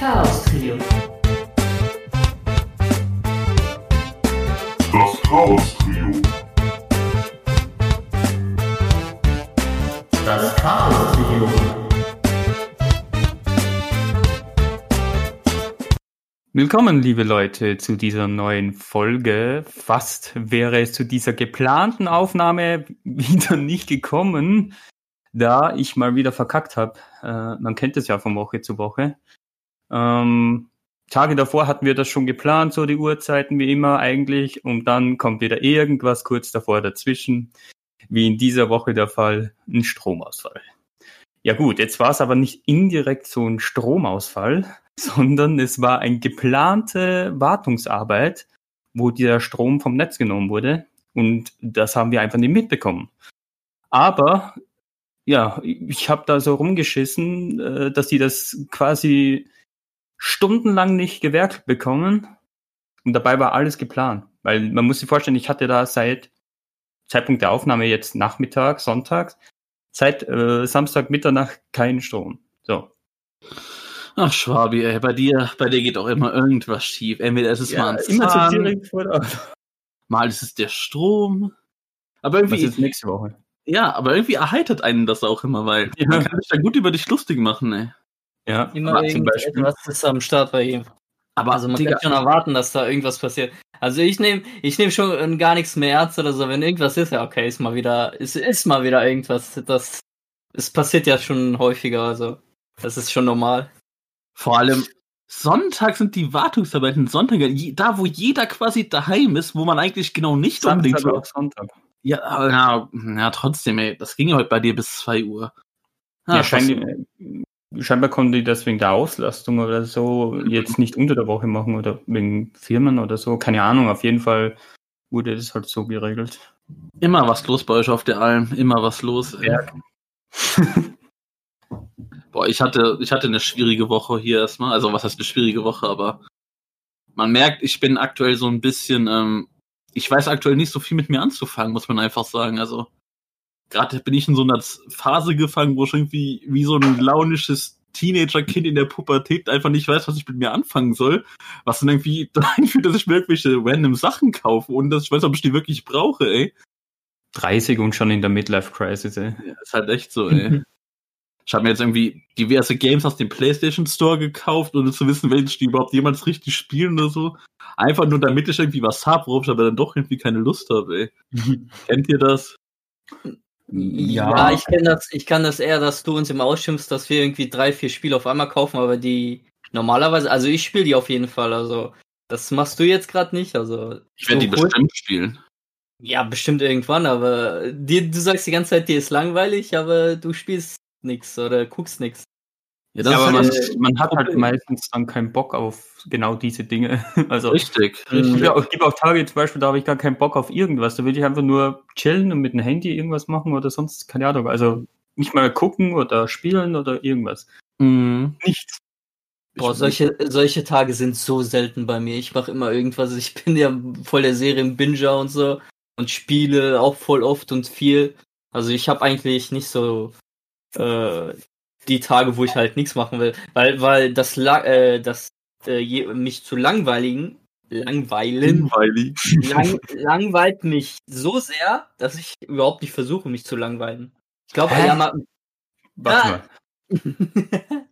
Chaos Trio. Das Chaos Trio. Das Chaos Trio. Willkommen, liebe Leute, zu dieser neuen Folge. Fast wäre es zu dieser geplanten Aufnahme wieder nicht gekommen, da ich mal wieder verkackt habe. Äh, man kennt es ja von Woche zu Woche. Ähm, Tage davor hatten wir das schon geplant, so die Uhrzeiten wie immer eigentlich, und dann kommt wieder irgendwas kurz davor dazwischen, wie in dieser Woche der Fall, ein Stromausfall. Ja gut, jetzt war es aber nicht indirekt so ein Stromausfall, sondern es war eine geplante Wartungsarbeit, wo der Strom vom Netz genommen wurde und das haben wir einfach nicht mitbekommen. Aber ja, ich habe da so rumgeschissen, äh, dass die das quasi stundenlang nicht gewerkt bekommen und dabei war alles geplant, weil man muss sich vorstellen, ich hatte da seit Zeitpunkt der Aufnahme jetzt Nachmittag, Sonntag, seit äh, Samstag Mitternacht keinen Strom. So. Ach, Schwabi, ey, bei dir, bei dir geht auch immer irgendwas schief. Entweder ist es mal ein immer Zahn, so direkt vor der mal ist es der Strom. Aber Was irgendwie, ist nächste Woche? ja, aber irgendwie erheitert einen das auch immer, weil Ja. man kann sich da gut über dich lustig machen, ey. Ja, Immer zum Beispiel. irgendetwas ist am Start bei ihm. Aber Also man Digga, kann schon erwarten, dass da irgendwas passiert. Also ich nehme ich nehm schon gar nichts mehr ernst oder so. Wenn irgendwas ist, ja okay, ist mal wieder, ist, ist mal wieder irgendwas. Das, es passiert ja schon häufiger, also das ist schon normal. vor allem Sonntag sind die Wartungsarbeiten Sonntage, je- da wo jeder quasi daheim ist, wo man eigentlich genau nicht unbedingt Samstag auf Sonntag. Ja, aber ja, ja, trotzdem, ey, das ging ja heute bei dir bis 2 Uhr. Ah, Ja, krass. Schein, scheinbar konnten die das wegen der Auslastung oder so jetzt nicht unter der Woche machen oder wegen Firmen oder so. Keine Ahnung, auf jeden Fall wurde das halt so geregelt. Immer was los bei euch auf der Alm, immer was los. Ja. Boah, ich hatte, ich hatte eine schwierige Woche hier erstmal. Also was heißt eine schwierige Woche, aber man merkt, ich bin aktuell so ein bisschen, ähm, ich weiß aktuell nicht so viel mit mir anzufangen, muss man einfach sagen. Also gerade bin ich in so einer Phase gefangen, wo ich irgendwie wie so ein launisches Teenager-Kind in der Pubertät einfach nicht weiß, was ich mit mir anfangen soll. Was dann irgendwie dahin führt, dass ich mir irgendwelche random Sachen kaufe, ohne dass ich weiß, ob ich die wirklich brauche, ey. 30 und schon in der Midlife Crisis, ey. Ja, ist halt echt so, ey. Ich habe mir jetzt irgendwie diverse Games aus dem PlayStation Store gekauft, ohne zu wissen, welche die überhaupt jemals richtig spielen oder so. Einfach nur damit ich irgendwie was hab, worauf ich aber dann doch irgendwie keine Lust habe, ey. Kennt ihr das? Ja, ich kenn das, ich kann das eher, dass du uns immer ausschimpfst, dass wir irgendwie drei, vier Spiele auf einmal kaufen, aber die normalerweise, also ich spiele die auf jeden Fall, also das machst du jetzt gerade nicht, also Ich werde die So cool. bestimmt spielen. Ja, bestimmt irgendwann, aber dir, du sagst die ganze Zeit, dir ist langweilig, aber du spielst nix oder guckst nix. Ja, Ja, aber man, halt äh, man hat halt meistens dann keinen Bock auf genau diese Dinge. Also richtig, ja es gibt auch Tage zum Beispiel, da habe ich gar keinen Bock auf irgendwas. Da will ich einfach nur chillen und mit dem Handy irgendwas machen oder sonst, keine Ahnung. Also nicht mal gucken oder spielen oder irgendwas. Mhm. Nichts. Boah, solche, solche Tage sind so selten bei mir. Ich mache immer irgendwas. Ich bin ja voll der Serienbinger und so und spiele auch voll oft und viel. Also ich habe eigentlich nicht so äh, die Tage, wo ich halt nichts machen will, weil weil das äh, das äh, mich zu langweiligen langweilen Langweilig. lang, langweilt mich so sehr, dass ich überhaupt nicht versuche, mich zu langweilen. Ich glaube, mal, Warte Ah. mal.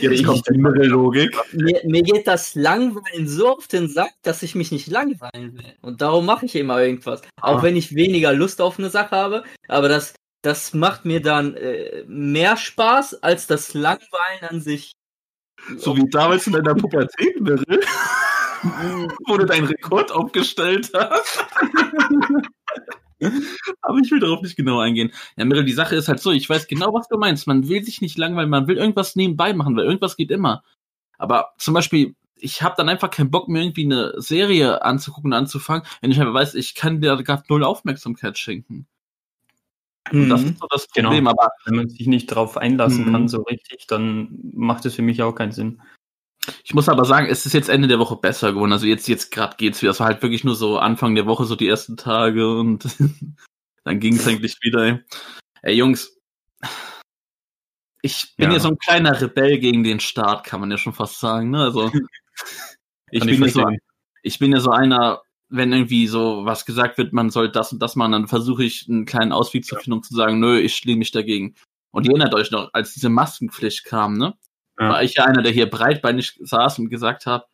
Jetzt kommt die innere Logik. mir, mir geht das Langweilen so auf den Sack, dass ich mich nicht langweilen will. Und darum mache ich immer irgendwas. Auch Ah. wenn ich weniger Lust auf eine Sache habe, aber das, das macht mir dann äh, mehr Spaß als das Langweilen an sich. So wie damals in deiner Pubertät, Meryl, wo du deinen Rekord aufgestellt hast. Aber ich will darauf nicht genau eingehen. Ja, Meryl, die Sache ist halt so, ich weiß genau, was du meinst. Man will sich nicht langweilen, man will irgendwas nebenbei machen, weil irgendwas geht immer. Aber zum Beispiel, ich habe dann einfach keinen Bock, mir irgendwie eine Serie anzugucken und anzufangen, wenn ich einfach weiß, ich kann dir gerade null Aufmerksamkeit schenken. Und das Mhm. ist so das Genau. Problem. Aber Wenn man sich nicht drauf einlassen Mhm. kann, so richtig, dann macht es für mich auch keinen Sinn. Ich muss aber sagen, es ist jetzt Ende der Woche besser geworden. Also jetzt, jetzt gerade geht's wieder. Es war halt wirklich nur so Anfang der Woche, so die ersten Tage und dann ging's eigentlich wieder. Ey, ey Jungs, ich bin Ja. ja so ein kleiner Rebell gegen den Staat, kann man ja schon fast sagen. Ne? Also ich bin, ja so, ich bin ja so einer, wenn irgendwie so was gesagt wird, man soll das und das machen, dann versuche ich einen kleinen Ausweg zu finden, um zu sagen, nö, ich lehne mich dagegen. Und ihr erinnert euch noch, als diese Maskenpflicht kam, ne? Ja. War ich ja einer, der hier breitbeinig saß und gesagt hat,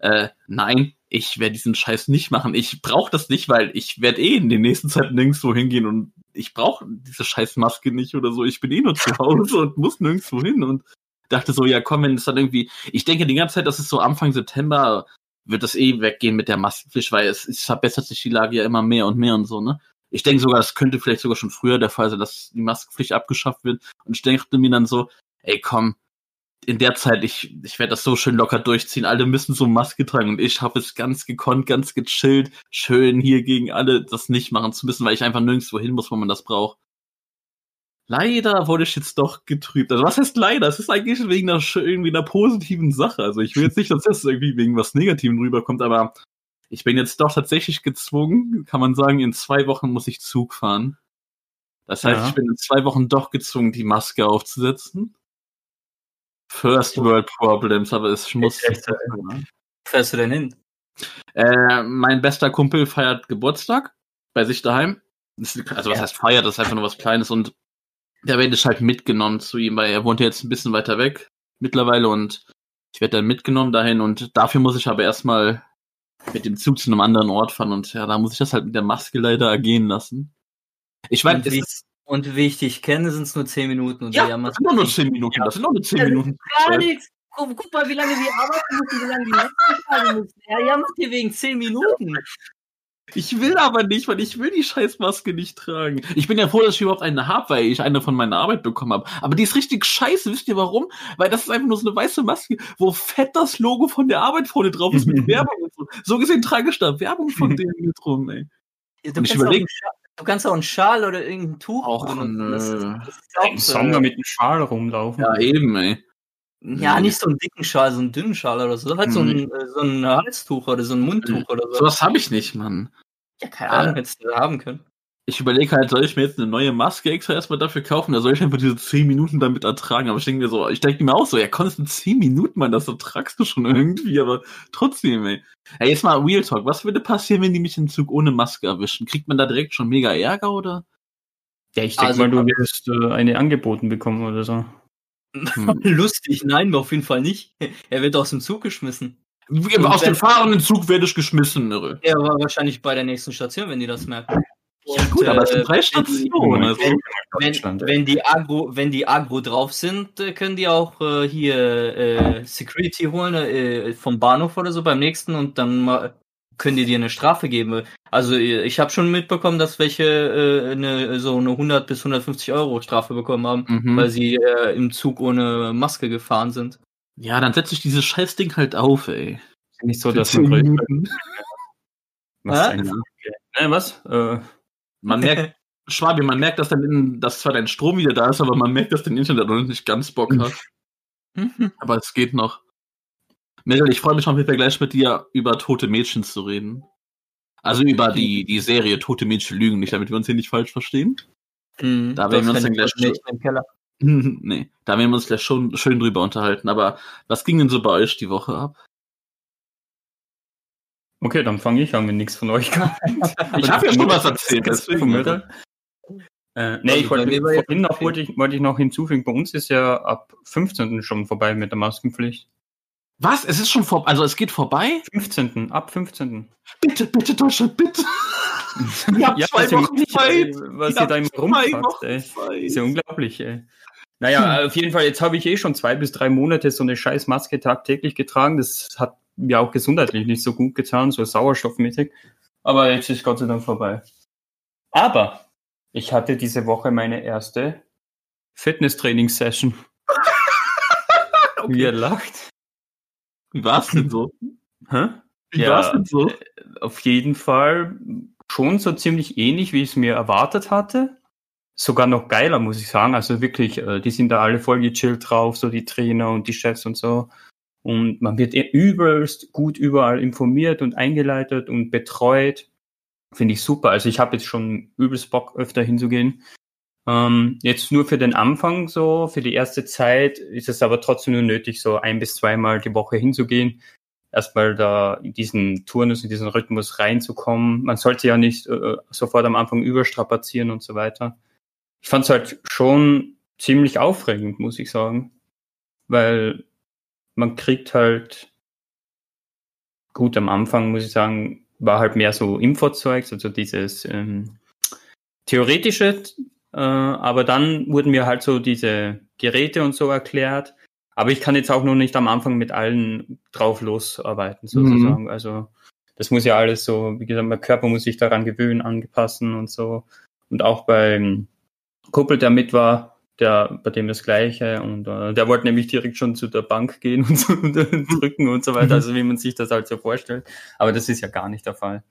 äh, nein, ich werde diesen Scheiß nicht machen. Ich brauche das nicht, weil ich werde eh in den nächsten Zeit nirgendwo hingehen und ich brauche diese scheiß Maske nicht oder so. Ich bin eh nur zu Hause und muss nirgendwo hin und dachte so, ja komm, wenn es dann irgendwie, ich denke die ganze Zeit, dass es so Anfang September wird das eh weggehen mit der Maskenpflicht, weil es, es verbessert sich die Lage ja immer mehr und mehr und so, ne? Ich denke sogar, es könnte vielleicht sogar schon früher der Fall sein, dass die Maskenpflicht abgeschafft wird. Und ich dachte mir dann so, ey komm, in der Zeit, ich, ich werde das so schön locker durchziehen. Alle müssen so Maske tragen und ich habe es ganz gekonnt, ganz gechillt, schön hier gegen alle das nicht machen zu müssen, weil ich einfach nirgendwo hin muss, wo man das braucht. Leider wurde ich jetzt doch getrübt. Also was heißt leider? Es ist eigentlich wegen einer, irgendwie einer positiven Sache. Also ich will jetzt nicht, dass das irgendwie wegen was Negativem rüberkommt, aber ich bin jetzt doch tatsächlich gezwungen, kann man sagen, in zwei Wochen muss ich Zug fahren. Das heißt, Ja. ich bin in zwei Wochen doch gezwungen, die Maske aufzusetzen. First World Problems, aber es muss. Wo fährst du denn hin? Äh, mein bester Kumpel feiert Geburtstag bei sich daheim. Also was heißt feiert? Das ist einfach nur was Kleines und da werde ich halt mitgenommen zu ihm, weil er wohnt ja jetzt ein bisschen weiter weg mittlerweile und ich werde dann mitgenommen dahin und dafür muss ich aber erstmal mit dem Zug zu einem anderen Ort fahren und ja, da muss ich das halt mit der Maske leider ergehen lassen. Ich weiß, Und wie- ist, Und wie ich dich kenne, sind es nur 10 Minuten. Und ja, das sind nur, nur nicht. 10 Minuten, das sind nur nur 10 Ja, Minuten. Gar nichts. Guck, guck mal, wie lange wir arbeiten müssen, wie lange die tragen müssen. Er jammert hier wegen 10 Minuten. Ich will aber nicht, weil ich will die Scheißmaske nicht tragen. Ich bin ja froh, dass ich überhaupt eine habe, weil ich eine von meiner Arbeit bekommen habe. Aber die ist richtig scheiße, wisst ihr warum? Weil das ist einfach nur so eine weiße Maske, wo fett das Logo von der Arbeit vorne drauf ist mit Werbung und so. So gesehen trage ich da Werbung von denen mit rum, ey. Du Und ich kannst, auch überleg- einen Schal, du kannst auch einen Schal oder irgendein Tuch. Das, das auch, Sommer äh, mit dem Schal rumlaufen. Ja, eben, ey. Ja, nicht so einen dicken Schal, so einen dünnen Schal oder so. Halt so ein, äh, so ein Halstuch oder so ein Mundtuch oder so. Sowas habe ich nicht, Mann. Ja, keine Ahnung, hättest du haben können. Ich überlege halt, soll ich mir jetzt eine neue Maske extra erstmal dafür kaufen, oder soll ich einfach diese 10 Minuten damit ertragen? Aber ich denke mir so, ich denke mir auch so, ja, konntest in 10 Minuten, Mann, das ertragst du schon irgendwie, aber trotzdem, ey. Ey, jetzt mal Real Talk, was würde passieren, wenn die mich im Zug ohne Maske erwischen? Kriegt man da direkt schon mega Ärger, oder? Ja, ich denke Also- mal, du wirst äh, eine angeboten bekommen oder so. Hm. Lustig, nein, auf jeden Fall nicht. Er wird aus dem Zug geschmissen. Aus dem fahrenden Zug werde ich geschmissen, irre. Er war wahrscheinlich bei der nächsten Station, wenn die das merken. Ja, gut, aber es sind drei wenn die- Stationen, also. Wenn, wenn, die Agro, wenn die Agro drauf sind, äh, können die auch äh, hier äh, Security holen äh, vom Bahnhof oder so beim nächsten und dann mal, können die dir eine Strafe geben. Also ich habe schon mitbekommen, dass welche äh, eine, so eine 100 bis 150 Euro Strafe bekommen haben, Mhm. weil sie äh, im Zug ohne Maske gefahren sind. Ja, dann setze ich dieses Scheißding halt auf, ey. Nicht so, dass 10 man was, eine, äh, was? Äh, Man merkt, Schwabi, man merkt, dass, dann, dass zwar dein Strom wieder da ist, aber man merkt, dass dein Internet noch nicht ganz Bock hat. Aber es geht noch. Meryl, ich freue mich auf jeden Fall gleich mit dir über tote Mädchen zu reden. Also über die, die Serie Tote Mädchen lügen nicht, damit wir uns hier nicht falsch verstehen. Hm, Da werden wir uns dann gleich nicht im Keller. nee, da werden wir uns gleich schon schön drüber unterhalten. Aber was ging denn so bei euch die Woche ab? okay, dann fange ich an, wenn nichts von euch kommt. Ich habe ja schon was erzählt, deswegen. Äh, nee, Also ich wollte, vorhin noch, wollte, ich, wollte ich noch hinzufügen, bei uns ist ja ab 15. schon vorbei mit der Maskenpflicht. Was? Es ist schon vorbei. Also es geht vorbei? 15. ab 15. Bitte, bitte, Deutschland, bitte. Ihr habt zwei was ihr- Wochen Zeit. Was Ihr ihr da immer zwei Wochen ey. Zeit. Ist ja unglaublich, ey. Naja, auf jeden Fall, jetzt habe ich eh schon zwei bis drei Monate so eine scheiß Maske tagtäglich getragen. Das hat mir auch gesundheitlich nicht so gut getan, so sauerstoffmäßig. Aber jetzt ist Gott sei Dank vorbei. Aber ich hatte diese Woche meine erste Fitnesstraining-Session. Wie ihr lacht. Wie war's denn so? Hä? Wie Ja. war's denn so? Auf jeden Fall schon so ziemlich ähnlich, wie ich es mir erwartet hatte. Sogar noch geiler, muss ich sagen. Also wirklich, äh, die sind da alle voll gechillt drauf, so die Trainer und die Chefs und so. Und man wird eh übelst gut überall informiert und eingeleitet und betreut. Finde ich super. Also ich habe jetzt schon übelst Bock, öfter hinzugehen. Ähm, jetzt nur für den Anfang so, für die erste Zeit ist es aber trotzdem nur nötig, so ein bis zweimal die Woche hinzugehen. Erstmal da in diesen Turnus, in diesen Rhythmus reinzukommen. Man sollte ja nicht äh, sofort am Anfang überstrapazieren und so weiter. Ich fand es halt schon ziemlich aufregend, muss ich sagen. Weil man kriegt halt gut am Anfang, muss ich sagen, war halt mehr so Infozeugs, also dieses ähm, theoretische, äh, aber dann wurden mir halt so diese Geräte und so erklärt. Aber ich kann jetzt auch noch nicht am Anfang mit allen drauf losarbeiten, sozusagen. Mhm. Also das muss ja alles so, wie gesagt, mein Körper muss sich daran gewöhnen, angepassen und so. Und auch beim Kuppel, der mit war, der, bei dem das Gleiche und äh, der wollte nämlich direkt schon zu der Bank gehen und, so, und drücken und so weiter, also wie man sich das halt so vorstellt. Aber das ist ja gar nicht der Fall.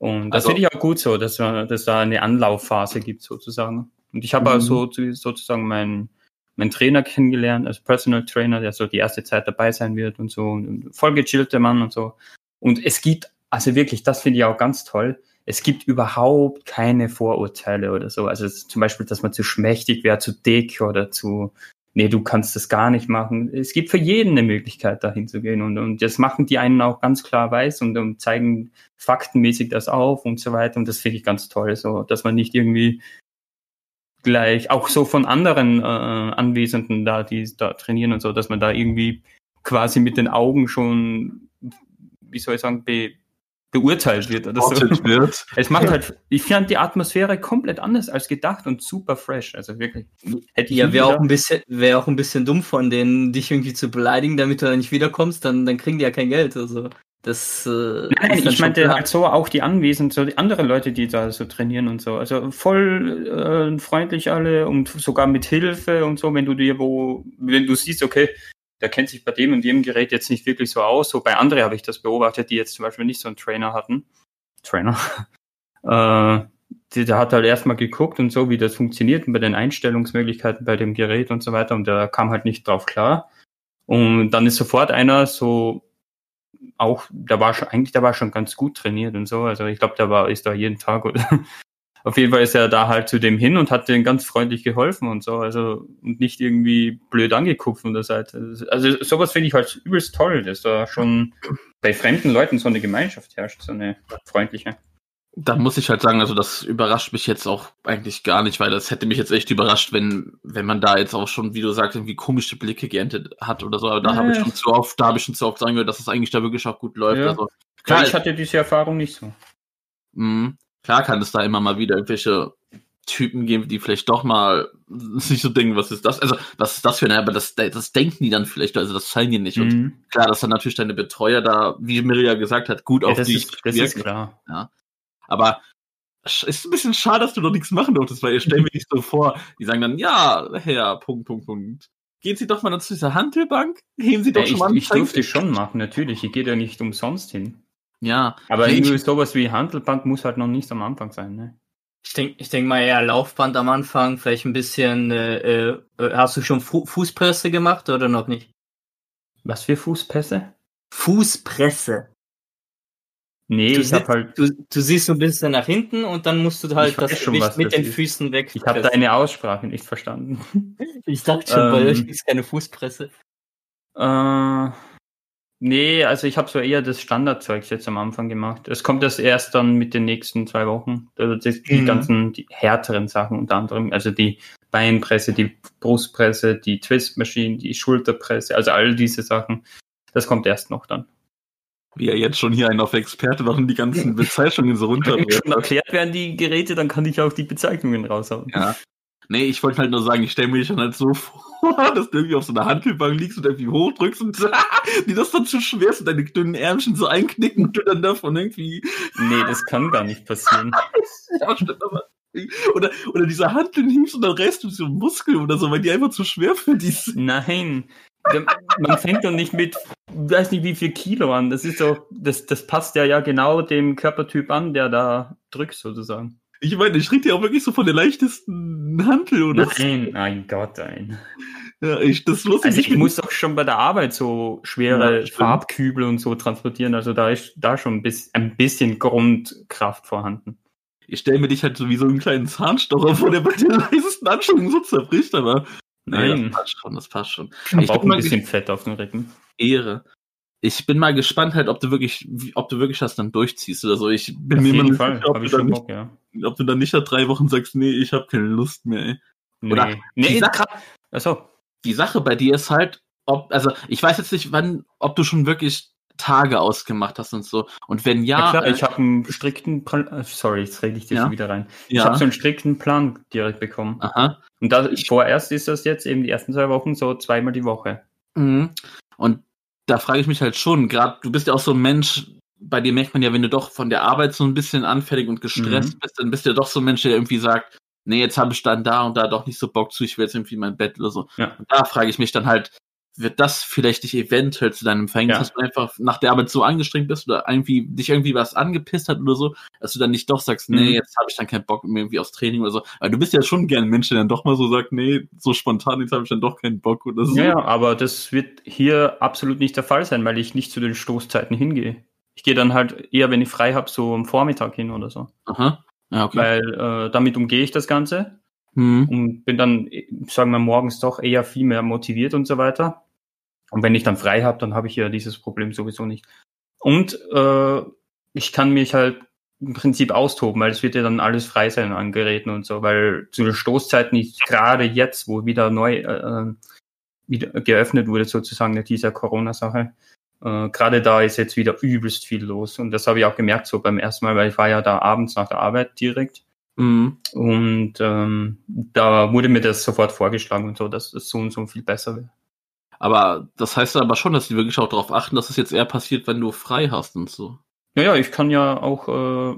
Und das also, finde ich auch gut so, dass, dass da eine Anlaufphase gibt sozusagen. Und ich habe mhm. also sozusagen meinen mein Trainer kennengelernt, also Personal Trainer, der so die erste Zeit dabei sein wird und so, und voll gechillte Mann und so. Und es gibt, also wirklich, das finde ich auch ganz toll es gibt überhaupt keine Vorurteile oder so. Also zum Beispiel, dass man zu schmächtig wäre, zu dick oder zu, nee, du kannst das gar nicht machen. Es gibt für jeden eine Möglichkeit, dahin zu gehen. Und, und das machen die einen auch ganz klar weiß und, und zeigen faktenmäßig das auf und so weiter. Und das finde ich ganz toll, so, dass man nicht irgendwie gleich, auch so von anderen äh, Anwesenden da, die da trainieren und so, dass man da irgendwie quasi mit den Augen schon, wie soll ich sagen, be, beurteilt wird oder so. Wird. Es macht halt, ich fand die Atmosphäre komplett anders als gedacht und super fresh. Also wirklich. Hätte ja, wäre auch ein bisschen, wäre auch ein bisschen dumm von denen, dich irgendwie zu beleidigen, damit du da nicht wiederkommst, dann, dann kriegen die ja kein Geld. Also. Das, äh, Nein, ich meinte halt so auch die Anwesenden, so die anderen Leute, die da so trainieren und so. Also voll äh, freundlich alle und sogar mit Hilfe und so, wenn du dir wo, wenn du siehst, okay, der kennt sich bei dem und dem Gerät jetzt nicht wirklich so aus. So bei anderen habe ich das beobachtet, die jetzt zum Beispiel nicht so einen Trainer hatten. Trainer. äh, der, hat halt erstmal geguckt und so, wie das funktioniert und bei den Einstellungsmöglichkeiten bei dem Gerät und so weiter und der kam halt nicht drauf klar. Und dann ist sofort einer so auch, der war schon, eigentlich, der war schon ganz gut trainiert und so. Also ich glaube, der war, ist da jeden Tag oder auf jeden Fall ist er da halt zu dem hin und hat den ganz freundlich geholfen und so, also und nicht irgendwie blöd angeguckt von der Seite. Also sowas finde ich halt übelst toll, dass da schon bei fremden Leuten so eine Gemeinschaft herrscht, so eine freundliche. Da muss ich halt sagen, also das überrascht mich jetzt auch eigentlich gar nicht, weil das hätte mich jetzt echt überrascht, wenn, wenn man da jetzt auch schon, wie du sagst, irgendwie komische Blicke geerntet hat oder so. Aber da ja, habe ich schon zu oft, da habe ich schon zu oft sagen gehört, dass es das eigentlich da wirklich auch gut läuft. Ja. Also, klar, ich hatte diese Erfahrung nicht so. Mh, Klar kann es da immer mal wieder irgendwelche Typen geben, die vielleicht doch mal sich so denken, was ist das? Also, was ist das für eine, aber das, das denken die dann vielleicht, also das zeigen die nicht. Mhm. Und klar, dass dann natürlich deine Betreuer da, wie Mirja gesagt hat, gut ja, auf die. Ist, das wirken. ist klar. Ja. Aber es ist ein bisschen schade, dass du noch nichts machen durftest, weil ihr stellt mir nicht so vor, die sagen dann, ja, Herr, Punkt, Punkt, Punkt. Gehen Sie doch mal zu dieser Handelbank, heben Sie doch ja, schon ich, mal Ich durfte schon machen, natürlich. Ich gehe da nicht umsonst hin. Ja. Aber irgendwie sowas wie Handelband muss halt noch nicht am Anfang sein, ne? Ich denke ich denk mal eher Laufband am Anfang, vielleicht ein bisschen, äh, äh, hast du schon Fu Fußpresse gemacht oder noch nicht? Was für Fußpresse? Fußpresse. Nee, du ich hab halt. Du, du siehst so ein bisschen nach hinten und dann musst du halt das Gewicht mit den ist. Füßen weg. Ich habe deine Aussprache nicht verstanden. ich dachte schon, ähm, weil euch ist keine Fußpresse. Äh, Nee, also ich habe so eher das Standardzeug jetzt am Anfang gemacht. Es kommt das erst dann mit den nächsten zwei Wochen. Also die, die mhm. ganzen die härteren Sachen unter anderem, also die Beinpresse, die Brustpresse, die Twistmaschine, die Schulterpresse, also all diese Sachen. Das kommt erst noch dann. Wie er jetzt schon hier einen auf Experte machen, die ganzen Bezeichnungen so runter. Wenn schon erklärt werden die Geräte, dann kann ich auch die Bezeichnungen raushauen. Ja. Nee, ich wollte halt nur sagen, ich stelle mir schon halt so vor, dass du irgendwie auf so einer Handelbank liegst und irgendwie hochdrückst und die das dann zu schwer ist und deine dünnen Ärmchen so einknicken und du dann davon irgendwie. Nee, das kann gar nicht passieren. ja, stimmt aber. Oder, oder diese Handeln hiebst und dann reißt du so Muskel oder so, weil die einfach zu schwer für die sind. Nein. Man fängt doch nicht mit, weiß nicht wie viel Kilo an. Das ist doch, das, das passt ja ja genau dem Körpertyp an, der da drückt sozusagen. Ich meine, ich rede ja auch wirklich so von der leichtesten Hantel oder Nein, so. mein Gott, nein. Ja, ich, das lustig. Also ich muss doch schon bei der Arbeit so schwere ja, Farbkübel und so transportieren. Also da ist da schon ein bisschen, ein bisschen Grundkraft vorhanden. ich stelle mir dich halt so wie so einen kleinen Zahnstocher vor, der bei den leisesten Anschwungen so zerbricht, aber nee, Nein. das passt schon, das passt schon. Ich habe Ich auch ein mal bisschen Fett auf dem Rücken. Ehre. Ich bin mal gespannt halt, ob du wirklich, ob du wirklich das dann durchziehst oder so. Ich bin Auf mir jeden nicht Fall, sicher, ob du, ich schon Bock, ja. Ob du dann nicht nach drei Wochen sagst, nee, ich habe keine Lust mehr, ey. Oder Nee, die nee Sache- grad, achso, die Sache bei dir ist halt, ob, also ich weiß jetzt nicht, wann, ob du schon wirklich Tage ausgemacht hast und so. Und wenn ja, ja, klar, äh, ich habe einen strikten Plan, äh, sorry, jetzt rede ich dir Ja. schon wieder rein. Ich ja, habe so einen strikten Plan direkt bekommen. aha. Und da, vorerst ist das jetzt eben die ersten zwei Wochen so zweimal die Woche. Mhm. Und da frage ich mich halt schon, gerade du bist ja auch so ein Mensch, bei dir merkt man ja, wenn du doch von der Arbeit so ein bisschen anfällig und gestresst Mhm. bist, dann bist du ja doch so ein Mensch, der irgendwie sagt, nee, jetzt habe ich dann da und da doch nicht so Bock zu, ich will jetzt irgendwie in mein Bett oder so. Ja. Und da frage ich mich dann halt, wird das vielleicht dich eventuell zu deinem Verhängnis, Ja. dass du einfach nach der Arbeit so angestrengt bist oder irgendwie dich irgendwie was angepisst hat oder so, dass du dann nicht doch sagst, nee, Mhm. jetzt habe ich dann keinen Bock mehr irgendwie aufs Training oder so. Weil du bist ja schon gern ein Mensch, der dann doch mal so sagt, nee, so spontan, jetzt habe ich dann doch keinen Bock oder so. Ja, aber das wird hier absolut nicht der Fall sein, weil ich nicht zu den Stoßzeiten hingehe. Ich gehe dann halt eher, wenn ich frei habe, so am Vormittag hin oder so. Aha. Ja, okay. Weil äh, damit umgehe ich das Ganze Mhm. und bin dann, sagen wir, morgens doch eher viel mehr motiviert und so weiter. Und wenn ich dann frei habe, dann habe ich ja dieses Problem sowieso nicht. Und äh, ich kann mich halt im Prinzip austoben, weil es wird ja dann alles frei sein an Geräten und so, weil zu den Stoßzeiten ist gerade jetzt, wo wieder neu äh, äh, wieder geöffnet wurde, sozusagen dieser Corona-Sache, äh, gerade da ist jetzt wieder übelst viel los. Und das habe ich auch gemerkt so beim ersten Mal, weil ich war ja da abends nach der Arbeit direkt. Mhm. Und ähm, da wurde mir das sofort vorgeschlagen und so, dass es so und so viel besser wird. Aber das heißt aber schon, dass die wirklich auch darauf achten, dass es jetzt eher passiert, wenn du frei hast und so. Ja, ja, ich kann ja auch, äh,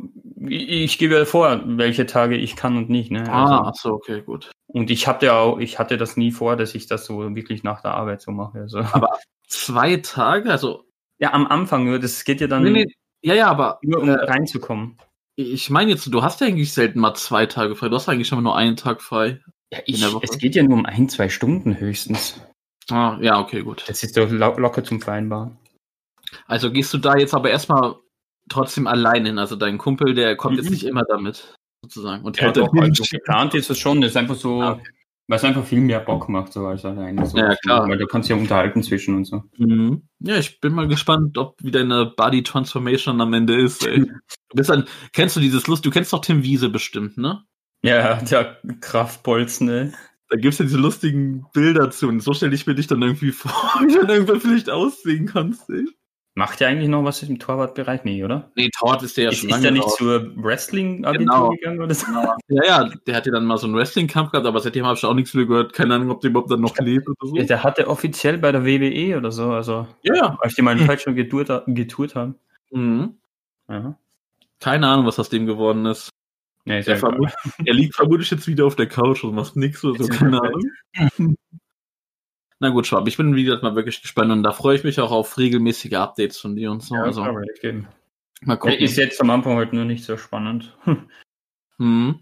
ich, ich gebe ja vor, welche Tage ich kann und nicht. Ne? Ah, Also, ach so, okay, gut. und ich hatte auch, ich hatte das nie vor, dass ich das so wirklich nach der Arbeit so mache. Also. Aber zwei Tage, also Ja, am Anfang nur, das geht ja dann nee, nee, ja, ja, aber nur um äh, reinzukommen. ich meine jetzt, du hast ja eigentlich selten mal zwei Tage frei. Du hast eigentlich schon mal nur einen Tag frei. Ja, ich, es geht ja nur um ein, zwei Stunden höchstens. Ah, ja, okay, gut. Das ist doch lo locker zum Vereinbaren. Also gehst du da jetzt aber erstmal trotzdem allein hin. Also dein Kumpel, der kommt jetzt Mhm. nicht immer damit, sozusagen. Und Ja, hält doch, also geplant ist es schon. Das ist einfach so, Ah, okay. Weil es einfach viel mehr Bock macht, so als alleine. So. Ja, klar. Weil du kannst ja unterhalten zwischen und so. Mhm. Ja, ich bin mal gespannt, ob wie deine Body Transformation am Ende ist. Ey. Du bist dann, kennst du dieses Lust, du kennst doch Tim Wiese bestimmt, ne? Ja, der Kraftbolzen, ne? Da gibt's ja diese lustigen Bilder zu und so stelle ich mir dich dann irgendwie vor, wie du dann irgendwann vielleicht aussehen kannst, ey. Macht der eigentlich noch was im Torwartbereich? Nee, oder? Nee, Tort ist der ja ist schon ist lange der nicht raus. zur Wrestling-Agentur Genau. gegangen oder so? Ja, ja, der hat ja dann mal so einen Wrestling-Kampf gehabt, aber seitdem habe ich auch nichts mehr gehört. Keine Ahnung, ob der überhaupt dann noch lebt oder so. Ja, der hatte offiziell bei der WWE oder so, also Ja, ja. als die mal in. Deutschland getourt, getourt haben. Mhm. Ja. Keine Ahnung, was aus dem geworden ist. Nee, ist Er, er liegt vermutlich jetzt wieder auf der Couch und macht nichts oder so, Ist keine. Ahnung. Na gut, Schwab, ich bin wie gesagt mal wirklich gespannt und da freue ich mich auch auf regelmäßige Updates von dir und so. Ja, also geben. mal gucken. Ist jetzt am Anfang halt nur nicht so spannend. Hm.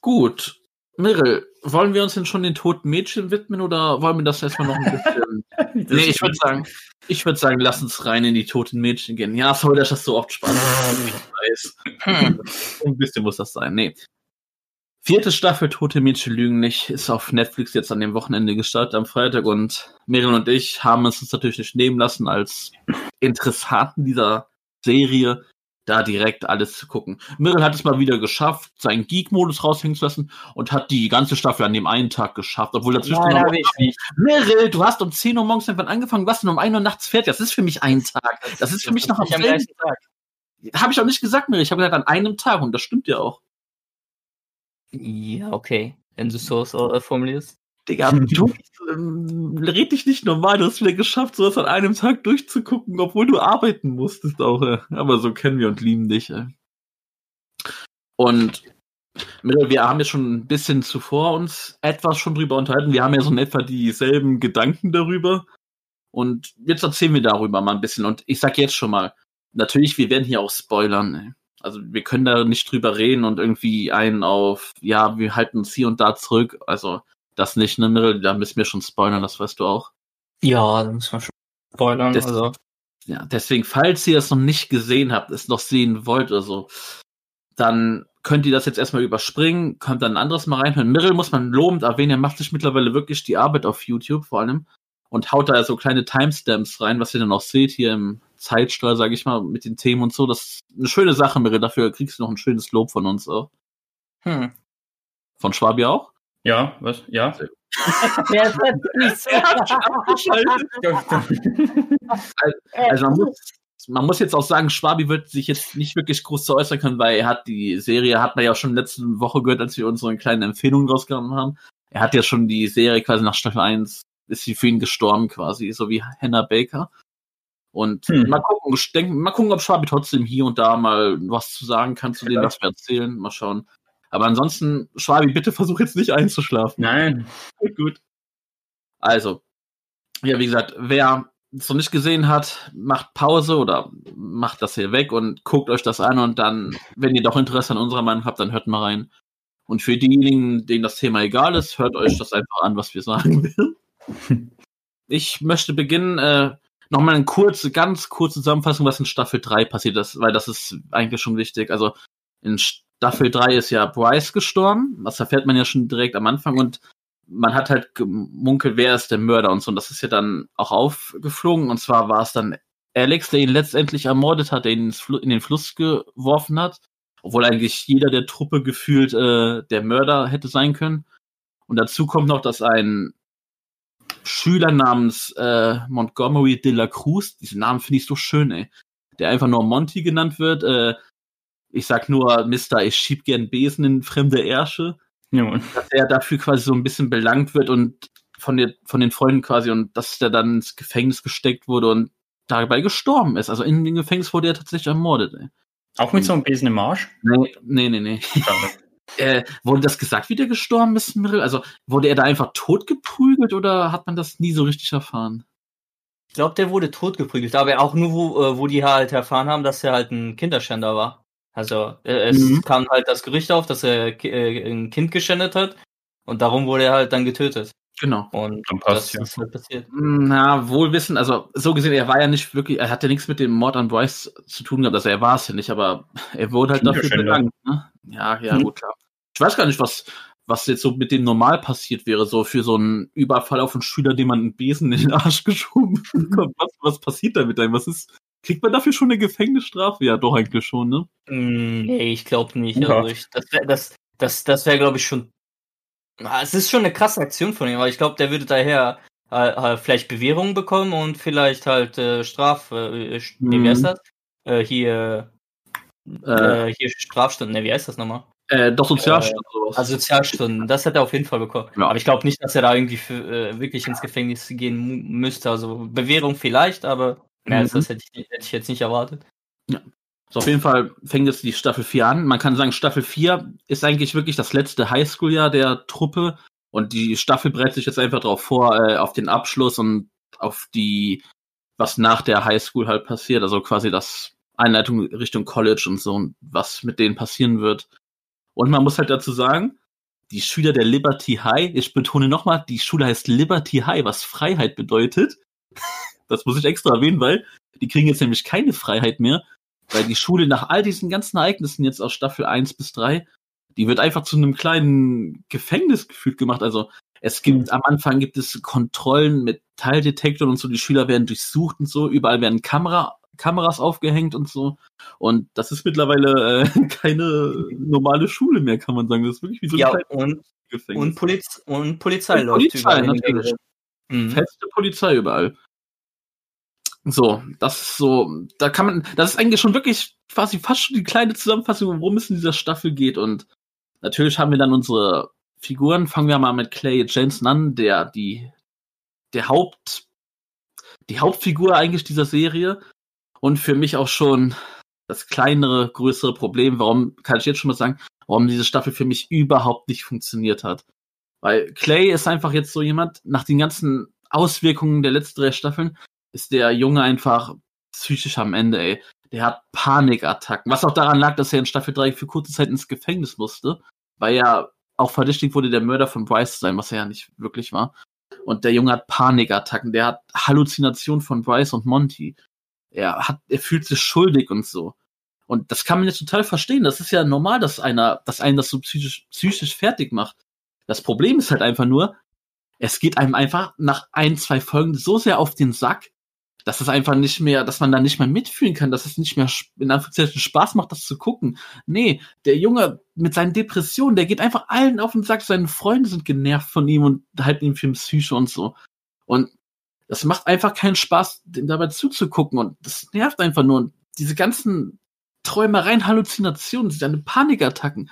Gut. Mirel, wollen wir uns denn schon den toten Mädchen widmen oder wollen wir das erstmal noch ein bisschen. nee, ich würde sagen, ich würde sagen, lass uns rein in die toten Mädchen gehen. Ja, sorry, dass das so oft Spaß. Ich weiß. Ein bisschen muss das sein. Nee. Vierte Staffel Tote Mädchen lügen nicht ist auf Netflix jetzt an dem Wochenende gestartet am Freitag und Mirel und ich haben es uns natürlich nicht nehmen lassen, als Interessanten dieser Serie da direkt alles zu gucken. Mirrell hat es mal wieder geschafft, seinen Geek-Modus raushängen zu lassen und hat die ganze Staffel an dem einen Tag geschafft, obwohl dazwischen Nein, noch- hab ich nicht. Mirrell, du hast um 10 Uhr morgens irgendwann angefangen, was denn um 1 Uhr nachts fertig? Das ist für mich ein Tag. Das ist für mich noch am selben Tag. Habe ich auch nicht gesagt, Mirrell. Ich habe gesagt, an einem Tag und das stimmt ja auch. Ja, okay. Wenn du so äh, formulierst. Digga, du ähm, red dich nicht normal, du hast wieder geschafft, sowas an einem Tag durchzugucken, obwohl du arbeiten musstest auch. Äh. Aber so kennen wir und lieben dich. Äh. Und wir haben ja schon ein bisschen zuvor uns etwas schon drüber unterhalten. Wir haben ja so in etwa dieselben Gedanken darüber. Und jetzt erzählen wir darüber mal ein bisschen. Und ich sag jetzt schon mal, natürlich, wir werden hier auch spoilern. Also wir können da nicht drüber reden und irgendwie einen auf, ja, wir halten uns hier und da zurück. Also das nicht, ne, Mirrell? Da müssen wir schon spoilern, das weißt du auch. Ja, da muss man schon spoilern. Das- also. Ja, deswegen, falls ihr es noch nicht gesehen habt, es noch sehen wollt oder so, dann könnt ihr das jetzt erstmal überspringen, könnt dann ein anderes mal reinhören. Mirrell muss man lobend erwähnen, er macht sich mittlerweile wirklich die Arbeit auf YouTube vor allem und haut da so kleine Timestamps rein, was ihr dann auch seht hier im Zeitstrahl, sage ich mal, mit den Themen und so. Das ist eine schöne Sache, Mirrell. Dafür kriegst du noch ein schönes Lob von uns auch. Hm. Von Schwabi auch? Ja, was? Ja. Ja, das ist nicht so. Also man muss, man muss jetzt auch sagen, Schwabi wird sich jetzt nicht wirklich groß zu äußern können, weil er hat die Serie, hat man ja auch schon letzte Woche gehört, als wir unsere kleinen Empfehlungen rausgenommen haben. Er hat ja schon die Serie quasi nach Staffel 1, ist sie für ihn gestorben quasi, so wie Hannah Baker. Und Hm. mal gucken, denk, mal gucken, ob Schwabi trotzdem hier und da mal was zu sagen kann zu dem, was wir erzählen. Mal schauen. Aber ansonsten, Schwabi, bitte versuch jetzt nicht einzuschlafen. Nein. Gut. Also, ja, wie gesagt, wer es noch nicht gesehen hat, macht Pause oder macht das hier weg und guckt euch das an und dann, wenn ihr doch Interesse an unserer Meinung habt, dann hört mal rein. Und für diejenigen, denen das Thema egal ist, hört euch das einfach an, was wir sagen. Ich möchte beginnen, äh, nochmal eine kurze, ganz kurze Zusammenfassung, was in Staffel 3 passiert ist, weil das ist eigentlich schon wichtig. Also in Staffel 3 ist ja Bryce gestorben, das erfährt man ja schon direkt am Anfang und man hat halt gemunkelt, wer ist der Mörder und so. Und das ist ja dann auch aufgeflogen. Und zwar war es dann Alex, der ihn letztendlich ermordet hat, der ihn in den Fluss geworfen hat. Obwohl eigentlich jeder der Truppe gefühlt äh, der Mörder hätte sein können. Und dazu kommt noch, dass ein Schüler namens äh, Montgomery de la Cruz, diesen Namen finde ich so schön, ey, der einfach nur Monty genannt wird. Äh, ich sag nur, Mister, ich schieb gern Besen in fremde Ärsche Ja, dass er dafür quasi so ein bisschen belangt wird und von, der, von den Freunden quasi und dass der dann ins Gefängnis gesteckt wurde und dabei gestorben ist. Also in dem Gefängnis wurde er tatsächlich ermordet. Ey. Auch mit so einem Besen im Arsch? Nee, nee, nee. nee. Äh, wurde das gesagt, wie der gestorben ist, Mirel? Also wurde er da einfach totgeprügelt oder hat man das nie so richtig erfahren? Ich glaube, der wurde totgeprügelt, aber auch nur, wo, äh, wo die halt erfahren haben, dass er halt ein Kinderschänder war. Also äh, es Mhm. kam halt das Gerücht auf, dass er äh, ein Kind geschändet hat und darum wurde er halt dann getötet. Genau. Und Dann das passt ja. ist halt passiert. Na, wohl wissen, also so gesehen, er war ja nicht wirklich, er hatte nichts mit dem Mord an Bryce zu tun gehabt, also er war es ja nicht, aber er wurde halt dafür belangt. Ne? Ja, ja, Mhm. gut, klar. Ich weiß gar nicht, was, was jetzt so mit dem normal passiert wäre, so für so einen Überfall auf einen Schüler, dem man einen Besen in den Arsch geschoben bekommt. Was, was passiert da mit einem? Was ist, kriegt man dafür schon eine Gefängnisstrafe? Ja, doch eigentlich schon, ne? Mm, Nee, ich glaube nicht. Ja. Also ich, das wäre das, das, das wär, glaube ich, schon. Ah, Es ist schon eine krasse Aktion von ihm, weil ich glaube, der würde daher äh, äh, vielleicht Bewährung bekommen und vielleicht halt äh, Straf. Äh, äh, nee, wie heißt Mhm. das? Äh, hier. Äh, Äh, hier Strafstunden, ne, wie heißt das nochmal? äh, doch Sozialstaat sowas. Also Sozialstunden, das hätte er auf jeden Fall bekommen. Ja. Aber ich glaube nicht, dass er da irgendwie für, äh, wirklich ins Gefängnis gehen müsste. Also Bewährung vielleicht, aber Mhm. das hätte ich, hätte ich jetzt nicht erwartet. So, auf jeden Fall fängt jetzt die Staffel 4 an. Man kann sagen, Staffel 4 ist eigentlich wirklich das letzte Highschool-Jahr der Truppe. Und die Staffel bereitet sich jetzt einfach darauf vor, äh, auf den Abschluss und auf die, was nach der Highschool halt passiert. Also quasi das Einleitung Richtung College und so und was mit denen passieren wird. Und man muss halt dazu sagen, die Schüler der Liberty High, ich betone nochmal, die Schule heißt Liberty High, was Freiheit bedeutet. Das muss ich extra erwähnen, weil die kriegen jetzt nämlich keine Freiheit mehr, weil die Schule nach all diesen ganzen Ereignissen jetzt aus Staffel 1 bis 3, die wird einfach zu einem kleinen Gefängnis gefühlt gemacht. Also es gibt, am Anfang gibt es Kontrollen mit Teildetektoren und so, die Schüler werden durchsucht und so, überall werden Kamera, Kameras aufgehängt und so. Und das ist mittlerweile äh, keine normale Schule mehr, kann man sagen. Das ist wirklich wie so ein Ja, und, Gefängnis. und, Poliz und Polizei Und läuft Polizei, überall. natürlich. Mhm. feste Polizei überall. So, das ist so, da kann man, das ist eigentlich schon wirklich quasi fast schon die kleine Zusammenfassung, worum es in dieser Staffel geht. Und natürlich haben wir dann unsere Figuren. Fangen wir mal mit Clay Jensen an, der die, der Haupt, die Hauptfigur eigentlich dieser Serie. Und für mich auch schon das kleinere, größere Problem, warum, kann ich jetzt schon mal sagen, warum diese Staffel für mich überhaupt nicht funktioniert hat. Weil Clay ist einfach jetzt so jemand, nach den ganzen Auswirkungen der letzten drei Staffeln, ist der Junge einfach psychisch am Ende, ey. Der hat Panikattacken. Was auch daran lag, dass er in Staffel 3 für kurze Zeit ins Gefängnis musste, weil er auch verdächtigt wurde, der Mörder von Bryce zu sein, was er ja nicht wirklich war. Und der Junge hat Panikattacken, der hat Halluzinationen von Bryce und Monty. Er hat, er fühlt sich schuldig und so. Und das kann man jetzt total verstehen. Das ist ja normal, dass einer, dass einen das so psychisch, psychisch fertig macht. Das Problem ist halt einfach nur, es geht einem einfach nach ein, zwei Folgen so sehr auf den Sack, dass es einfach nicht mehr, dass man da nicht mehr mitfühlen kann, dass es nicht mehr in Anführungszeichen Spaß macht, das zu gucken. Nee, der Junge mit seinen Depressionen, der geht einfach allen auf den Sack, seine Freunde sind genervt von ihm und halten ihm für Psyche und so. Und das macht einfach keinen Spaß, dem dabei zuzugucken und das nervt einfach nur. Und diese ganzen Träumereien, Halluzinationen, seine Panikattacken,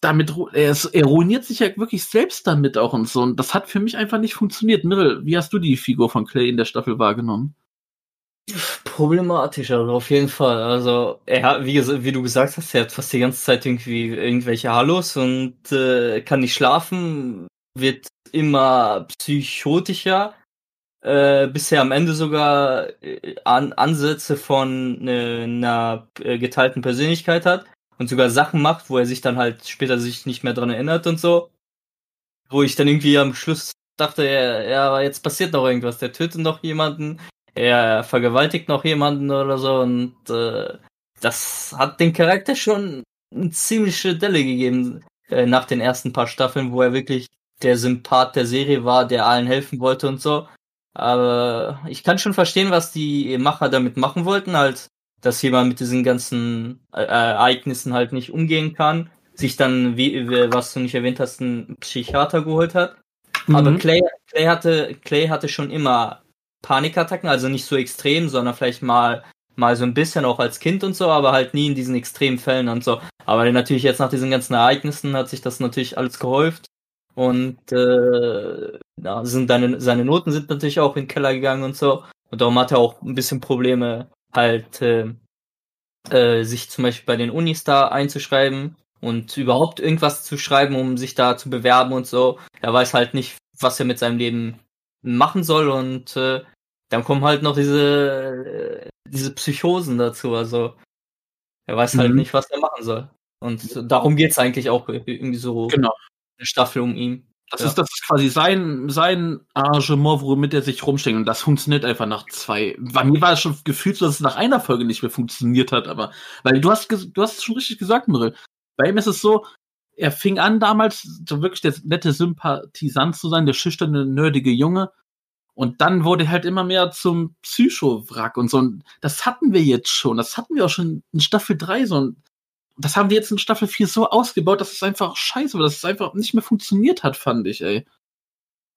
damit, er, er ruiniert sich ja wirklich selbst damit auch und so. Und das hat für mich einfach nicht funktioniert. Mirrell, wie hast du die Figur von Clay in der Staffel wahrgenommen? Problematisch, also auf jeden Fall. Also, er hat, wie, wie du gesagt hast, er hat fast die ganze Zeit irgendwie irgendwelche Hallos und äh, kann nicht schlafen, wird immer psychotischer, äh, bisher am Ende sogar äh, an, Ansätze von äh, einer äh, geteilten Persönlichkeit hat und sogar Sachen macht, wo er sich dann halt später sich nicht mehr dran erinnert und so. Wo ich dann irgendwie am Schluss dachte, ja, ja jetzt passiert noch irgendwas. Der tötet noch jemanden, er vergewaltigt noch jemanden oder so und äh, das hat den Charakter schon eine ziemliche Delle gegeben äh, nach den ersten paar Staffeln, wo er wirklich der Sympath der Serie war, der allen helfen wollte und so. Aber ich kann schon verstehen, was die Macher damit machen wollten, halt dass jemand mit diesen ganzen äh, Ereignissen halt nicht umgehen kann, sich dann, wie, was du nicht erwähnt hast, einen Psychiater geholt hat. Mhm. Aber Clay, Clay hatte, Clay hatte schon immer Panikattacken, also nicht so extrem, sondern vielleicht mal, mal so ein bisschen auch als Kind und so, aber halt nie in diesen extremen Fällen und so. Aber natürlich jetzt nach diesen ganzen Ereignissen hat sich das natürlich alles gehäuft. Und äh, ja, sind deine, seine Noten sind natürlich auch in den Keller gegangen und so. Und darum hat er auch ein bisschen Probleme, halt äh, äh, sich zum Beispiel bei den Unis da einzuschreiben und überhaupt irgendwas zu schreiben, um sich da zu bewerben und so. Er weiß halt nicht, was er mit seinem Leben machen soll und äh, dann kommen halt noch diese äh, diese Psychosen dazu. Also er weiß halt mhm. nicht, was er machen soll. Und darum geht's eigentlich auch irgendwie so genau. eine Staffel um ihn. Das ja. ist das ist quasi sein sein Arrangement, womit er sich rumsteckt und das funktioniert einfach nach zwei. Bei mir war es schon gefühlt, so, dass es nach einer Folge nicht mehr funktioniert hat, aber weil du hast du hast es schon richtig gesagt, Mirel. Bei ihm ist es so, er fing an damals so wirklich der nette Sympathisant zu sein, der schüchterne nerdige Junge und dann wurde halt immer mehr zum Psycho-Wrack und so und das hatten wir jetzt schon, das hatten wir auch schon in Staffel 3 so und das haben die jetzt in Staffel 4 so ausgebaut, dass es einfach scheiße war, dass es einfach nicht mehr funktioniert hat, fand ich, ey.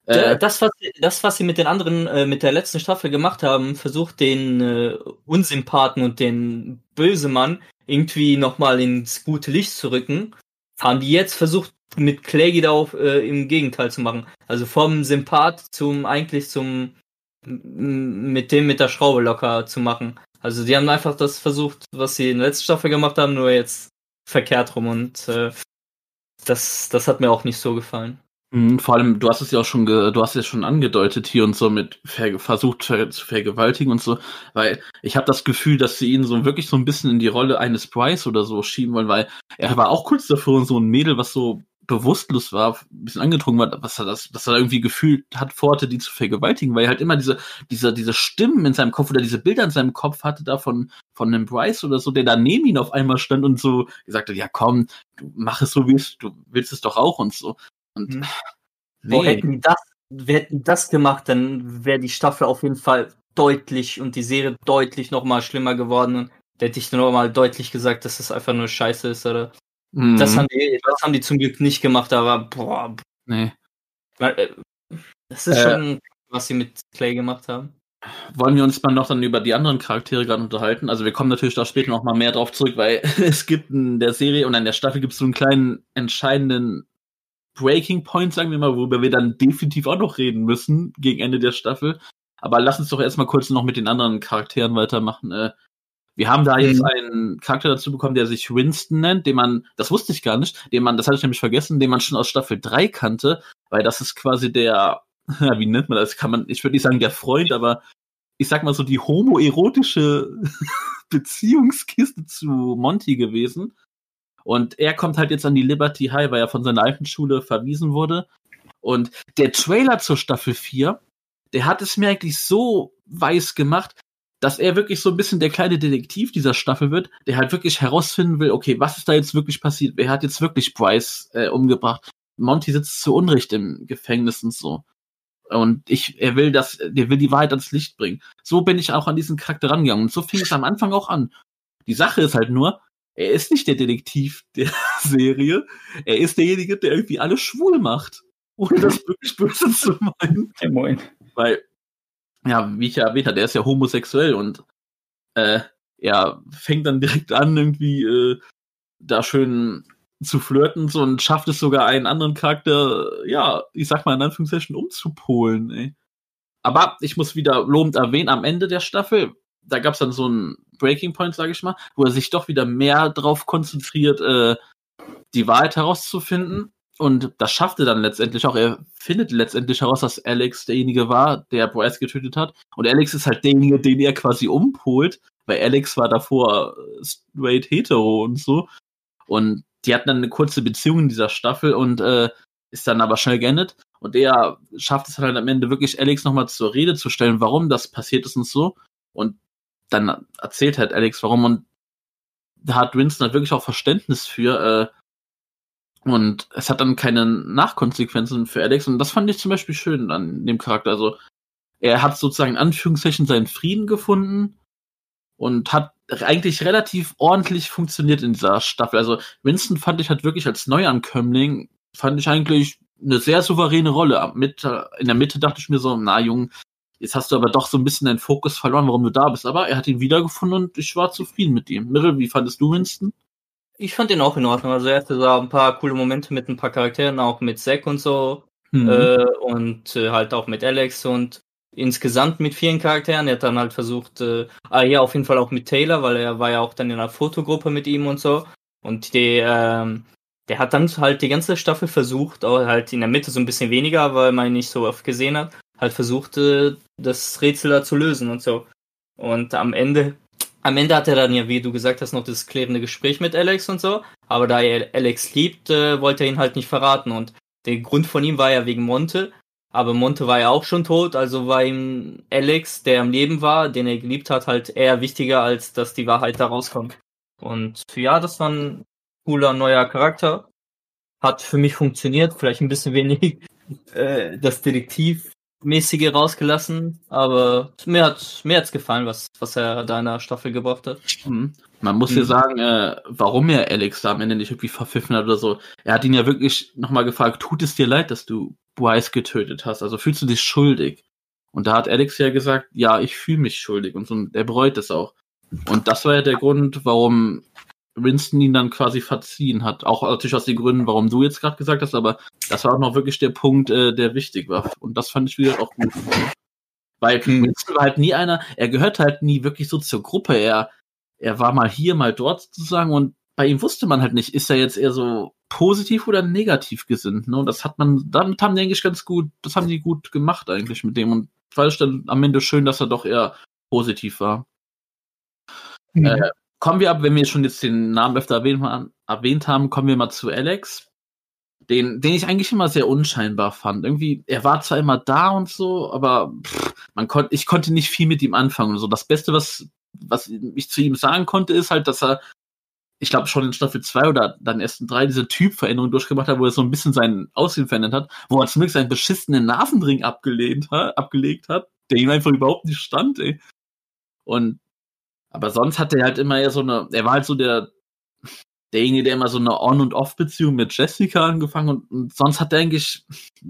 Äh, das, was, das, was sie mit den anderen, äh, mit der letzten Staffel gemacht haben, versucht den äh, Unsympathen und den Bösemann irgendwie nochmal ins gute Licht zu rücken, haben die jetzt versucht, mit Clay da auf, äh, im Gegenteil zu machen. Also vom Sympath zum, eigentlich zum, mit dem mit der Schraube locker zu machen. Also die haben einfach das versucht, was sie in der letzten Staffel gemacht haben, nur jetzt verkehrt rum und äh, das, das hat mir auch nicht so gefallen. Mhm, vor allem, du hast es ja auch schon, du hast es schon angedeutet hier und so mit ver versucht ver zu vergewaltigen und so, weil ich habe das Gefühl, dass sie ihn so wirklich so ein bisschen in die Rolle eines Bryce oder so schieben wollen, weil er war auch kurz davor so ein Mädel, was so bewusstlos war, ein bisschen angetrunken war, was er das, was er irgendwie gefühlt hat, vorhatte, die zu vergewaltigen, weil er halt immer diese, diese, diese Stimmen in seinem Kopf oder diese Bilder in seinem Kopf hatte da von, von einem Bryce oder so, der da neben ihn auf einmal stand und so gesagt hat, ja komm, du mach es so wie es, du willst es doch auch und so. Und hm. nee. Boah, hätten die das, hätten das gemacht, dann wäre die Staffel auf jeden Fall deutlich und die Serie deutlich nochmal schlimmer geworden. Da hätte ich nur mal deutlich gesagt, dass das einfach nur scheiße ist, oder? Mhm. Das, haben die, das haben die zum Glück nicht gemacht, aber boah. Nee. Äh, das ist äh, schon, was sie mit Clay gemacht haben. Wollen wir uns mal noch dann über die anderen Charaktere gerade unterhalten? Also wir kommen natürlich da später noch mal mehr drauf zurück, weil es gibt in der Serie und in der Staffel gibt es so einen kleinen entscheidenden Breaking Point, sagen wir mal, worüber wir dann definitiv auch noch reden müssen gegen Ende der Staffel. Aber lass uns doch erstmal kurz noch mit den anderen Charakteren weitermachen. Äh, wir haben da jetzt mhm. einen Charakter dazu bekommen, der sich Winston nennt, den man, das wusste ich gar nicht, den man, das hatte ich nämlich vergessen, den man schon aus Staffel 3 kannte, weil das ist quasi der, ja, wie nennt man das? Kann man, ich würde nicht sagen der Freund, aber ich sag mal so die homoerotische Beziehungskiste zu Monty gewesen. Und er kommt halt jetzt an die Liberty High, weil er von seiner alten Schule verwiesen wurde. Und der Trailer zur Staffel 4, der hat es mir eigentlich so weiß gemacht, dass er wirklich so ein bisschen der kleine Detektiv dieser Staffel wird, der halt wirklich herausfinden will, okay, was ist da jetzt wirklich passiert? Wer hat jetzt wirklich Bryce äh, umgebracht? Monty sitzt zu Unrecht im Gefängnis und so. Und ich, er will das, der will die Wahrheit ans Licht bringen. So bin ich auch an diesen Charakter rangegangen. Und so fing es am Anfang auch an. Die Sache ist halt nur, er ist nicht der Detektiv der Serie. Er ist derjenige, der irgendwie alles schwul macht. Ohne das wirklich böse zu meinen. Ja, moin. Weil, ja, wie ich ja erwähnt habe, der ist ja homosexuell und äh, er fängt dann direkt an, irgendwie äh, da schön zu flirten so, und schafft es sogar einen anderen Charakter, ja, ich sag mal in Anführungszeichen, umzupolen, ey. Aber ich muss wieder lobend erwähnen, am Ende der Staffel, da gab's dann so einen Breaking Point, sage ich mal, wo er sich doch wieder mehr drauf konzentriert, äh, die Wahrheit herauszufinden. Und das schafft er dann letztendlich auch. Er findet letztendlich heraus, dass Alex derjenige war, der Bryce getötet hat. Und Alex ist halt derjenige, den er quasi umpolt, weil Alex war davor straight hetero und so. Und die hatten dann eine kurze Beziehung in dieser Staffel und äh, ist dann aber schnell geendet. Und er schafft es halt am Ende wirklich, Alex nochmal zur Rede zu stellen, warum das passiert ist und so. Und dann erzählt halt Alex, warum. Und da hat Winston halt wirklich auch Verständnis für. Äh, und es hat dann keine Nachkonsequenzen für Alex. Und das fand ich zum Beispiel schön an dem Charakter. Also er hat sozusagen in Anführungszeichen seinen Frieden gefunden und hat eigentlich relativ ordentlich funktioniert in dieser Staffel. Also Winston fand ich halt wirklich als Neuankömmling, fand ich eigentlich eine sehr souveräne Rolle. In der Mitte dachte ich mir so, na Jung, jetzt hast du aber doch so ein bisschen deinen Fokus verloren, warum du da bist. Aber er hat ihn wiedergefunden und ich war zufrieden mit ihm. Mirrell, wie fandest du Winston? Ich fand ihn auch in Ordnung. Also er hatte da ein paar coole Momente mit ein paar Charakteren, auch mit Zack und so. Mhm. Äh, und äh, halt auch mit Alex und insgesamt mit vielen Charakteren. Er hat dann halt versucht, äh, ah ja, auf jeden Fall auch mit Taylor, weil er war ja auch dann in einer Fotogruppe mit ihm und so. Und die, ähm, der hat dann halt die ganze Staffel versucht, auch halt in der Mitte so ein bisschen weniger, weil man ihn nicht so oft gesehen hat, halt versucht, äh, das Rätsel da zu lösen und so. Und am Ende, am Ende hat er dann ja, wie du gesagt hast, noch das klärende Gespräch mit Alex und so. Aber da er Alex liebt, äh, wollte er ihn halt nicht verraten. Und der Grund von ihm war ja wegen Monte. Aber Monte war ja auch schon tot, also war ihm Alex, der am Leben war, den er geliebt hat, halt eher wichtiger, als dass die Wahrheit da rauskommt. Und ja, das war ein cooler neuer Charakter. Hat für mich funktioniert, vielleicht ein bisschen wenig äh, das Detektivmäßige rausgelassen, aber mir hat mir hat's gefallen, was was er da in der Staffel gebracht hat. Mhm. Man muss ja Mhm. sagen, äh, warum er Alex da am Ende nicht irgendwie verpfiffen hat oder so. Er hat ihn ja wirklich nochmal gefragt, tut es dir leid, dass du Bryce getötet hast? Also fühlst du dich schuldig? Und da hat Alex ja gesagt, ja, ich fühle mich schuldig und so, und er bereut es auch. Und das war ja der Grund, warum Winston ihn dann quasi verziehen hat. Auch natürlich aus den Gründen, warum du jetzt gerade gesagt hast, aber das war auch noch wirklich der Punkt, äh, der wichtig war. Und das fand ich wieder auch gut. Weil Hm. Winston war halt nie einer, er gehört halt nie wirklich so zur Gruppe. Er, er war mal hier, mal dort sozusagen und bei ihm wusste man halt nicht, ist er jetzt eher so positiv oder negativ gesinnt. Ne? Und das hat man, damit haben die eigentlich ganz gut, das haben die gut gemacht eigentlich mit dem. Und fand ich dann am Ende schön, dass er doch eher positiv war. Mhm. Äh, kommen wir ab, wenn wir schon jetzt den Namen öfter erwähnt, haben- kommen wir mal zu Alex. Den, den ich eigentlich immer sehr unscheinbar fand. Irgendwie, er war zwar immer da und so, aber pff, man konnte, ich konnte nicht viel mit ihm anfangen und so. Das Beste, was, was ich zu ihm sagen konnte, ist halt, dass er, ich glaube schon in Staffel 2 oder dann erst in 3 diese Typveränderung durchgemacht hat, wo er so ein bisschen sein Aussehen verändert hat, wo er zumindest seinen beschissenen Nasenring abgelehnt, ha, abgelegt hat, der ihm einfach überhaupt nicht stand, ey. Und aber sonst hat er halt immer eher so eine, er war halt so der, derjenige, der immer so eine On- und Off-Beziehung mit Jessica angefangen und, und sonst hat er eigentlich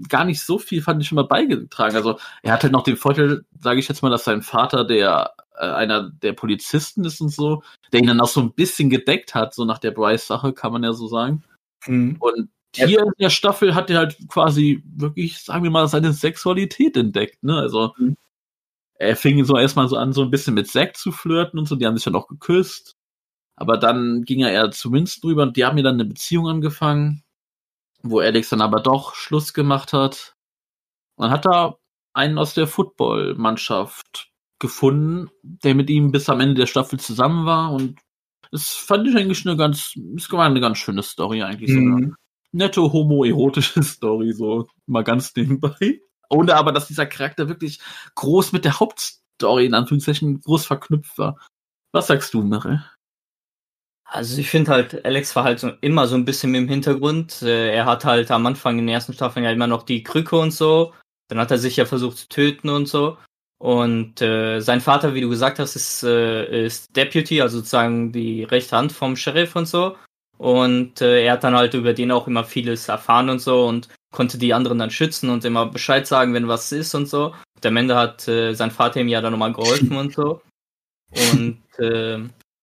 gar nicht so viel, fand ich, immer beigetragen. Also er hatte noch den Vorteil, sage ich jetzt mal, dass sein Vater der äh, einer der Polizisten ist und so, der ihn dann auch so ein bisschen gedeckt hat, so nach der Bryce-Sache, kann man ja so sagen. Mhm. Und hier in der Staffel hat er halt quasi wirklich, sagen wir mal, seine Sexualität entdeckt, ne? Also Mhm. Er fing so erstmal so an, so ein bisschen mit Zack zu flirten und so, die haben sich dann auch geküsst. Aber dann ging er eher zu Winston drüber und die haben mir dann eine Beziehung angefangen, wo Alex dann aber doch Schluss gemacht hat. Und dann hat er einen aus der Football-Mannschaft gefunden, der mit ihm bis am Ende der Staffel zusammen war und das fand ich eigentlich eine ganz, es war eine ganz schöne Story eigentlich. So eine Mhm. nette homoerotische Story, so mal ganz nebenbei. Ohne aber, dass dieser Charakter wirklich groß mit der Hauptstory Story in Anführungszeichen groß verknüpft war. Was sagst du, Mirre? Also ich finde halt, Alex war halt so, immer so ein bisschen im Hintergrund. Äh, er hat halt am Anfang in den ersten Staffeln ja immer noch die Krücke und so. Dann hat er sich ja versucht zu töten und so. Und äh, sein Vater, wie du gesagt hast, ist, äh, ist Deputy, also sozusagen die rechte Hand vom Sheriff und so. Und äh, er hat dann halt über den auch immer vieles erfahren und so und konnte die anderen dann schützen und immer Bescheid sagen, wenn was ist und so. Und am Ende hat äh, sein Vater ihm ja dann nochmal geholfen und so. Und äh,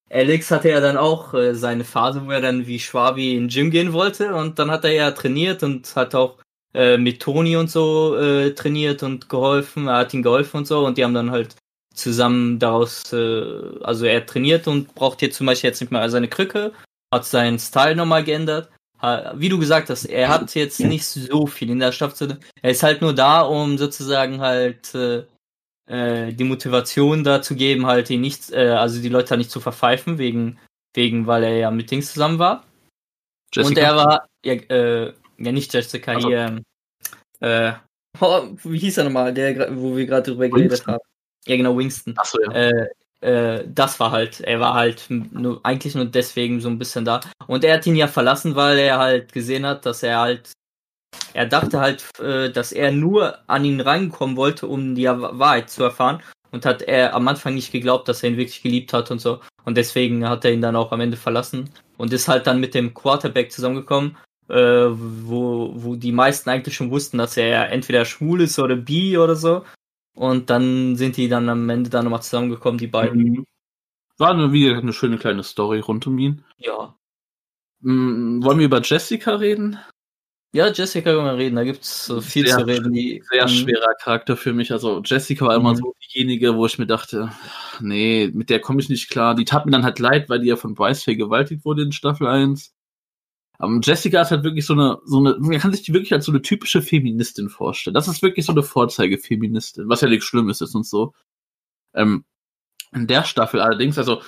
Alex hatte ja dann auch äh, seine Phase, wo er dann wie Schwabi in den Gym gehen wollte und dann hat er ja trainiert und hat auch äh, mit Toni und so äh, trainiert und geholfen, er hat ihm geholfen und so und die haben dann halt zusammen daraus, äh, also er trainiert und braucht jetzt zum Beispiel jetzt nicht mehr seine Krücke, hat seinen Style nochmal geändert. Wie du gesagt hast, er hat jetzt nicht so viel in der Staffel. Er ist halt nur da, um sozusagen halt äh, äh, die Motivation dazu geben, halt ihn nicht, äh, also die Leute nicht zu verpfeifen, wegen, wegen, weil er ja mit Dings zusammen war. Jessica? Und er war, ja, äh, ja nicht Jessica also. hier, äh, oh, wie hieß er nochmal, der, wo wir gerade drüber geredet haben. Ja, genau, Winston. Achso, ja. Äh, äh, das war halt, er war halt nur, eigentlich nur deswegen so ein bisschen da. Und er hat ihn ja verlassen, weil er halt gesehen hat, dass er halt er dachte halt, äh, dass er nur an ihn reinkommen wollte, um die Wahrheit zu erfahren. Und hat er am Anfang nicht geglaubt, dass er ihn wirklich geliebt hat und so. Und deswegen hat er ihn dann auch am Ende verlassen. Und ist halt dann mit dem Quarterback zusammengekommen, äh, wo, wo die meisten eigentlich schon wussten, dass er entweder schwul ist oder bi oder so. Und dann sind die dann am Ende dann nochmal zusammengekommen, die beiden. Mhm. War eine, wieder eine schöne kleine Story rund um ihn. Ja. Mhm, wollen wir über Jessica reden? Ja, Jessica können wir reden, da gibt's so viel sehr, zu reden. Die, sehr mhm. schwerer Charakter für mich. Also Jessica war immer mhm. so diejenige, wo ich mir dachte, nee, mit der komme ich nicht klar. Die tat mir dann halt leid, weil die ja von Bryce vergewaltigt wurde in Staffel 1. Aber Jessica ist halt wirklich so eine, so eine, man kann sich die wirklich als so eine typische Feministin vorstellen. Das ist wirklich so eine Vorzeigefeministin, was ja nichts Schlimmes ist und so. Ähm, in der Staffel allerdings, also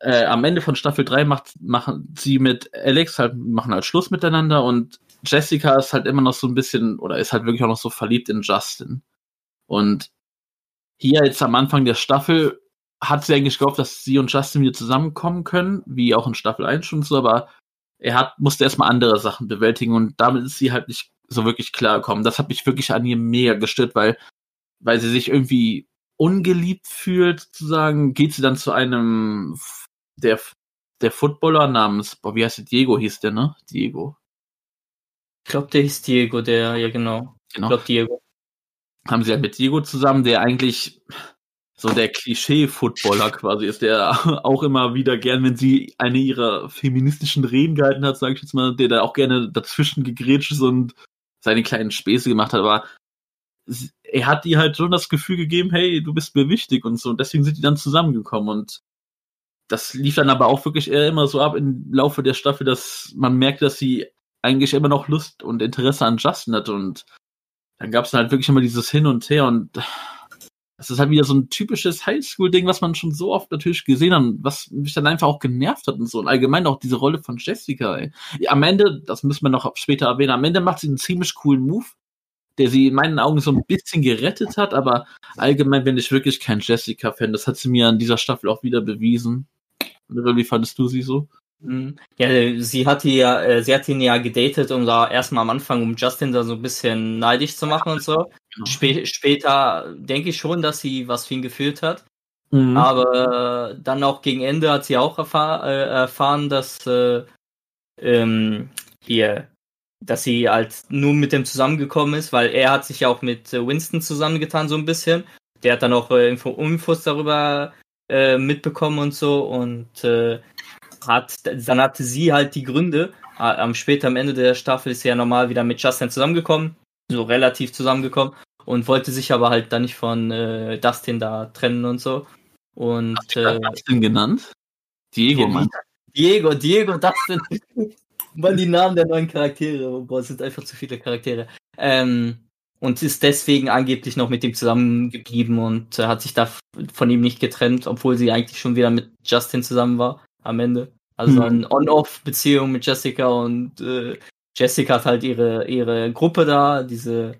äh, am Ende von Staffel 3 macht, machen sie mit Alex halt, machen halt Schluss miteinander und Jessica ist halt immer noch so ein bisschen, oder ist halt wirklich auch noch so verliebt in Justin. Und hier jetzt am Anfang der Staffel hat sie eigentlich gehofft, dass sie und Justin wieder zusammenkommen können, wie auch in Staffel 1 schon so, aber er hat, musste erstmal andere Sachen bewältigen und damit ist sie halt nicht so wirklich klargekommen. Das hat mich wirklich an ihr mega gestört, weil, weil sie sich irgendwie ungeliebt fühlt, sozusagen, geht sie dann zu einem der, der Footballer namens, boah, wie heißt der? Diego hieß der, ne? Diego. Ich glaube, der hieß Diego, der, ja genau. genau. Ich glaube, Diego. Haben sie halt mit Diego zusammen, der eigentlich so der Klischee-Footballer quasi ist, der auch immer wieder gern, wenn sie eine ihrer feministischen Reden gehalten hat, sage ich jetzt mal, der da auch gerne dazwischen gegrätscht ist und seine kleinen Späße gemacht hat, aber er hat ihr halt schon das Gefühl gegeben, hey, du bist mir wichtig und so, und deswegen sind die dann zusammengekommen. Und das lief dann aber auch wirklich eher immer so ab im Laufe der Staffel, dass man merkt, dass sie eigentlich immer noch Lust und Interesse an Justin hatte und dann gab es halt wirklich immer dieses Hin und Her und das ist halt wieder so ein typisches Highschool-Ding, was man schon so oft natürlich gesehen hat, was mich dann einfach auch genervt hat und so. Und allgemein auch diese Rolle von Jessica, ey. Am Ende, das müssen wir noch später erwähnen, am Ende macht sie einen ziemlich coolen Move, der sie in meinen Augen so ein bisschen gerettet hat, aber allgemein bin ich wirklich kein Jessica-Fan. Das hat sie mir an dieser Staffel auch wieder bewiesen. Wie fandest du sie so? Mhm. Ja, sie hat ja, äh, sie hat ihn ja gedatet, um da erstmal am Anfang, um Justin da so ein bisschen neidisch zu machen und so. Genau. Spä später denke ich schon, dass sie was für ihn gefühlt hat. Mhm. Aber äh, dann auch gegen Ende hat sie auch erfahr äh, erfahren, dass äh, ähm, hier, dass sie halt nur mit dem zusammengekommen ist, weil er hat sich ja auch mit äh, Winston zusammengetan, so ein bisschen. Der hat dann auch äh, Info Infos darüber mitbekommen und so und hat, dann hatte sie halt die Gründe. Am später am Ende der Staffel ist sie ja normal wieder mit Justin zusammengekommen, so relativ zusammengekommen und wollte sich aber halt dann nicht von äh, Dustin da trennen und so. Und Hast du äh, Dustin genannt? Diego, Mann. Diego, Diego, Dustin. Mann, die Namen der neuen Charaktere. Boah, es sind einfach zu viele Charaktere. Ähm, und ist deswegen angeblich noch mit ihm zusammengeblieben und äh, hat sich da von ihm nicht getrennt, obwohl sie eigentlich schon wieder mit Justin zusammen war am Ende. Also mhm. eine On-Off-Beziehung mit Jessica und äh, Jessica hat halt ihre, ihre Gruppe da, diese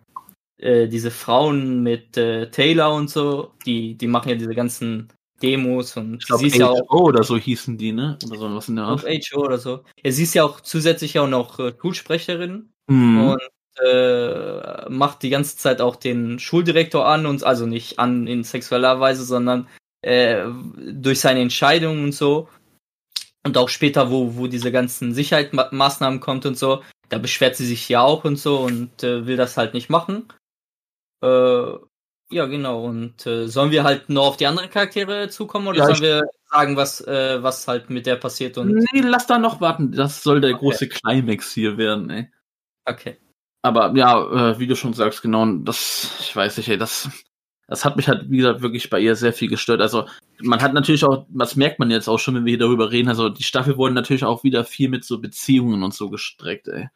äh, diese Frauen mit äh, Taylor und so, die, die machen ja diese ganzen Demos und Ich sie ist ja auch oder so hießen die, ne? Oder so was in der Art. HO oder so. Ja, sie ist ja auch zusätzlich auch noch äh, Schulsprecherin Mhm. und äh, macht die ganze Zeit auch den Schuldirektor an und also nicht an in sexueller Weise, sondern äh, durch seine Entscheidungen und so. Und auch später, wo, wo diese ganzen Sicherheitsmaßnahmen kommt und so, da beschwert sie sich ja auch und so und äh, will das halt nicht machen. Äh, ja, genau. Und äh, sollen wir halt nur auf die anderen Charaktere zukommen oder Ja, sollen wir sagen, was, äh, was halt mit der passiert und Nee, lass da noch warten. Das soll der große Climax hier werden, ey. okay. Aber ja, äh, wie du schon sagst, genau, das, ich weiß nicht, ey, das, das hat mich halt, wie gesagt, wirklich bei ihr sehr viel gestört. Also, man hat natürlich auch, was merkt man jetzt auch schon, wenn wir hier darüber reden, also die Staffel wurden natürlich auch wieder viel mit so Beziehungen und so gestreckt, ey.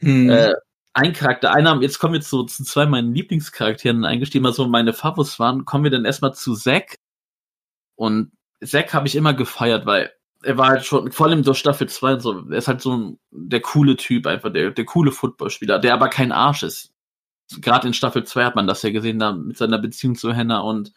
Hm. Äh, ein Charakter, einer, jetzt kommen wir zu, zu zwei meinen Lieblingscharakteren eingestiegen, mal so meine Favos waren, kommen wir dann erstmal zu Zack. Und Zack habe ich immer gefeiert, weil er war halt schon, vor allem so Staffel 2 und so, er ist halt so ein, der coole Typ, einfach der, der coole Footballspieler, der aber kein Arsch ist. Gerade in Staffel 2 hat man das ja gesehen, da mit seiner Beziehung zu Hannah und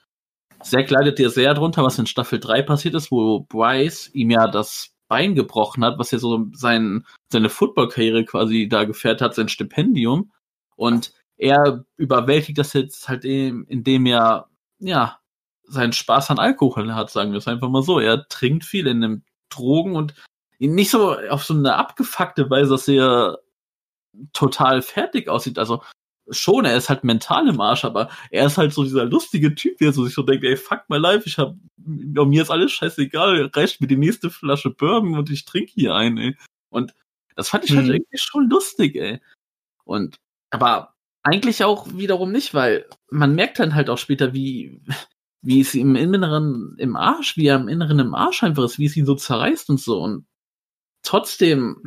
Zack leidet ja sehr drunter, was in Staffel 3 passiert ist, wo Bryce ihm ja das Bein gebrochen hat, was ja so sein, seine Footballkarriere quasi da gefährdet hat, sein Stipendium. Und er überwältigt das jetzt halt eben, indem er, ja, seinen Spaß an Alkohol hat, sagen wir es einfach mal so. Er trinkt viel, er nimmt Drogen und nicht so auf so eine abgefuckte Weise, dass er total fertig aussieht. Also schon, er ist halt mental im Arsch, aber er ist halt so dieser lustige Typ, der so sich so denkt, ey, fuck my life, ich hab, mir ist alles scheißegal, reicht mir die nächste Flasche Bourbon und ich trinke hier ein, ey. Und das fand ich halt Mhm. irgendwie schon lustig, ey. Und, aber eigentlich auch wiederum nicht, weil man merkt dann halt auch später, wie, wie es ihm im Inneren im Arsch, wie er im Inneren im Arsch einfach ist, wie es ihn so zerreißt und so. Und trotzdem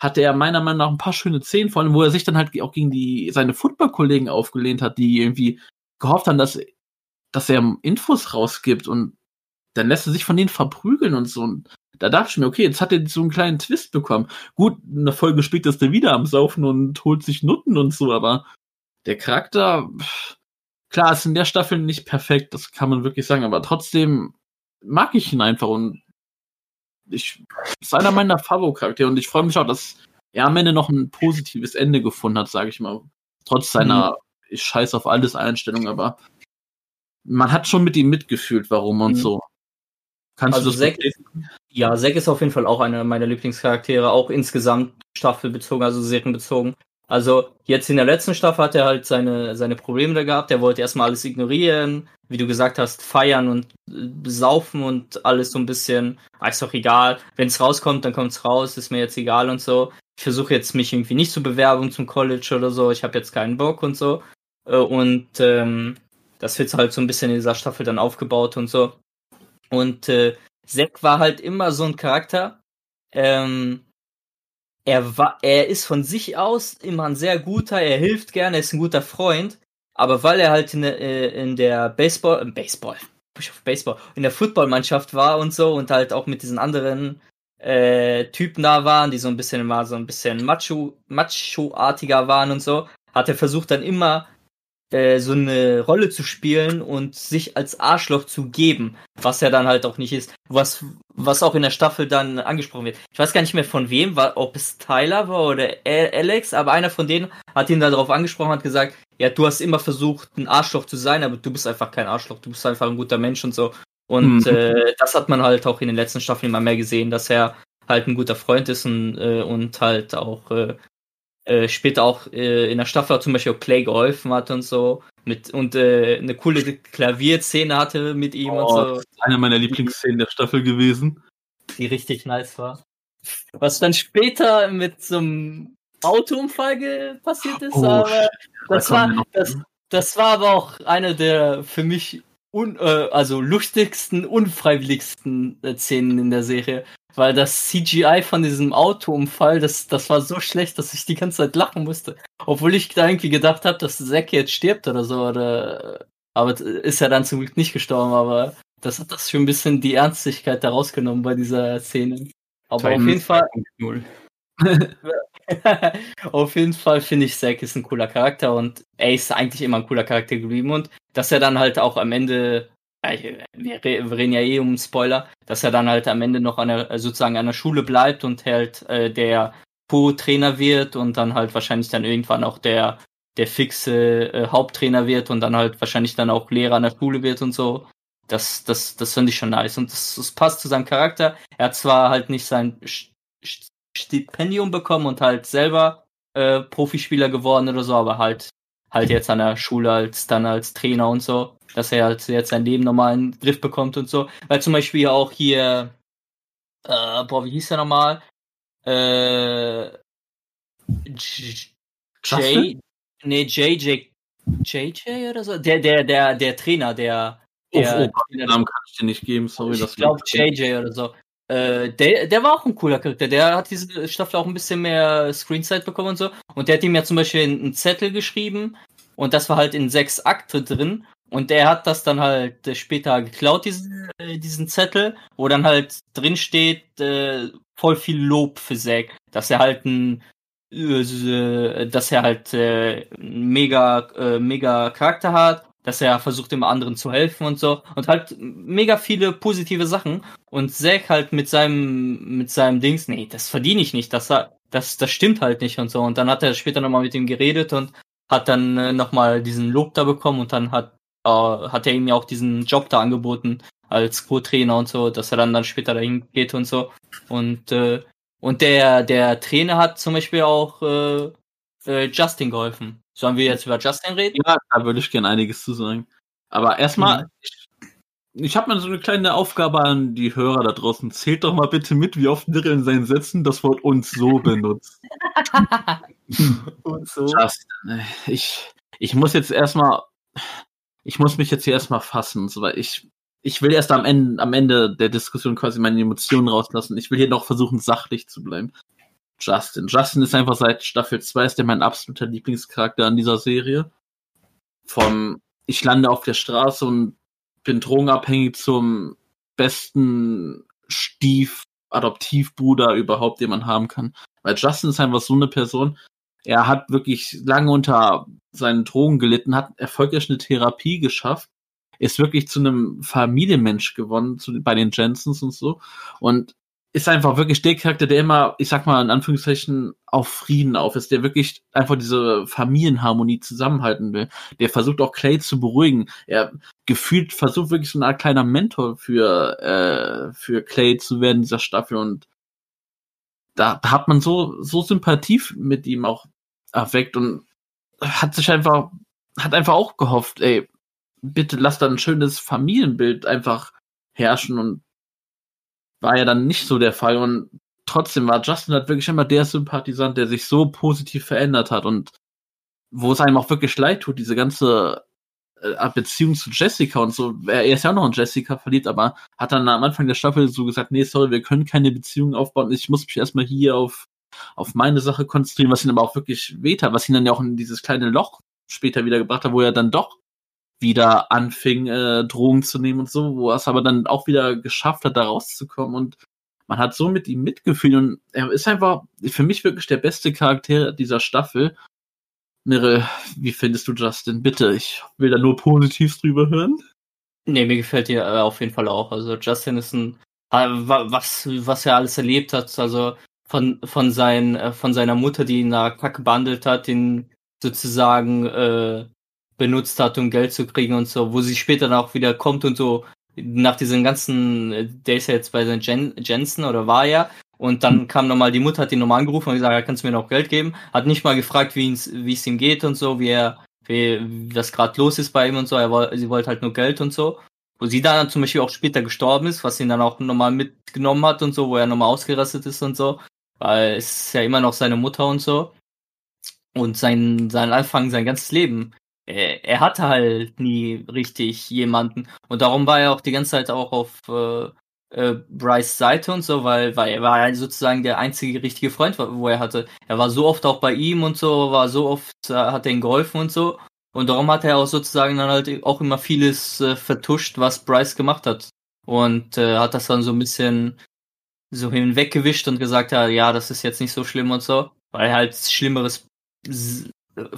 hatte er meiner Meinung nach ein paar schöne Szenen, vor allem, wo er sich dann halt auch gegen die, seine Football-Kollegen aufgelehnt hat, die irgendwie gehofft haben, dass, dass er Infos rausgibt und dann lässt er sich von denen verprügeln und so. Und da dachte ich mir, okay, jetzt hat er so einen kleinen Twist bekommen. Gut, eine Folge später ist er wieder am Saufen und holt sich Nutten und so, aber der Charakter, klar, ist in der Staffel nicht perfekt, das kann man wirklich sagen, aber trotzdem mag ich ihn einfach und ich ist einer meiner Favo-Charaktere und ich freue mich auch, dass er am Ende noch ein positives Ende gefunden hat, sage ich mal. Trotz seiner ich scheiß auf alles Einstellung, aber man hat schon mit ihm mitgefühlt, warum und Mhm. so. Kannst Also du das Zack-? Ja, Zack ist auf jeden Fall auch einer meiner Lieblingscharaktere, auch insgesamt staffelbezogen, also serienbezogen. Also jetzt in der letzten Staffel hat er halt seine, seine Probleme da gehabt. Er wollte erstmal alles ignorieren, wie du gesagt hast, feiern und äh, saufen und alles so ein bisschen, ah, ist doch egal. Wenn es rauskommt, dann kommt es raus, ist mir jetzt egal und so. Ich versuche jetzt mich irgendwie nicht zu bewerben zum College oder so. Ich habe jetzt keinen Bock und so. Äh, Und ähm, das wird halt so ein bisschen in dieser Staffel dann aufgebaut und so. Und äh, Zack war halt immer so ein Charakter. Ähm, er er ist von sich aus immer ein sehr guter, er hilft gerne, er ist ein guter Freund. Aber weil er halt in der, äh, in der Baseball, äh, Baseball, Baseball, in der Footballmannschaft war und so und halt auch mit diesen anderen äh, Typen da waren, die so ein bisschen mal so ein bisschen macho, macho-artiger waren und so, hat er versucht dann immer äh, so eine Rolle zu spielen und sich als Arschloch zu geben, was er dann halt auch nicht ist, was was auch in der Staffel dann angesprochen wird. Ich weiß gar nicht mehr von wem, war, ob es Tyler war oder Alex, aber einer von denen hat ihn darauf angesprochen, hat gesagt, ja, du hast immer versucht, ein Arschloch zu sein, aber du bist einfach kein Arschloch, du bist einfach ein guter Mensch und so. Und Mhm. äh, das hat man halt auch in den letzten Staffeln immer mehr gesehen, dass er halt ein guter Freund ist und, äh, und halt auch äh, äh, später auch äh, in der Staffel zum Beispiel auch Clay geholfen hat und so. Mit, und äh, eine coole Klavierszene hatte mit ihm und Oh, so, das ist eine meiner Lieblingsszenen der Staffel gewesen. die richtig nice war. Was dann später mit so einem Autounfall passiert ist, Oh, aber das da war, das, das war aber auch eine der für mich un, äh, also lustigsten, unfreiwilligsten äh, Szenen in der Serie. Weil das CGI von diesem Autounfall, das, das war so schlecht, dass ich die ganze Zeit lachen musste. Obwohl ich da irgendwie gedacht habe, dass Zack jetzt stirbt oder so. Oder, aber ist ja dann zum Glück nicht gestorben, aber das hat das schon ein bisschen die Ernstigkeit da rausgenommen bei dieser Szene. Aber auf jeden Fall. Auf jeden Fall finde ich, Zack ist ein cooler Charakter und er ist eigentlich immer ein cooler Charakter geblieben und dass er dann halt auch am Ende, äh, wir, reden ja eh um Spoiler, dass er dann halt am Ende noch an der, sozusagen an der Schule bleibt und halt äh, der Co-Trainer wird und dann halt wahrscheinlich dann irgendwann auch der, der fixe äh, Haupttrainer wird und dann halt wahrscheinlich dann auch Lehrer an der Schule wird und so. Das, das, das finde ich schon nice und das, das passt zu seinem Charakter. Er hat zwar halt nicht sein Stipendium bekommen und halt selber äh, Profispieler geworden oder so, aber halt halt jetzt an der Schule als dann als Trainer und so, dass er halt jetzt sein Leben nochmal in den Griff bekommt und so. Weil zum Beispiel auch hier, äh, boah, wie hieß der nochmal? Äh, J, nee, JJ, JJ oder so? Der, der, der, der Trainer, der, der, oh, oh, den Namen kann ich dir nicht geben, sorry. Ich glaube JJ oder so. Äh, der, der war auch ein cooler Charakter. Der hat diese Staffel auch ein bisschen mehr Screenzeit bekommen und so. Und der hat ihm ja zum Beispiel einen Zettel geschrieben. Und das war halt in sechs Akte drin. Und der hat das dann halt äh, später geklaut, diesen, äh, diesen Zettel, wo dann halt drin steht, äh, voll viel Lob für Zack. Dass er halt ein, dass er halt äh, mega, äh, mega Charakter hat dass er versucht, dem anderen zu helfen und so. Und halt mega viele positive Sachen. Und Zack halt mit seinem, mit seinem Dings, nee, das verdiene ich nicht, das, das, das stimmt halt nicht und so. Und dann hat er später nochmal mit ihm geredet und hat dann äh, nochmal diesen Lob da bekommen und dann hat, äh, hat er ihm ja auch diesen Job da angeboten als Co-Trainer und so, dass er dann dann später dahin geht und so. Und, äh, und der, der Trainer hat zum Beispiel auch äh, äh, Justin geholfen. Sollen wir jetzt über Justin reden? Ja, da würde ich gerne einiges zu sagen. Aber erstmal, mhm. ich, ich habe mal so eine kleine Aufgabe an die Hörer da draußen. Zählt doch mal bitte mit, wie oft Nirre in seinen Sätzen das Wort uns so benutzt. und so. Justin, ich, ich muss jetzt erstmal, ich muss mich jetzt hier erstmal fassen, so, weil ich, ich will erst am Ende, am Ende der Diskussion quasi meine Emotionen rauslassen. Ich will hier noch versuchen, sachlich zu bleiben. Justin. Justin ist einfach seit Staffel 2 ist der mein absoluter Lieblingscharakter an dieser Serie. Vom ich lande auf der Straße und bin drogenabhängig zum besten Stief Adoptivbruder überhaupt, den man haben kann. Weil Justin ist einfach so eine Person, er hat wirklich lange unter seinen Drogen gelitten, hat erfolgreich eine Therapie geschafft, ist wirklich zu einem Familienmensch gewonnen zu, bei den Jensens und so. Und ist einfach wirklich der Charakter, der immer, ich sag mal in Anführungszeichen, auf Frieden auf ist, der wirklich einfach diese Familienharmonie zusammenhalten will. Der versucht auch Clay zu beruhigen. Er gefühlt versucht wirklich so eine Art kleiner Mentor für, äh, für Clay zu werden in dieser Staffel und da, hat man so, so Sympathie mit ihm auch erweckt und hat sich einfach, hat einfach auch gehofft, ey, bitte lass da ein schönes Familienbild einfach herrschen und war ja dann nicht so der Fall und trotzdem war Justin halt wirklich immer der Sympathisant, der sich so positiv verändert hat und wo es einem auch wirklich leid tut, diese ganze äh, Beziehung zu Jessica und so. Er ist ja auch noch in Jessica verliebt, aber hat dann am Anfang der Staffel so gesagt, nee, sorry, wir können keine Beziehung aufbauen. Ich muss mich erstmal hier auf, auf meine Sache konzentrieren, was ihn aber auch wirklich weht hat, was ihn dann ja auch in dieses kleine Loch später wieder gebracht hat, wo er dann doch wieder anfing, äh, Drogen zu nehmen und so, wo er es aber dann auch wieder geschafft hat, da rauszukommen und man hat so mit ihm mitgefühlt und er ist einfach für mich wirklich der beste Charakter dieser Staffel. Nere, wie findest du Justin? Bitte, ich will da nur positiv drüber hören. Nee, mir gefällt dir äh, auf jeden Fall auch. Also Justin ist ein, äh, was, was er alles erlebt hat, also von, von, sein, äh, von seiner Mutter, die ihn da kacke behandelt hat, ihn sozusagen äh, benutzt hat, um Geld zu kriegen und so, wo sie später dann auch wieder kommt und so nach diesen ganzen, der ist ja jetzt bei den Jen, Jensen oder war ja, und dann kam nochmal die Mutter, hat ihn nochmal angerufen und gesagt, ja, kannst du mir noch Geld geben? Hat nicht mal gefragt, wie es ihm geht und so, wie er, wie, wie das gerade los ist bei ihm und so. Er, sie wollte halt nur Geld und so. Wo sie dann zum Beispiel auch später gestorben ist, was ihn dann auch nochmal mitgenommen hat und so, wo er nochmal ausgerastet ist und so. Weil es ist ja immer noch seine Mutter und so. Und sein, sein Anfang, sein ganzes Leben er, hatte halt nie richtig jemanden. Und darum war er auch die ganze Zeit auch auf äh, äh, Bryce Seite und so, weil, weil er war sozusagen der einzige richtige Freund, wo er hatte. Er war so oft auch bei ihm und so, war so oft, äh, hat er ihm geholfen und so. Und darum hat er auch sozusagen dann halt auch immer vieles äh, vertuscht, was Bryce gemacht hat. Und äh, hat das dann so ein bisschen so hinweggewischt und gesagt, ja, ja, das ist jetzt nicht so schlimm und so. weil er halt Schlimmeres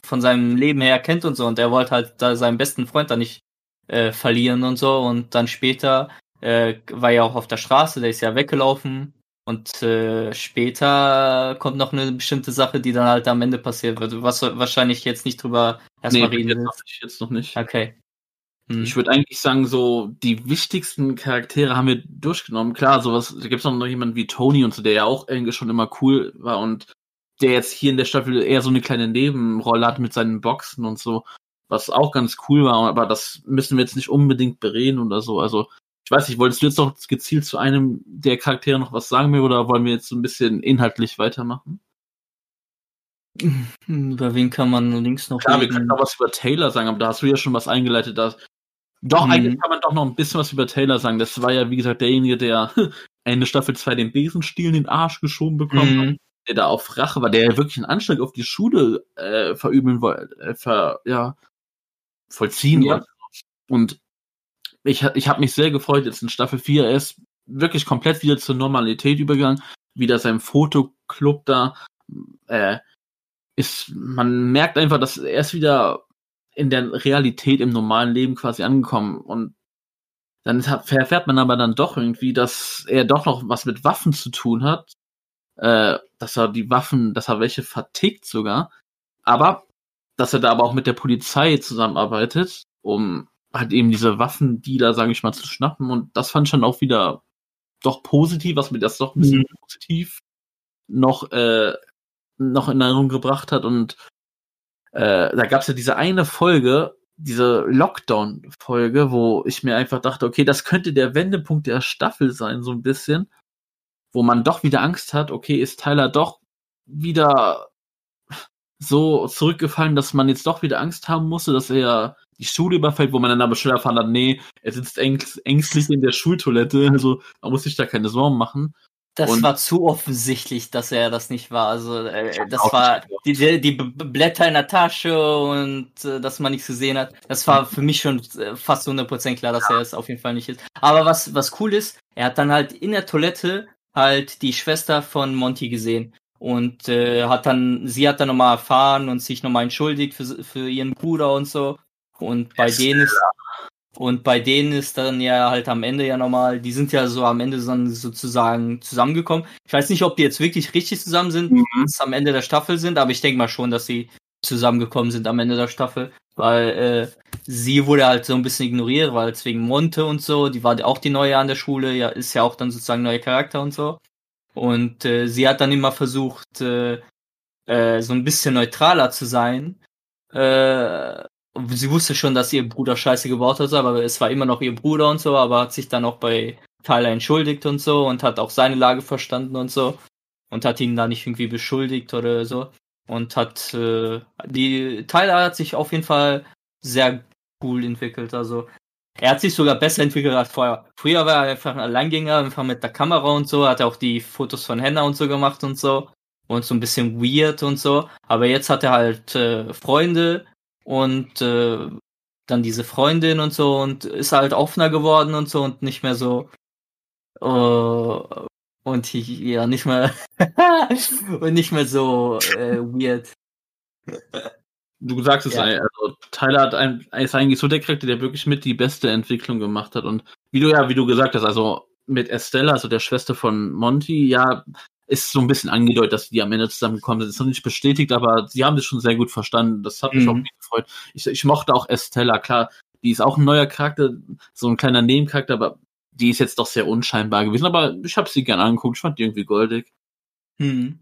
von seinem Leben her kennt und so. Und er wollte halt da seinen besten Freund da nicht äh, verlieren und so. Und dann später äh, war er auch auf der Straße, der ist ja weggelaufen. Und äh, später kommt noch eine bestimmte Sache, die dann halt am Ende passiert wird, was wahrscheinlich jetzt nicht drüber erstmal Nee, reden noch nicht. Jetzt noch nicht. Okay. Hm. Ich würde eigentlich sagen, so die wichtigsten Charaktere haben wir durchgenommen. Klar, sowas, da gibt's auch noch jemanden wie Tony und so, der ja auch irgendwie schon immer cool war und der jetzt hier in der Staffel eher so eine kleine Nebenrolle hat mit seinen Boxen und so, was auch ganz cool war, aber das müssen wir jetzt nicht unbedingt bereden oder so. Also, ich weiß nicht, wolltest du jetzt noch gezielt zu einem der Charaktere noch was sagen mir oder wollen wir jetzt so ein bisschen inhaltlich weitermachen? Hm, Über wen kann man links noch Klar, wir reden? können auch was über Taylor sagen, aber da hast du ja schon was eingeleitet. Da doch, Mhm. eigentlich kann man doch noch ein bisschen was über Taylor sagen. Das war ja, wie gesagt, derjenige, der Ende Staffel 2 den Besenstiel in den Arsch geschoben bekommen hat, Mhm. Der da auf Rache war, der ja wirklich einen Anschlag auf die Schule äh, verüben wollte, äh, ver, ja, vollziehen Ja. wollte. Und ich, ich habe mich sehr gefreut, jetzt in Staffel 4, er ist wirklich komplett wieder zur Normalität übergegangen, wieder seinem Fotoclub da, äh, ist, man merkt einfach, dass er ist wieder in der Realität im normalen Leben quasi angekommen und dann hat- erfährt man aber dann doch irgendwie, dass er doch noch was mit Waffen zu tun hat, äh, dass er die Waffen, dass er welche vertickt sogar, aber dass er da aber auch mit der Polizei zusammenarbeitet, um halt eben diese Waffendealer, sage ich mal, zu schnappen. Und das fand ich dann auch wieder doch positiv, was mir das doch ein bisschen positiv noch äh, noch in Erinnerung gebracht hat. Und äh, da gab's ja diese eine Folge, diese Lockdown-Folge, wo ich mir einfach dachte, okay, das könnte der Wendepunkt der Staffel sein, so ein bisschen, wo man doch wieder Angst hat, okay, ist Tyler doch wieder so zurückgefallen, dass man jetzt doch wieder Angst haben musste, dass er die Schule überfällt, wo man dann aber schnell erfahren hat, nee, er sitzt ängst ängstlich in der Schultoilette, also man muss sich da keine Sorgen machen. Das Und- war zu offensichtlich, dass er das nicht war. Also äh, das war die, die, die Blätter in der Tasche und äh, dass man nichts gesehen hat. Das war für mich schon äh, fast 100% klar, dass er es auf jeden Fall nicht ist. Aber was was cool ist, er hat dann halt in der Toilette halt die Schwester von Monty gesehen und äh, hat dann sie hat dann nochmal erfahren und sich nochmal entschuldigt für für ihren Bruder und so. Und bei denen ist und bei denen ist dann ja halt am Ende ja nochmal, die sind ja so am Ende dann sozusagen zusammengekommen. Ich weiß nicht, ob die jetzt wirklich richtig zusammen sind, Mhm. am Ende der Staffel sind, aber ich denke mal schon, dass sie zusammengekommen sind am Ende der Staffel, weil äh, sie wurde halt so ein bisschen ignoriert, weil es wegen Monte und so, die war auch die neue an der Schule, ja, ist ja auch dann sozusagen neuer Charakter und so. Und äh, sie hat dann immer versucht, äh, äh, so ein bisschen neutraler zu sein. Äh, sie wusste schon, dass ihr Bruder Scheiße gebaut hat, aber es war immer noch ihr Bruder und so, aber hat sich dann auch bei Tyler entschuldigt und so und hat auch seine Lage verstanden und so und hat ihn da nicht irgendwie beschuldigt oder so und hat äh, die Tyler hat sich auf jeden Fall sehr cool entwickelt, also er hat sich sogar besser entwickelt als vorher. Früher war er einfach ein Alleingänger, einfach mit der Kamera und so, hat auch die Fotos von Hannah und so gemacht und so und so ein bisschen weird und so, aber jetzt hat er halt äh, Freunde und äh, dann diese Freundin und so und ist halt offener geworden und so und nicht mehr so äh, und ja nicht mehr und nicht mehr so äh, weird. Du sagst es, Ja. also Tyler hat ein, ist eigentlich so der Charakter, der wirklich mit die beste Entwicklung gemacht hat. Und wie du ja, wie du gesagt hast, also mit Estella, also der Schwester von Monty, ja, ist so ein bisschen angedeutet, dass die am Ende zusammengekommen sind. Ist noch nicht bestätigt, aber sie haben das schon sehr gut verstanden. Das hat mich Mhm. auch gefreut. Ich, ich mochte auch Estella, klar, die ist auch ein neuer Charakter, so ein kleiner Nebencharakter, aber die ist jetzt doch sehr unscheinbar gewesen. Aber ich habe sie gern angeguckt, ich fand die irgendwie goldig. Hm.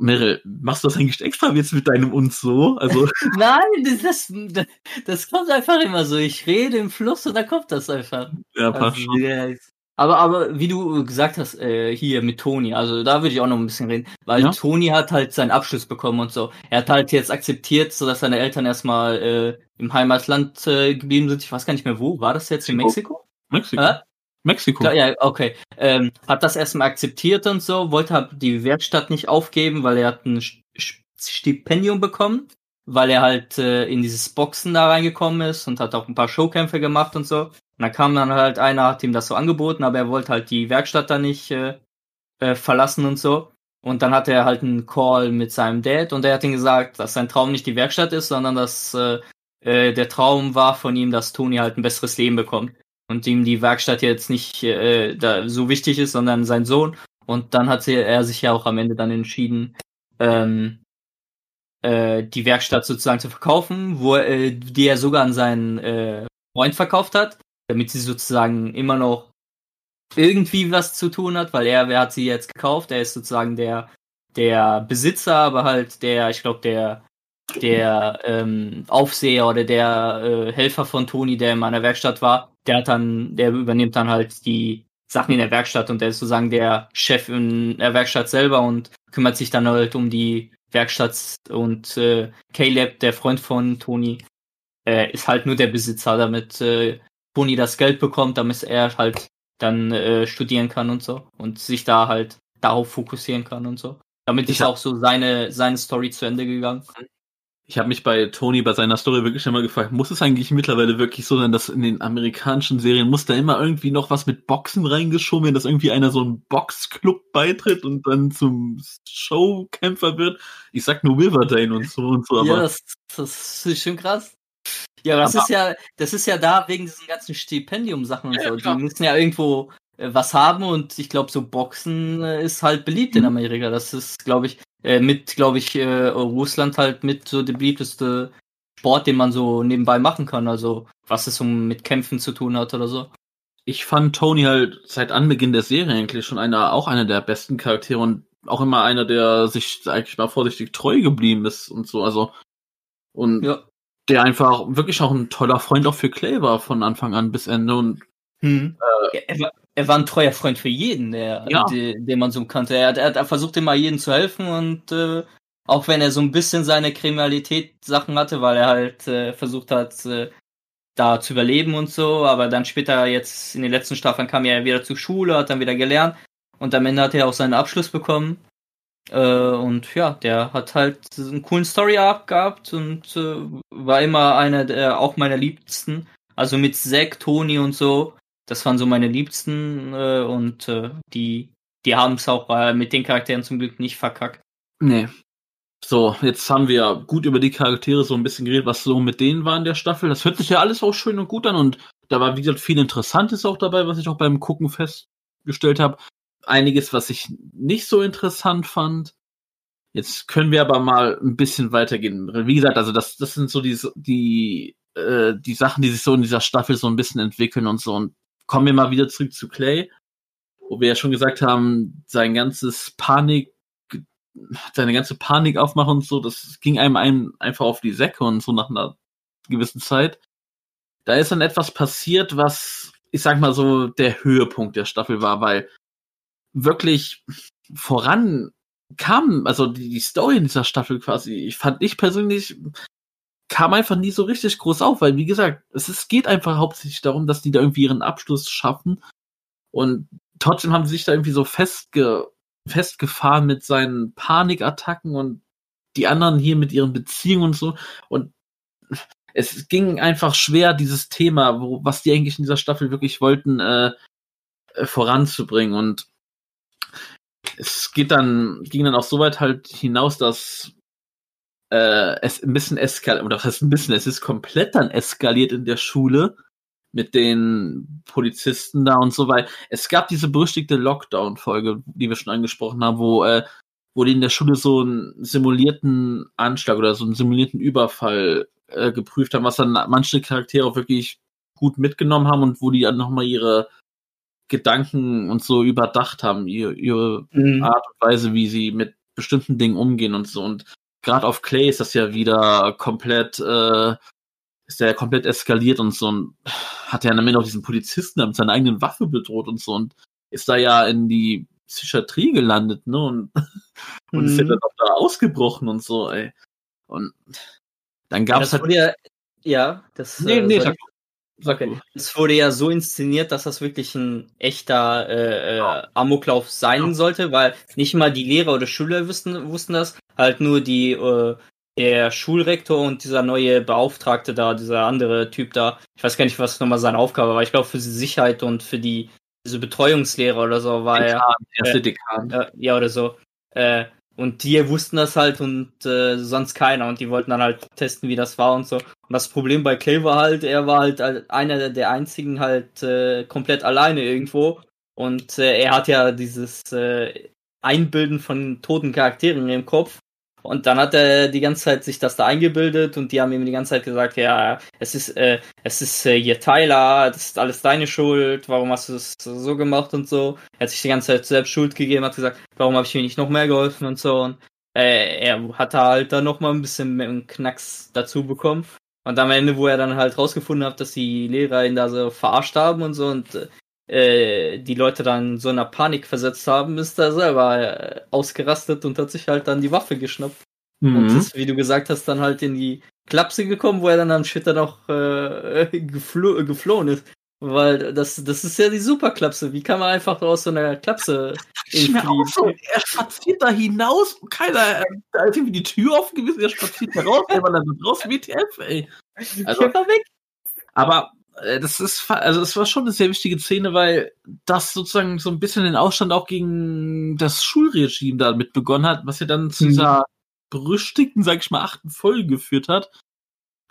Meryl, machst du das eigentlich extra jetzt mit deinem und so? Also, Nein, das, das, das kommt einfach immer so. Ich rede im Fluss und da kommt das einfach. ja, passt Also, schon. ja, aber, aber wie du gesagt hast, äh, hier mit Toni, also da würde ich auch noch ein bisschen reden, weil Ja. Toni hat halt seinen Abschluss bekommen und so. Er hat halt jetzt akzeptiert, so dass seine Eltern erstmal äh, im Heimatland äh, geblieben sind. Ich weiß gar nicht mehr wo. War das jetzt in Mexiko? Mexiko. Hä? Mexiko. Klar, ja, okay. Ähm, hat das erstmal akzeptiert und so, wollte halt die Werkstatt nicht aufgeben, weil er hat ein St- St- Stipendium bekommen, weil er halt äh, in dieses Boxen da reingekommen ist und hat auch ein paar Showkämpfe gemacht und so. Und dann kam dann halt einer, hat ihm das so angeboten, aber er wollte halt die Werkstatt da nicht äh, äh, verlassen und so. Und dann hatte er halt einen Call mit seinem Dad und der hat ihm gesagt, dass sein Traum nicht die Werkstatt ist, sondern dass äh, äh, der Traum war von ihm, dass Tony halt ein besseres Leben bekommt. Und ihm die Werkstatt jetzt nicht äh, da so wichtig ist, sondern sein Sohn. Und dann hat sie, er sich ja auch am Ende dann entschieden, ähm, äh, die Werkstatt sozusagen zu verkaufen, wo äh, die er sogar an seinen äh, Freund verkauft hat, damit sie sozusagen immer noch irgendwie was zu tun hat, weil er, wer hat sie jetzt gekauft? Er ist sozusagen der der Besitzer, aber halt der, ich glaube der der ähm, Aufseher oder der äh, Helfer von Toni, der in meiner Werkstatt war, der hat dann, der übernimmt dann halt die Sachen in der Werkstatt und der ist sozusagen der Chef in der Werkstatt selber und kümmert sich dann halt um die Werkstatt und äh, Caleb, der Freund von Toni, äh, ist halt nur der Besitzer, damit äh, Toni das Geld bekommt, damit er halt dann äh, studieren kann und so und sich da halt darauf fokussieren kann und so. Damit ist auch so seine, seine Story zu Ende gegangen. Ich habe mich bei Tony bei seiner Story wirklich immer gefragt, muss es eigentlich mittlerweile wirklich so sein, dass in den amerikanischen Serien muss da immer irgendwie noch was mit Boxen reingeschoben werden, dass irgendwie einer so einen Boxclub beitritt und dann zum Showkämpfer wird? Ich sag nur Riverdale und so und so, aber ja, das, das ist schon krass. Ja, aber das Aber- ist ja, das ist ja da wegen diesen ganzen Stipendium-Sachen und Ja, so. klar. Die müssen ja irgendwo äh, was haben und ich glaube, so Boxen äh, ist halt beliebt in Mhm. Amerika. Das ist, glaube ich, äh, mit, glaube ich, äh, Russland halt mit so der beliebteste Sport, den man so nebenbei machen kann. Also, was es um mit Kämpfen zu tun hat oder so. ich fand Tony halt seit Anbeginn der Serie eigentlich schon einer, auch einer der besten Charaktere und auch immer einer, der sich eigentlich mal vorsichtig treu geblieben ist und so, also und Ja. der einfach wirklich auch ein toller Freund auch für Clay war von Anfang an bis Ende und Hm. er, er, er war ein treuer Freund für jeden, der, Ja. den, den man so kannte. Er, hat- er hat versucht immer jedem zu helfen und äh, auch wenn er so ein bisschen seine Kriminalität-Sachen hatte, weil er halt äh, versucht hat, äh, da zu überleben und so, aber dann später jetzt in den letzten Staffeln kam er wieder zur Schule, hat dann wieder gelernt und am Ende hat er auch seinen Abschluss bekommen. Äh, und ja, der hat halt einen coolen Story-Arc gehabt und äh, war immer einer der auch meiner Liebsten. Also mit Zack, Tony und so, das waren so meine Liebsten äh, und äh, die, die haben es auch äh, mit den Charakteren zum Glück nicht verkackt. nee. So, jetzt haben wir gut über die Charaktere so ein bisschen geredet, was so mit denen war in der Staffel. Das hört sich ja alles auch schön und gut an und da war, wie gesagt, viel Interessantes auch dabei, was ich auch beim Gucken festgestellt habe. Einiges, was ich nicht so interessant fand. Jetzt können wir aber mal ein bisschen weitergehen. Wie gesagt, also das, das sind so die, die, äh, die Sachen, die sich so in dieser Staffel so ein bisschen entwickeln und so. Und kommen wir mal wieder zurück zu Clay, wo wir ja schon gesagt haben, sein ganzes Panik, seine ganze Panik aufmachen und so, das ging einem, einem einfach auf die Säcke und so nach einer gewissen Zeit. Da ist dann etwas passiert, was, ich sag mal so, der Höhepunkt der Staffel war, weil wirklich voran kam, also die, die Story in dieser Staffel quasi, ich fand ich persönlich, kam einfach nie so richtig groß auf, weil wie gesagt, es ist, geht einfach hauptsächlich darum, dass die da irgendwie ihren Abschluss schaffen und trotzdem haben sie sich da irgendwie so festge festgefahren mit seinen Panikattacken und die anderen hier mit ihren Beziehungen und so und es ging einfach schwer, dieses Thema, wo, was die eigentlich in dieser Staffel wirklich wollten, äh, äh, voranzubringen. Und es geht dann, ging dann auch so weit halt hinaus, dass äh, es ein bisschen eskaliert, oder was heißt ein bisschen, es ist komplett dann eskaliert in der Schule mit den Polizisten da und so weiter. Es gab diese berüchtigte Lockdown-Folge, die wir schon angesprochen haben, wo, äh, wo die in der Schule so einen simulierten Anschlag oder so einen simulierten Überfall äh, geprüft haben, was dann manche Charaktere auch wirklich gut mitgenommen haben und wo die dann nochmal ihre Gedanken und so überdacht haben, ihre, ihre Art und Weise, wie sie mit bestimmten Dingen umgehen und so. Und gerade auf Clay ist das ja wieder komplett, äh, ist der ja komplett eskaliert und so und hat ja am Ende auch diesen Polizisten mit seiner eigenen Waffe bedroht und so und ist da ja in die Psychiatrie gelandet, ne? Und, und ist ja Mhm. dann auch da ausgebrochen und so, ey. Und dann Ja, gab es das halt. ja, ja, das, Nee, äh, nee, sag, sag Okay. Es wurde ja so inszeniert, dass das wirklich ein echter äh, äh, Amoklauf sein Ja. sollte, weil nicht mal die Lehrer oder Schüler wussten, wussten das, halt nur die äh, der Schulrektor und dieser neue Beauftragte da, dieser andere Typ da. Ich weiß gar nicht, was nochmal seine Aufgabe war. Ich glaube für die Sicherheit und für die diese Betreuungslehrer oder so war er. Dekan, erste äh, Dekan. äh, ja, oder so. Äh, und die wussten das halt und äh, sonst keiner. Und die wollten dann halt testen, wie das war und so. Und das Problem bei Clay war halt, er war halt einer der, der einzigen halt äh, komplett alleine irgendwo. Und äh, er hat ja dieses äh, Einbilden von toten Charakteren im Kopf. Und dann hat er die ganze Zeit sich das da eingebildet und die haben ihm die ganze Zeit gesagt, ja, es ist, äh, es ist äh, hier Tyler, das ist alles deine Schuld, warum hast du das so gemacht und so. Er hat sich die ganze Zeit selbst Schuld gegeben, hat gesagt, warum habe ich mir nicht noch mehr geholfen und so. Und äh, er hat halt dann noch mal ein bisschen Knacks dazu bekommen. Und am Ende, wo er dann halt rausgefunden hat, dass die Lehrer ihn da so verarscht haben und so und äh, äh, die Leute dann so einer Panik versetzt haben, ist er selber äh, ausgerastet und hat sich halt dann die Waffe geschnappt. Mhm. Und ist, wie du gesagt hast, dann halt in die Klapse gekommen, wo er dann am Schitter noch äh, geflo geflohen ist. Weil das, das ist ja die Superklapse. Wie kann man einfach aus so einer Klapse entfliehen? So, er spaziert da hinaus, keiner, da ist irgendwie die Tür offen gewesen, er spaziert da raus, er war dann raus, WTF, ey. Also, weg. Aber äh, das ist, also es war schon eine sehr wichtige Szene, weil das sozusagen so ein bisschen den Aufstand auch gegen das Schulregime da mit begonnen hat, was ja dann zu mhm. dieser berüchtigten, sag ich mal, achten Folge geführt hat,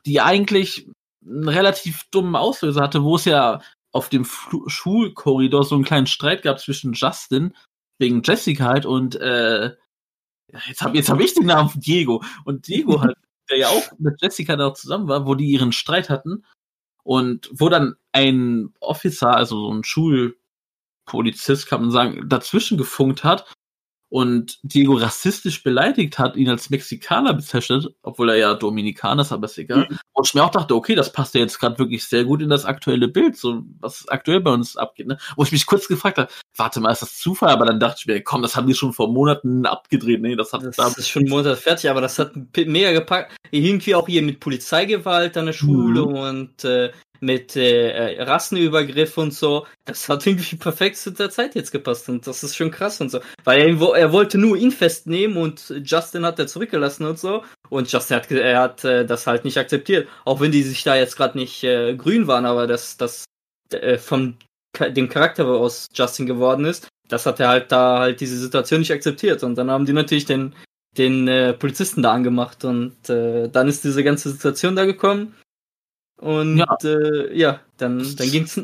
die eigentlich einen relativ dummen Auslöser hatte, wo es ja auf dem Fl Schulkorridor so einen kleinen Streit gab zwischen Justin wegen Jessica halt und äh, jetzt habe jetzt hab ich den Namen Diego und Diego halt, der ja auch mit Jessica da zusammen war, wo die ihren Streit hatten und wo dann ein Officer, also so ein Schulpolizist, kann man sagen, dazwischen gefunkt hat und Diego rassistisch beleidigt hat, ihn als Mexikaner bezeichnet, obwohl er ja Dominikaner ist, aber ist egal. Mhm. Und ich mir auch dachte, okay, das passt ja jetzt gerade wirklich sehr gut in das aktuelle Bild, so was aktuell bei uns abgeht. Ne? Wo ich mich kurz gefragt habe, warte mal, ist das Zufall? Aber dann dachte ich mir, komm, das haben die schon vor Monaten abgedreht. Nee, das hat das da ist schon Monat fertig, aber das hat mega gepackt. Irgendwie auch hier mit Polizeigewalt an der Schule mhm. und äh, mit äh, Rassenübergriff und so. Das hat irgendwie perfekt zu der Zeit jetzt gepasst und das ist schon krass und so. Weil er, er wollte nur ihn festnehmen und Justin hat er zurückgelassen und so. Und Justin hat, er hat äh, das halt nicht akzeptiert. Auch wenn die sich da jetzt gerade nicht äh, grün waren, aber das, das äh, von dem Charakter aus Justin geworden ist, das hat er halt da halt diese Situation nicht akzeptiert. Und dann haben die natürlich den, den äh, Polizisten da angemacht und äh, dann ist diese ganze Situation da gekommen und ja, äh, ja dann, dann ging's.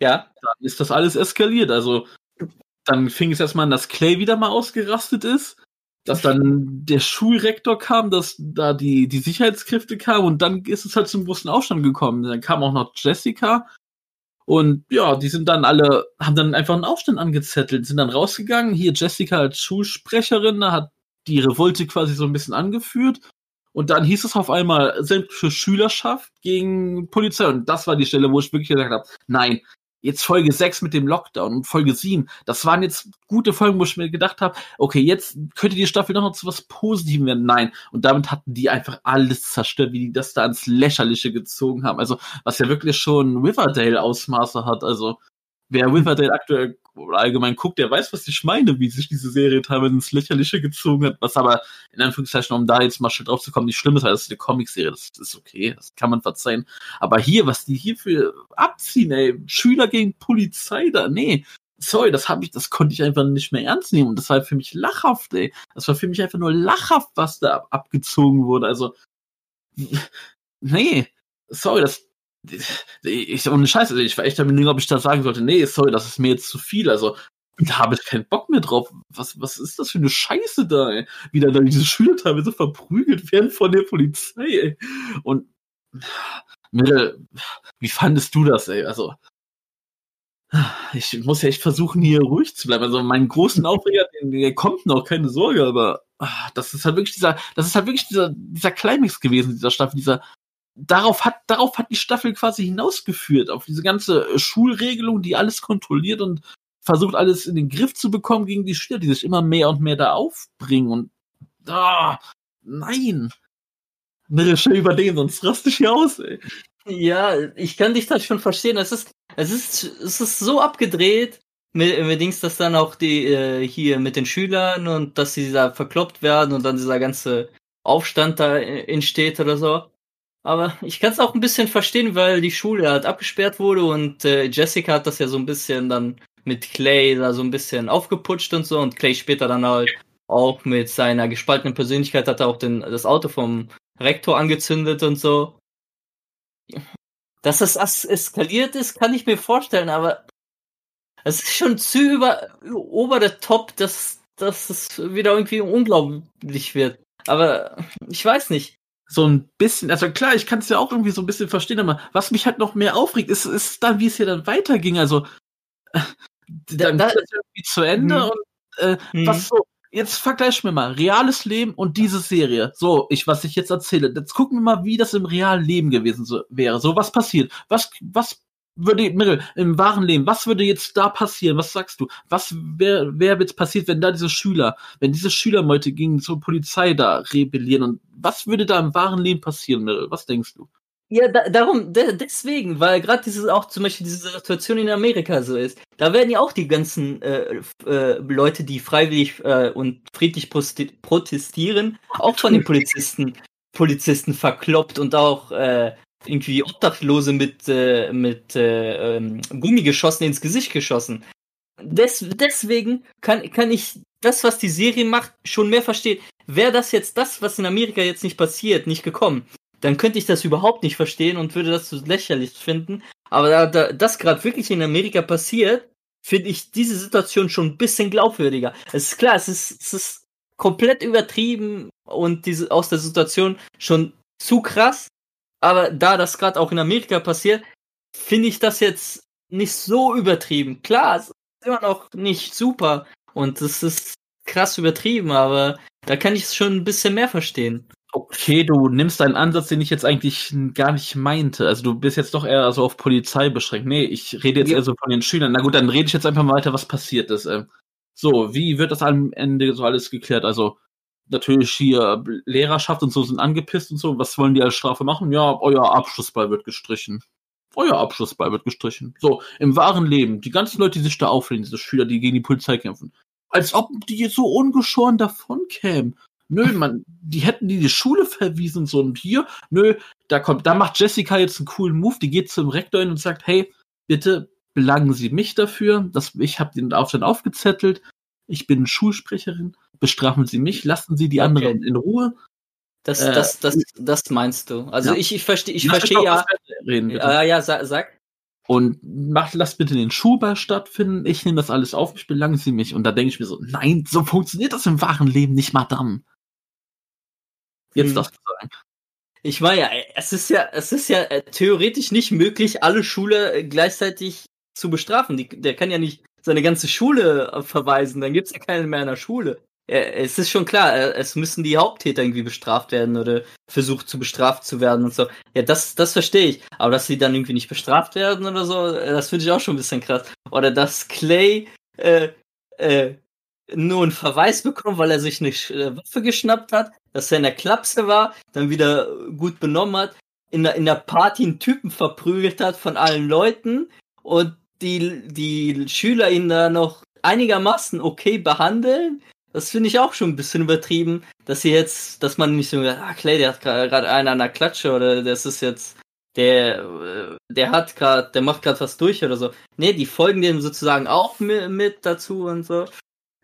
Ja. Dann ist das alles eskaliert. Also dann fing es erstmal an, dass Clay wieder mal ausgerastet ist, dass dann der Schulrektor kam, dass da die, die Sicherheitskräfte kamen und dann ist es halt zum großen Aufstand gekommen. Dann kam auch noch Jessica und ja, die sind dann alle, haben dann einfach einen Aufstand angezettelt, sind dann rausgegangen. Hier Jessica als Schulsprecherin hat die Revolte quasi so ein bisschen angeführt und dann hieß es auf einmal sämtliche Schülerschaft gegen Polizei. Und das war die Stelle, wo ich wirklich gesagt habe, nein, jetzt Folge 6 mit dem Lockdown und Folge 7, das waren jetzt gute Folgen, wo ich mir gedacht habe, okay, jetzt könnte die Staffel noch zu was Positivem werden. Nein. Und damit hatten die einfach alles zerstört, wie die das da ans Lächerliche gezogen haben. Also, was ja wirklich schon Riverdale-Ausmaße hat. Also, wer Riverdale aktuell oder allgemein guckt, der weiß, was ich meine, wie sich diese Serie teilweise ins Lächerliche gezogen hat, was aber in Anführungszeichen, um da jetzt mal schnell drauf zu kommen, nicht schlimm ist, weil das ist eine Comicserie, das ist okay, das kann man verzeihen. Aber hier, was die hier für abziehen, ey, Schüler gegen Polizei da, nee, sorry, das habe ich, das konnte ich einfach nicht mehr ernst nehmen und das war für mich lachhaft, ey. Das war für mich einfach nur lachhaft, was da abgezogen wurde, also, nee, sorry, das, ich, ohne Scheiße, ich war echt am Ding, ob ich da sagen sollte, nee, sorry, das ist mir jetzt zu viel, also, da habe ich keinen Bock mehr drauf. Was, was ist das für eine Scheiße da, ey? Wie da diese Schüler teilweise verprügelt werden von der Polizei, ey. Und, Mittel, wie fandest du das, ey? Also, ich muss ja echt versuchen, hier ruhig zu bleiben. Also, meinen großen Aufreger, der kommt noch, keine Sorge, aber ach, das ist halt wirklich dieser, das ist halt wirklich dieser, dieser Climax gewesen, dieser Staffel, dieser, darauf hat, darauf hat die Staffel quasi hinausgeführt, auf diese ganze äh, Schulregelung, die alles kontrolliert und versucht alles in den Griff zu bekommen gegen die Schüler, die sich immer mehr und mehr da aufbringen und ah, nein. Eine über den, sonst raste ich hier aus, ey. Ja, ich kann dich da schon verstehen. Es ist, es ist, es ist so abgedreht, mit, mit Dings, dass dann auch die äh, hier mit den Schülern und dass sie da verkloppt werden und dann dieser ganze Aufstand da äh, entsteht oder so. Aber ich kann es auch ein bisschen verstehen, weil die Schule halt abgesperrt wurde und äh, Jessica hat das ja so ein bisschen dann mit Clay da so ein bisschen aufgeputscht und so und Clay später dann halt auch mit seiner gespaltenen Persönlichkeit hat er auch den, das Auto vom Rektor angezündet und so. Dass das as- eskaliert ist, kann ich mir vorstellen, aber es ist schon zu über, over the top, dass, dass es wieder irgendwie unglaublich wird. Aber ich weiß nicht. So ein bisschen, also klar, ich kann es ja auch irgendwie so ein bisschen verstehen, aber was mich halt noch mehr aufregt, ist, ist dann, wie es hier dann weiterging. Also äh, dann da- da, das irgendwie zu Ende Hm. und äh, Hm. was so. Jetzt vergleichen wir mal reales Leben und diese Serie. So, ich was ich jetzt erzähle. Jetzt gucken wir mal, wie das im realen Leben gewesen so, wäre. So was passiert. Was was würde Mirre, im wahren Leben, was würde jetzt da passieren? Was sagst du? Was wäre wär jetzt passiert, wenn da diese Schüler, wenn diese Schüler heute gegen zur Polizei da rebellieren und was würde da im wahren Leben passieren, Mirre? Was denkst du? Ja, da, darum, de, deswegen, weil gerade dieses auch zum Beispiel diese Situation in Amerika so ist. Da werden ja auch die ganzen äh, äh, Leute, die freiwillig äh, und friedlich protestieren, auch von den Polizisten, Polizisten verkloppt und auch äh, irgendwie Obdachlose mit, äh, mit äh, ähm, Gummigeschossen ins Gesicht geschossen. Des, deswegen kann, kann ich das, was die Serie macht, schon mehr verstehen. Wäre das jetzt das, was in Amerika jetzt nicht passiert, nicht gekommen, dann könnte ich das überhaupt nicht verstehen und würde das so lächerlich finden. Aber da, da das gerade wirklich in Amerika passiert, finde ich diese Situation schon ein bisschen glaubwürdiger. Es ist klar, es ist, es ist komplett übertrieben und diese aus der Situation schon zu krass. Aber da das gerade auch in Amerika passiert, finde ich das jetzt nicht so übertrieben. Klar, es ist immer noch nicht super und es ist krass übertrieben, aber da kann ich es schon ein bisschen mehr verstehen. Okay, du nimmst einen Ansatz, den ich jetzt eigentlich gar nicht meinte. Also du bist jetzt doch eher so auf Polizei beschränkt. Nee, ich rede jetzt Ja. eher so von den Schülern. Na gut, dann rede ich jetzt einfach mal weiter, was passiert ist. Ähm, So, wie wird das am Ende so alles geklärt? Also natürlich hier Lehrerschaft und so sind angepisst und so. Was wollen die als Strafe machen? Ja, euer Abschlussball wird gestrichen. Euer Abschlussball wird gestrichen. So, im wahren Leben, die ganzen Leute, die sich da auflehnen, diese Schüler, die gegen die Polizei kämpfen. Als ob die jetzt so ungeschoren davon kämen. Nö, man, die hätten die die Schule verwiesen und so und hier, nö, da kommt, da macht Jessica jetzt einen coolen Move, die geht zum Rektor hin und sagt, hey, bitte belangen Sie mich dafür, dass ich habe den Aufstand aufgezettelt, ich bin Schulsprecherin, bestrafen Sie mich, lassen Sie die Okay. anderen in Ruhe. Das, Äh, das, das, das meinst du. Also ja. ich, ich verstehe, ich Lass verstehe ja. Reden. Ja, ja, sag. Und macht, lasst bitte den Schulball stattfinden, ich nehme das alles auf, ich belangen Sie mich. Und da denke ich mir so, nein, so funktioniert das im wahren Leben nicht, Madame. Jetzt Hm. das sagen. Ich meine ja, es ist ja, es ist ja äh, theoretisch nicht möglich, alle Schüler äh, gleichzeitig zu bestrafen. Die, der kann ja nicht seine ganze Schule äh, verweisen, dann gibt's ja keinen mehr in der Schule. Es ist schon klar, äh, es müssen die Haupttäter irgendwie bestraft werden oder versucht zu bestraft zu werden und so. Ja, das, das verstehe ich. Aber dass sie dann irgendwie nicht bestraft werden oder so, äh, das finde ich auch schon ein bisschen krass. Oder dass Clay äh, äh, nur einen Verweis bekommt, weil er sich eine Waffe geschnappt hat, dass er in der Klapse war, dann wieder gut benommen hat, in der, in der Party einen Typen verprügelt hat von allen Leuten und die, die Schüler ihn da noch einigermaßen okay behandeln. Das finde ich auch schon ein bisschen übertrieben, dass sie jetzt, dass man nicht so, ah, Clay, der hat gerade einen an der Klatsche oder das ist jetzt, der, äh, der hat gerade, der macht gerade was durch oder so. Nee, die folgen dem sozusagen auch mit, dazu und so.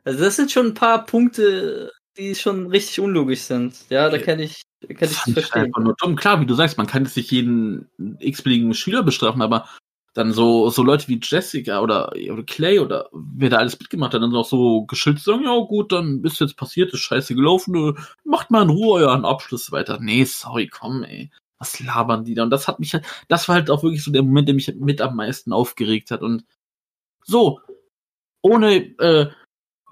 Also das sind schon ein paar Punkte, die schon richtig unlogisch sind. Ja, da kann ich, kann ich das Fand ich verstehen. einfach nur dumm. Klar, wie du sagst, man kann jetzt nicht jeden x-beliebigen Schüler bestrafen, aber dann so, so Leute wie Jessica oder, oder Clay oder wer da alles mitgemacht hat, dann auch so geschützt sagen, ja gut, dann ist jetzt passiert, ist scheiße gelaufen, äh, macht mal in Ruhe euren Abschluss weiter. Nee, sorry, komm, ey. Was labern die da? Und das hat mich halt, das war halt auch wirklich so der Moment, der mich mit am meisten aufgeregt hat. Und so, ohne, äh,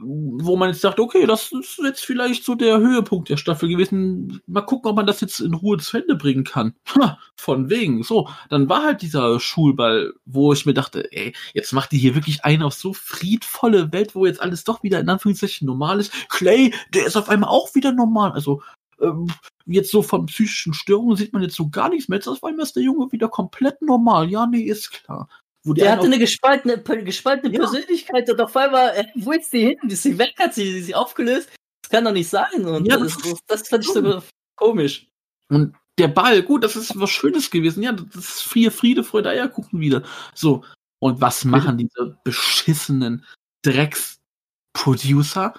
wo man jetzt sagt, okay, das ist jetzt vielleicht so der Höhepunkt der Staffel gewesen. Mal gucken, ob man das jetzt in Ruhe zu Ende bringen kann. Ha, von wegen. So, dann war halt dieser Schulball, wo ich mir dachte, ey, jetzt macht die hier wirklich eine auf so friedvolle Welt, wo jetzt alles doch wieder in Anführungszeichen normal ist. Clay, der ist auf einmal auch wieder normal. Also, ähm, jetzt so von psychischen Störungen sieht man jetzt so gar nichts mehr. Jetzt auf einmal ist der Junge wieder komplett normal. Ja, nee, ist klar. Wo die Der hatte eine gespaltene, gespaltene Ja. Persönlichkeit und auf einmal, äh, wo ist die hin? Ist sie weg? Hat sie sie aufgelöst? Das kann doch nicht sein. Und Ja, das, das das, fand ich so komisch. Und der Ball, gut, das ist was Schönes gewesen. Ja, das ist Friede, Friede, Freude, Eierkuchen wieder. So. Und was machen diese beschissenen Drecks-Producer?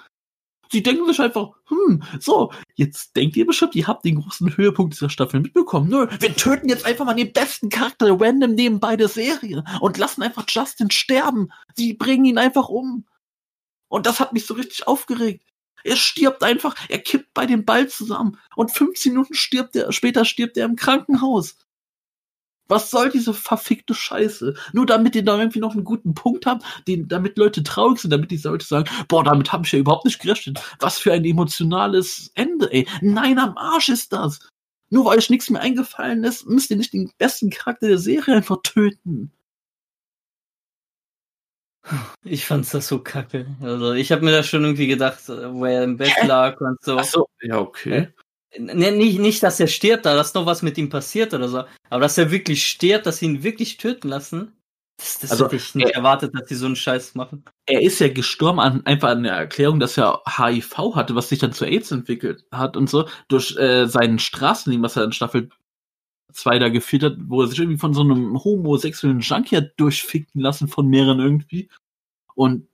Sie denken sich einfach, hm, so, jetzt denkt ihr bestimmt, ihr habt den großen Höhepunkt dieser Staffel mitbekommen. Nö, wir töten jetzt einfach mal den besten Charakter random nebenbei der Serie und lassen einfach Justin sterben. Sie bringen ihn einfach um. Und das hat mich so richtig aufgeregt. Er stirbt einfach, er kippt bei dem Ball zusammen und 15 Minuten stirbt er, später stirbt er im Krankenhaus. Was soll diese verfickte Scheiße? Nur damit ihr da irgendwie noch einen guten Punkt habt, den, damit Leute traurig sind, damit die Leute sagen, boah, damit habe ich ja überhaupt nicht gerechnet. Was für ein emotionales Ende, ey. Nein, am Arsch ist das. Nur weil euch nichts mehr eingefallen ist, müsst ihr nicht den besten Charakter der Serie einfach töten. Ich fand's das so kacke. Also ich habe mir da schon irgendwie gedacht, äh, wo er im Bett lag und so. Ach so, ja, okay. Ne, nicht, nicht, dass er stirbt, da dass noch was mit ihm passiert oder so. Aber dass er wirklich stirbt, dass sie ihn wirklich töten lassen, das, das Also, hätte ich nicht er- erwartet, dass sie so einen Scheiß machen. Er ist ja gestorben an, einfach an der Erklärung, dass er HIV hatte, was sich dann zu AIDS entwickelt hat und so, durch äh, seinen Straßenleben, was er in Staffel 2 da geführt hat, wo er sich irgendwie von so einem homosexuellen Junkie hat durchficken lassen von mehreren irgendwie. Und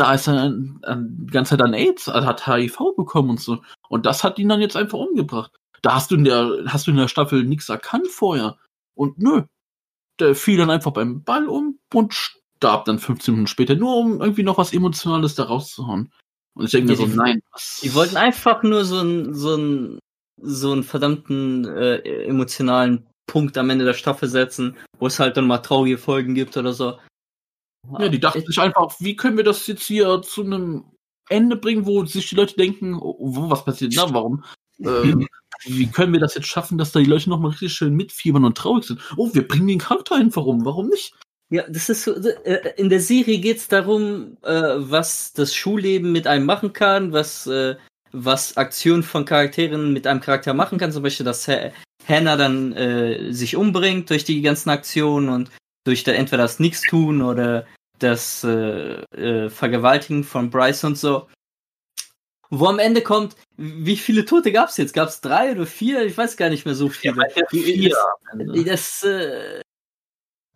da ist er die ganze Zeit an AIDS, also hat HIV bekommen und so. Und das hat ihn dann jetzt einfach umgebracht. Da hast du in der, hast du in der Staffel nichts erkannt vorher. Und nö. Der fiel dann einfach beim Ball um und starb dann 15 Minuten später, nur um irgendwie noch was Emotionales da rauszuhauen. Und ich denke mir so, nein. Die wollten einfach nur so einen, so einen, so einen verdammten äh, emotionalen Punkt am Ende der Staffel setzen, wo es halt dann mal traurige Folgen gibt oder so. Ja, die dachten sich einfach, wie können wir das jetzt hier zu einem Ende bringen, wo sich die Leute denken, oh, wo was passiert, na, warum? Ähm, wie können wir das jetzt schaffen, dass da die Leute nochmal richtig schön mitfiebern und traurig sind? Oh, wir bringen den Charakter einfach um, warum nicht? Ja, das ist so, äh, in der Serie geht's darum, äh, was das Schulleben mit einem machen kann, was, äh, was Aktionen von Charakteren mit einem Charakter machen kann, zum Beispiel, dass Ha- Hannah dann sich umbringt durch die ganzen Aktionen und durch da entweder das Nichtstun oder das äh, äh, Vergewaltigen von Bryce und so. Wo am Ende kommt, wie viele Tote gab's jetzt? Gab's drei oder vier? Ich weiß gar nicht mehr so viele. Die- Vier das, das, äh,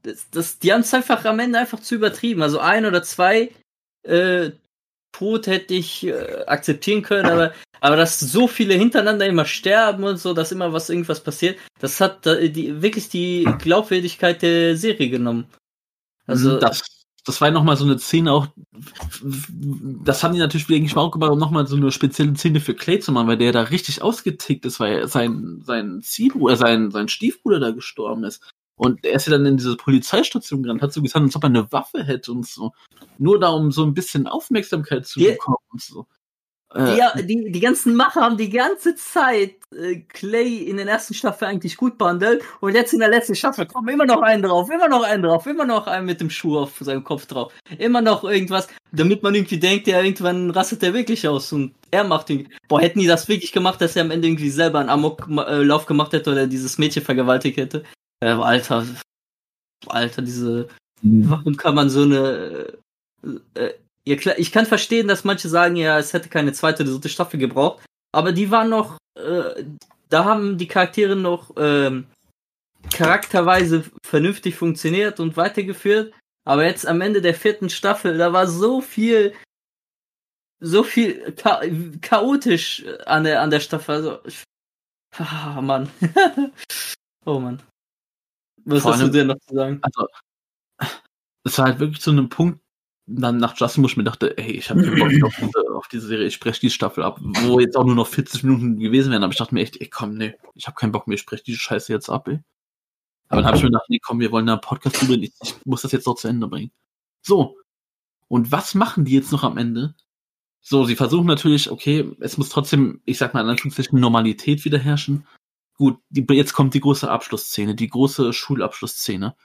das, das, die haben es einfach am Ende einfach zu übertrieben. Also ein oder zwei äh, Tod hätte ich äh, akzeptieren können, aber, aber dass so viele hintereinander immer sterben und so, dass immer was irgendwas passiert, das hat äh, die, wirklich die Glaubwürdigkeit der Serie genommen. Also das, das war nochmal so eine Szene auch, das haben die natürlich, denke ich mal, auch gemacht, um nochmal so eine spezielle Szene für Clay zu machen, weil der da richtig ausgetickt ist, weil sein, sein Ziehbruder, sein, sein Stiefbruder da gestorben ist. Und er ist ja dann in diese Polizeistation gerannt, hat so getan, als ob er eine Waffe hätte und so. Nur da, um so ein bisschen Aufmerksamkeit zu Die- bekommen und so. Äh, Ja, die, die ganzen Macher haben die ganze Zeit äh, Clay in den ersten Staffel eigentlich gut behandelt und jetzt in der letzten Staffel kommen immer noch einen drauf, immer noch einen drauf, immer noch einen mit dem Schuh auf seinem Kopf drauf, immer noch irgendwas, damit man irgendwie denkt, ja, irgendwann rastet er wirklich aus und er macht ihn. Boah, hätten die das wirklich gemacht, dass er am Ende irgendwie selber einen Amoklauf gemacht hätte oder dieses Mädchen vergewaltigt hätte? Äh, Alter, Alter, diese Warum kann man so eine. Äh, äh, ja, klar, ich kann verstehen, dass manche sagen, ja, es hätte keine zweite oder dritte Staffel gebraucht. Aber die waren noch. Äh, da haben die Charaktere noch ähm, charakterweise vernünftig funktioniert und weitergeführt. Aber jetzt am Ende der vierten Staffel, da war so viel. So viel cha chaotisch an der, an der Staffel. Also, ich, ah, Mann. oh Mann. Was Vor hast du allem- denn noch zu sagen? also, es war halt wirklich zu einem Punkt, dann nach Justin, wo ich mir dachte, ey, ich habe keinen Bock mehr auf diese, auf diese Serie, ich spreche die Staffel ab, wo jetzt auch nur noch 40 Minuten gewesen wären, aber ich dachte mir echt, ey, komm, nee, ich habe keinen Bock mehr, ich spreche diese Scheiße jetzt ab, ey. Aber dann habe ich mir gedacht, nee, komm, wir wollen da einen Podcast drüber, ich, ich muss das jetzt noch zu Ende bringen. So. Und was machen die jetzt noch am Ende? So, sie versuchen natürlich, okay, es muss trotzdem, ich sag mal in Anführungszeichen, Normalität wieder herrschen. Gut, die, jetzt kommt die große Abschlussszene, die große Schulabschlussszene.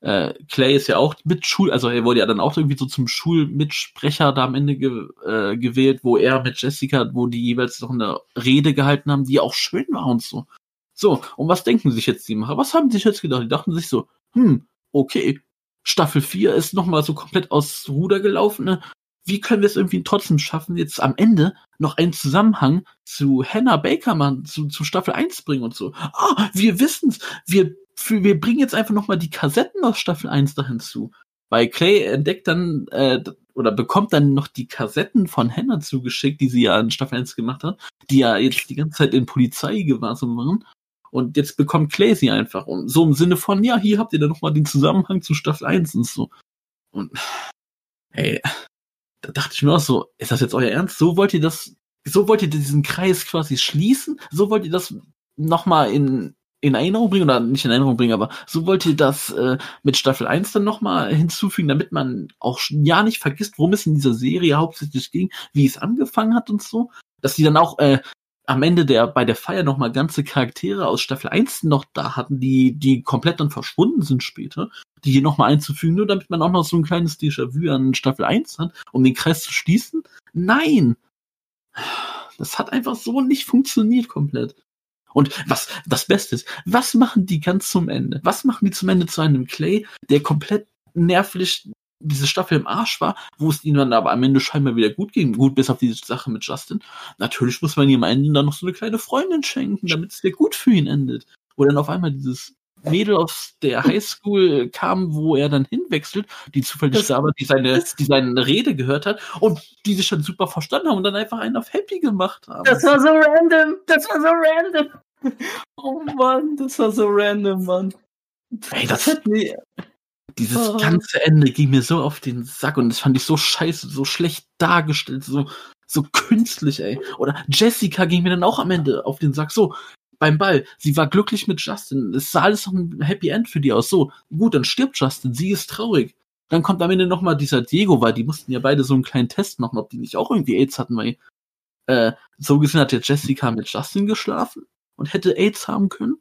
Äh, Clay ist ja auch mit Schul, also er wurde ja dann auch irgendwie so zum Schulmitsprecher da am Ende ge, äh, gewählt, wo er mit Jessica, wo die jeweils noch eine Rede gehalten haben, die auch schön war und so. So, und was denken sich jetzt die Macher? Was haben sich jetzt gedacht? Die dachten sich so, hm, okay, Staffel 4 ist nochmal so komplett aus Ruder gelaufen, ne? Wie können wir es irgendwie trotzdem schaffen, jetzt am Ende noch einen Zusammenhang zu Hannah Baker machen, zu, zu Staffel 1 bringen und so? Ah, wir wissen's, wir wir bringen jetzt einfach nochmal die Kassetten aus Staffel 1 da hinzu. Weil Clay entdeckt dann, äh, oder bekommt dann noch die Kassetten von Hannah zugeschickt, die sie ja in Staffel 1 gemacht hat, die ja jetzt die ganze Zeit in Polizeigewahrsam waren. Und jetzt bekommt Clay sie einfach. Und so im Sinne von, ja, hier habt ihr dann nochmal den Zusammenhang zu Staffel 1 und so. Und, hey, da dachte ich mir auch so, ist das jetzt euer Ernst? So wollt ihr das, so wollt ihr diesen Kreis quasi schließen? So wollt ihr das nochmal in, in Erinnerung bringen oder nicht in Erinnerung bringen, aber so wollt ihr das äh, mit Staffel 1 dann nochmal hinzufügen, damit man auch ja nicht vergisst, worum es in dieser Serie hauptsächlich ging, wie es angefangen hat und so. Dass die dann auch äh, am Ende der bei der Feier nochmal ganze Charaktere aus Staffel 1 noch da hatten, die, die komplett dann verschwunden sind später, die hier nochmal einzufügen, nur damit man auch noch so ein kleines Déjà-vu an Staffel 1 hat, um den Kreis zu schließen. Nein! Das hat einfach so nicht funktioniert komplett. Und was das Beste ist, was machen die ganz zum Ende? Was machen die zum Ende zu einem Clay, der komplett nervlich diese Staffel im Arsch war, wo es ihnen dann aber am Ende scheinbar wieder gut ging. Gut, bis auf diese Sache mit Justin. Natürlich muss man ihm am Ende dann noch so eine kleine Freundin schenken, damit es wieder gut für ihn endet. Wo dann auf einmal dieses Mädel aus der Highschool kam, wo er dann hinwechselt, die zufällig Das- da war, die seine, die seine Rede gehört hat und die sich dann super verstanden haben und dann einfach einen auf Happy gemacht haben. Das war so random. Das war so random. Oh Mann, das war so random, Mann. Ey, Das das, hat mir. Dieses Oh. ganze Ende ging mir so auf den Sack und das fand ich so scheiße, so schlecht dargestellt, so, so künstlich, ey. Oder Jessica ging mir dann auch am Ende auf den Sack, so, beim Ball. Sie war glücklich mit Justin. Es sah alles noch ein Happy End für die aus. So, gut, dann stirbt Justin. Sie ist traurig. Dann kommt am Ende nochmal dieser Diego, weil die mussten ja beide so einen kleinen Test machen, ob die nicht auch irgendwie AIDS hatten, weil, äh, so gesehen hat ja Jessica mit Justin geschlafen und hätte AIDS haben können.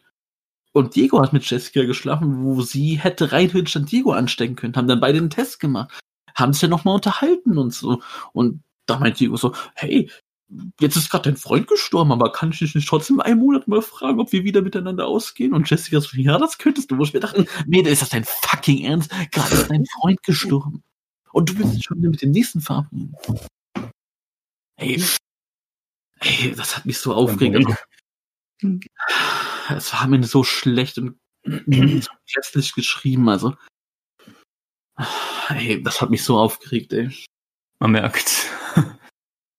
Und Diego hat mit Jessica geschlafen, wo sie hätte rein theoretisch dann Diego anstecken können. Haben dann beide einen Test gemacht. Haben sich ja nochmal unterhalten und so. Und da meint Diego so, hey, jetzt ist gerade dein Freund gestorben, aber kann ich dich nicht trotzdem einen Monat mal fragen, ob wir wieder miteinander ausgehen? Und Jessica so, ja, das könntest du. Wo ich mir dachte, Mädel, ist das dein fucking Ernst? Gerade ist dein Freund gestorben. Und du willst dich schon wieder mit dem nächsten verabreden. Hey, hey, das hat mich so aufgeregt. Es war Ende so schlecht und so hässlich geschrieben, also. Ey, das hat mich so aufgeregt, ey. Man merkt.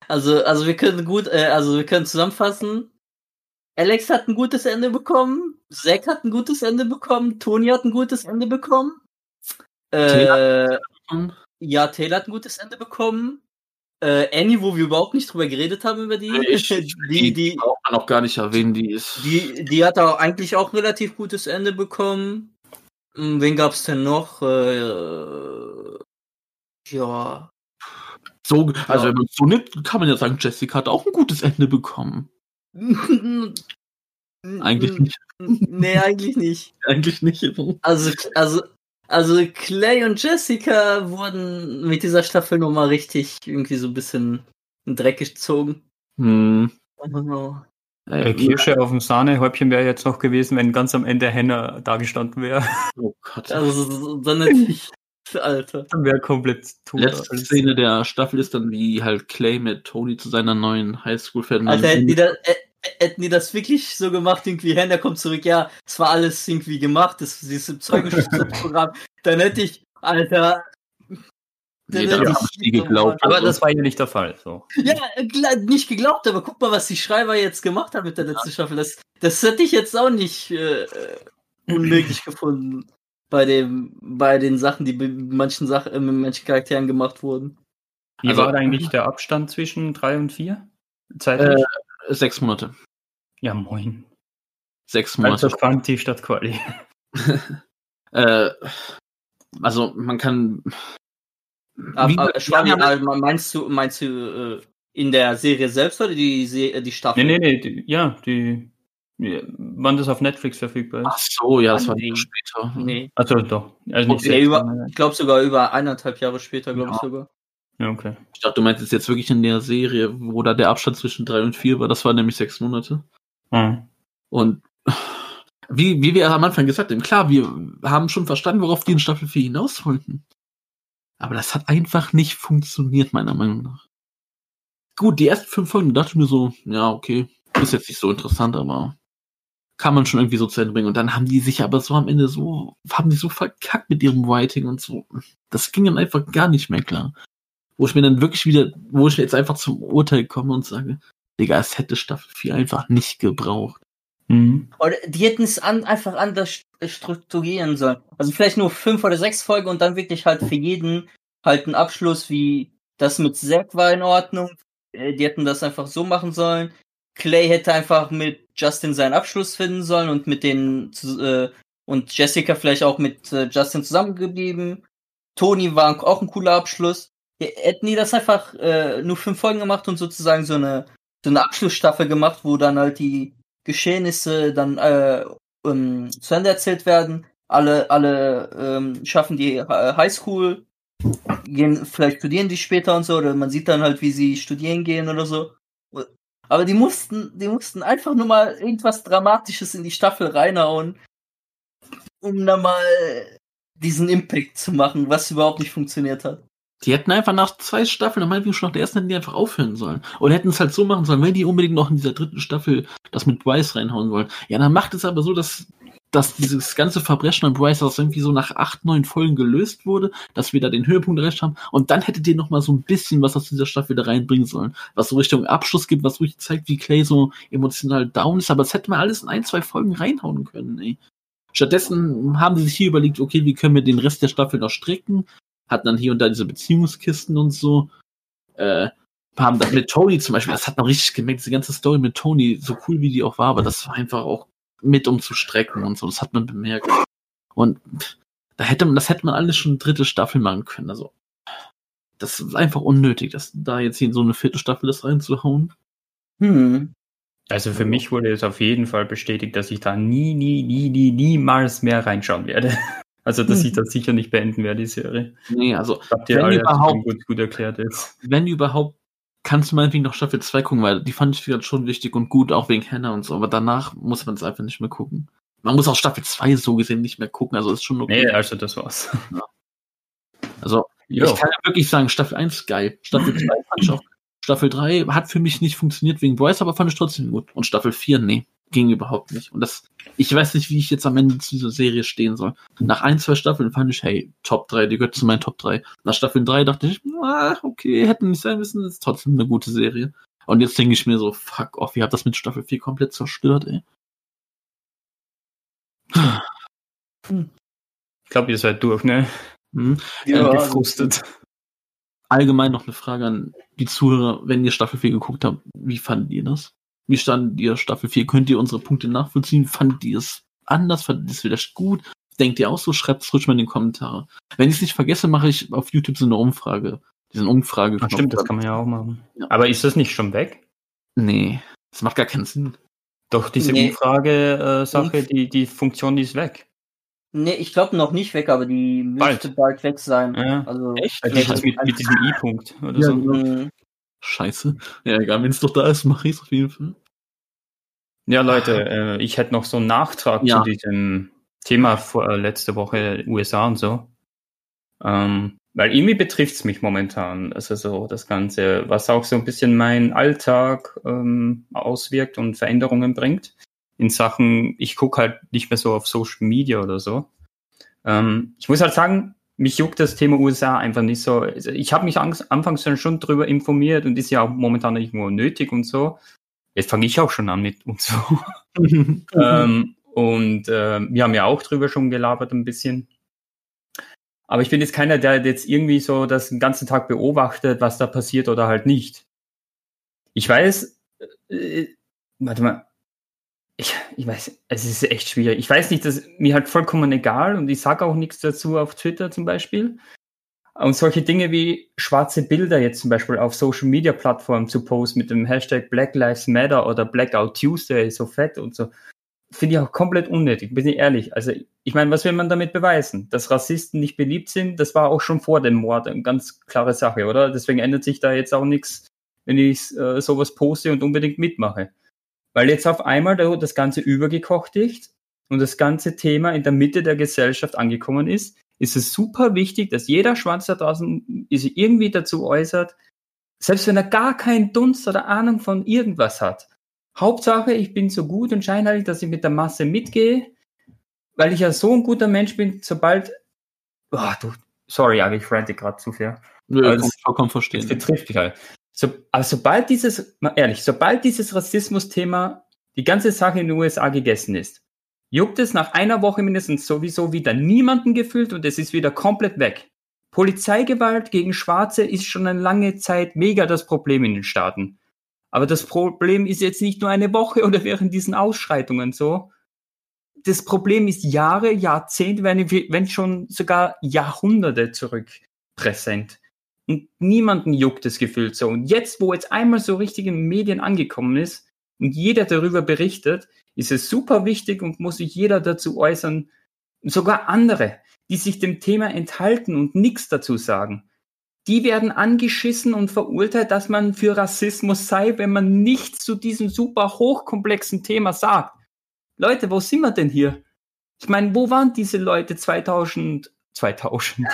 Also, also wir können gut, äh, also wir können zusammenfassen. Alex hat ein gutes Ende bekommen, Zack hat ein gutes Ende bekommen, Toni hat ein gutes Ende bekommen. Äh, ja, Taylor hat ein gutes Ende bekommen. Äh, Annie, wo wir überhaupt nicht drüber geredet haben über die, Ich- die, die, braucht man auch gar nicht erwähnen, die ist. die, die hat auch eigentlich auch ein relativ gutes Ende bekommen. Hm, Wen gab's denn noch? Äh, ja. so, also wenn man es so nimmt, kann man ja sagen, Jessica hat auch ein gutes Ende bekommen. Eigentlich nicht. Nee, eigentlich nicht. Eigentlich nicht. Also, also, also Clay und Jessica wurden mit dieser Staffel nochmal richtig irgendwie so ein bisschen in den Dreck gezogen. Hm. Oh. Äh, Äh, Kirsche auf dem Sahnehäubchen wäre jetzt noch gewesen, wenn ganz am Ende Hannah da gestanden wäre. Oh Gott. Also, dann natürlich, Alter. Dann wäre komplett tot. Letzte alles. Szene der Staffel ist dann, wie halt Clay mit Tony zu seiner neuen Highschool fährt. und Alter, hätten die, da, äh, hätten die das wirklich so gemacht, irgendwie, Hannah kommt zurück, ja, es war alles irgendwie gemacht, das, sie ist im Zeugenschutzprogramm, dann hätte ich, Alter, nee, dann hätte ich nie geglaubt. Aber Also, das war ja nicht der Fall. So. Ja, nicht geglaubt, aber guck mal, was die Schreiber jetzt gemacht haben mit der letzten Staffel. Das, das hätte ich jetzt auch nicht äh, äh, unmöglich gefunden bei dem, bei den Sachen, die bei manchen Sachen, äh, mit manchen Charakteren gemacht wurden. Wie Also- war eigentlich der Abstand zwischen drei und vier? Zeitlich? Sechs Monate. ja, moin. Sechs Monate. Also Quanti statt Quali. Äh, also man kann. Aber, aber Schwabi, Ja, ja, äh, meinst du, meinst du äh, in der Serie selbst oder die, Se die Staffel? Nee, nee, nee, die, ja, die, wann das auf Netflix verfügbar Ach ist. so, ja, das war Nee. später. Nee. Also doch. Also nicht Okay, über- Ich glaube sogar über eineinhalb Jahre später, glaube ich Ja. sogar. Ja, okay. Ich dachte, du meintest jetzt wirklich in der Serie, wo da der Abstand zwischen drei und vier war. Das war nämlich sechs Monate. Ah. Und wie, wie wir am Anfang gesagt haben, klar, wir haben schon verstanden, worauf die in Staffel 4 hinaus wollten. Aber das hat einfach nicht funktioniert, meiner Meinung nach. Gut, die ersten fünf Folgen dachte ich mir so, ja, okay, ist jetzt nicht so interessant, aber kann man schon irgendwie so zu Ende bringen. Und dann haben die sich aber so am Ende so, haben die so verkackt mit ihrem Writing und so. Das ging dann einfach gar nicht mehr klar. Wo ich mir dann wirklich wieder, wo ich jetzt einfach zum Urteil komme und sage, Digga, es hätte Staffel 4 einfach nicht gebraucht. Mhm. Oder die hätten es an, einfach anders st- strukturieren sollen. Also vielleicht nur fünf oder sechs Folgen und dann wirklich halt für jeden halt ein Abschluss wie das mit Zack war in Ordnung. Äh, Die hätten das einfach so machen sollen. Clay hätte einfach mit Justin seinen Abschluss finden sollen und mit den zu- äh, und Jessica vielleicht auch mit äh, Justin zusammengeblieben. Tony war auch ein cooler Abschluss. Hätten die das einfach äh, nur fünf Folgen gemacht und sozusagen so eine so eine Abschlussstaffel gemacht, wo dann halt die Geschehnisse dann äh, ähm, zu Ende erzählt werden. Alle, alle ähm, schaffen die äh, Highschool, gehen, vielleicht studieren die später und so, oder man sieht dann halt, wie sie studieren gehen oder so. Aber die mussten, die mussten einfach nur mal irgendwas Dramatisches in die Staffel reinhauen, um dann mal diesen Impact zu machen, was überhaupt nicht funktioniert hat. Die hätten einfach nach zwei Staffeln, meinetwegen schon nach der ersten, hätten die einfach aufhören sollen. Oder hätten es halt so machen sollen, wenn die unbedingt noch in dieser dritten Staffel das mit Bryce reinhauen wollen. Ja, dann macht es aber so, dass, dass dieses ganze Verbrechen an Bryce das irgendwie so nach acht, neun Folgen gelöst wurde, dass wir da den Höhepunkt erreicht haben. Und dann hättet ihr noch mal so ein bisschen was aus dieser Staffel da reinbringen sollen. Was so Richtung Abschluss gibt, was ruhig zeigt, wie Clay so emotional down ist. Aber das hätte man alles in ein, zwei Folgen reinhauen können, ey. Stattdessen haben sie sich hier überlegt, okay, wie können wir den Rest der Staffel noch stricken? Hatten dann hier und da diese Beziehungskisten und so. Äh, haben das mit Tony zum Beispiel, das hat man richtig gemerkt, diese ganze Story mit Tony, so cool wie die auch war, aber das war einfach auch mit um zu strecken und so, das hat man bemerkt. Und da hätte man, das hätte man alles schon dritte Staffel machen können. Also, das ist einfach unnötig, das da jetzt hier in so eine vierte Staffel das reinzuhauen. Hm. Also für mich wurde es auf jeden Fall bestätigt, dass ich da nie, nie, nie, nie, niemals mehr reinschauen werde. Also dass ich das sicher nicht beenden werde, die Serie. Nee, also, Habt ihr Wenn alle überhaupt- gut, gut erklärt jetzt. wenn überhaupt, kannst du meinetwegen noch Staffel 2 gucken, weil die fand ich wieder schon wichtig und gut, auch wegen Hannah und so, aber danach muss man es einfach nicht mehr gucken. Man muss auch Staffel 2 so gesehen nicht mehr gucken, also ist schon okay. Nee, also das war's. Also, Jo. Ich kann ja wirklich sagen, Staffel 1 ist geil. Staffel 2 fand ich auch. Staffel 3 hat für mich nicht funktioniert wegen Bryce, aber fand ich trotzdem gut. Und Staffel 4, nee, ging überhaupt nicht. Und das, ich weiß nicht, wie ich jetzt am Ende zu dieser Serie stehen soll. Nach ein, zwei Staffeln fand ich, hey, Top 3, die gehört zu meinen Top 3. Nach Staffel 3 dachte ich, ah, okay, hätte nicht sein müssen, ist trotzdem eine gute Serie. Und jetzt denke ich mir so, fuck off, ihr habt das mit Staffel 4 komplett zerstört, ey. Ich glaube, ihr seid durch, ne? Hm. Ja, Äh, gefrustet. allgemein noch eine Frage an die Zuhörer, wenn ihr Staffel 4 geguckt habt, wie fandet ihr das? Wie standet ihr Staffel 4? Könnt ihr unsere Punkte nachvollziehen? Fandet ihr es anders? Fandet ihr es wieder gut? Denkt ihr auch so? Schreibt es ruhig mal in die Kommentare. Wenn ich es nicht vergesse, mache ich auf YouTube so eine Umfrage. Diesen Umfrage. Ach, stimmt, das kann man ja auch machen. Ja. Aber ist das nicht schon weg? Nee, das macht gar keinen Sinn. Doch, diese Nee. Umfrage-Sache, Umf- die, die Funktion, die ist weg. Nee, ich glaube noch nicht weg, aber die müsste bald, weg sein. Ja. Also, Echt? Also das mit, mit diesem I-Punkt oder Ja, so. genau. Scheiße. Ja, egal, wenn es doch da ist, mache ich es auf jeden Fall. Ja, Leute, äh, ich hätte noch so einen Nachtrag Ja. zu diesem Thema vor, äh, letzte Woche USA und so. Ähm, weil irgendwie betrifft es mich momentan. Also so das Ganze, was auch so ein bisschen meinen Alltag ähm, auswirkt und Veränderungen bringt. In Sachen, ich gucke halt nicht mehr so auf Social Media oder so. Ähm, ich muss halt sagen, mich juckt das Thema USA einfach nicht so. Also ich habe mich angs- anfangs schon drüber informiert und ist ja auch momentan irgendwo nötig und so. Jetzt fange ich auch schon an mit und so. ähm, und äh, wir haben ja auch drüber schon gelabert ein bisschen. Aber ich bin jetzt keiner, der jetzt irgendwie so das den ganzen Tag beobachtet, was da passiert oder halt nicht. Ich weiß, äh, warte mal, ich, ich weiß, es ist echt schwierig. Ich weiß nicht, dass mir halt vollkommen egal und ich sage auch nichts dazu auf Twitter zum Beispiel. Und solche Dinge wie schwarze Bilder jetzt zum Beispiel auf Social Media Plattformen zu posten mit dem Hashtag Black Lives Matter oder Blackout Tuesday so fett und so, finde ich auch komplett unnötig, bin ich ehrlich. Also ich meine, was will man damit beweisen? Dass Rassisten nicht beliebt sind, das war auch schon vor dem Mord eine ganz klare Sache, oder? Deswegen ändert sich da jetzt auch nichts, wenn ich äh, sowas poste und unbedingt mitmache. Weil jetzt auf einmal da das Ganze übergekocht ist und das ganze Thema in der Mitte der Gesellschaft angekommen ist, ist es super wichtig, dass jeder Schwanz da draußen sich irgendwie dazu äußert, selbst wenn er gar keinen Dunst oder Ahnung von irgendwas hat. Hauptsache, ich bin so gut und scheinheilig, dass ich mit der Masse mitgehe, weil ich ja so ein guter Mensch bin, sobald, boah, du, sorry, aber ich rante gerade zu viel. Kann das- vollkommen Das verstehen. betrifft mich halt. So, aber sobald dieses, mal ehrlich, sobald dieses Rassismus-Thema, die ganze Sache in den USA gegessen ist, juckt es nach einer Woche mindestens sowieso wieder niemanden gefühlt und es ist wieder komplett weg. Polizeigewalt gegen Schwarze ist schon eine lange Zeit mega das Problem in den Staaten. Aber das Problem ist jetzt nicht nur eine Woche oder während diesen Ausschreitungen so. Das Problem ist Jahre, Jahrzehnte, wenn, wenn schon sogar Jahrhunderte zurück präsent. Und niemanden juckt das Gefühl so. Und jetzt, wo jetzt einmal so richtig in Medien angekommen ist und jeder darüber berichtet, ist es super wichtig und muss sich jeder dazu äußern, sogar andere, die sich dem Thema enthalten und nichts dazu sagen. Die werden angeschissen und verurteilt, dass man für Rassismus sei, wenn man nichts zu diesem super hochkomplexen Thema sagt. Leute, wo sind wir denn hier? Ich meine, wo waren diese Leute 2000, 2000,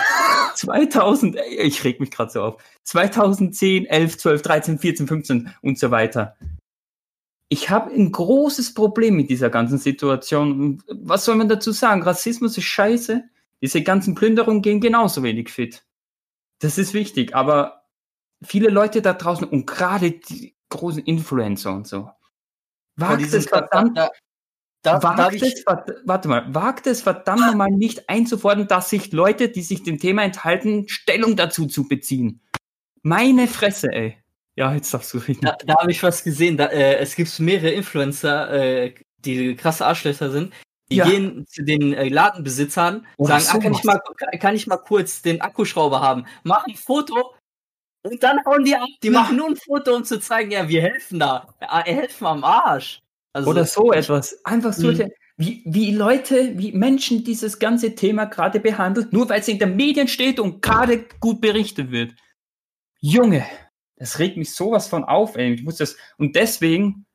2000, ey, ich reg mich gerade so auf, 2010, 11, 12, 13, 14, 15 und so weiter. Ich habe ein großes Problem mit dieser ganzen Situation. Was soll man dazu sagen? Rassismus ist scheiße. Diese ganzen Plünderungen gehen genauso wenig fit. Das ist wichtig, aber viele Leute da draußen und gerade die großen Influencer und so. Wagt es verdammt, da, wagt es, warte mal, wagt es verdammt nochmal nicht einzufordern, dass sich Leute, die sich dem Thema enthalten, Stellung dazu zu beziehen. Meine Fresse, ey. Ja, jetzt darfst du reden. da, da habe ich was gesehen. Da, äh, es gibt mehrere Influencer, äh, die krasse Arschlöcher sind. Die Ja. gehen zu den äh, Ladenbesitzern, Oder sagen, ah, kann, ich mal, kann ich mal kurz den Akkuschrauber haben? Mach ein Foto und dann hauen die ab. Die machen nur ein Foto, um zu zeigen, ja, wir helfen da. Helfen am Arsch. Also, Oder so etwas. Einfach Mhm. solche, wie, wie Leute, wie Menschen dieses ganze Thema gerade behandelt, nur weil es in den Medien steht und gerade gut berichtet wird. Junge, das regt mich sowas von auf, ey. Ich muss das, und deswegen,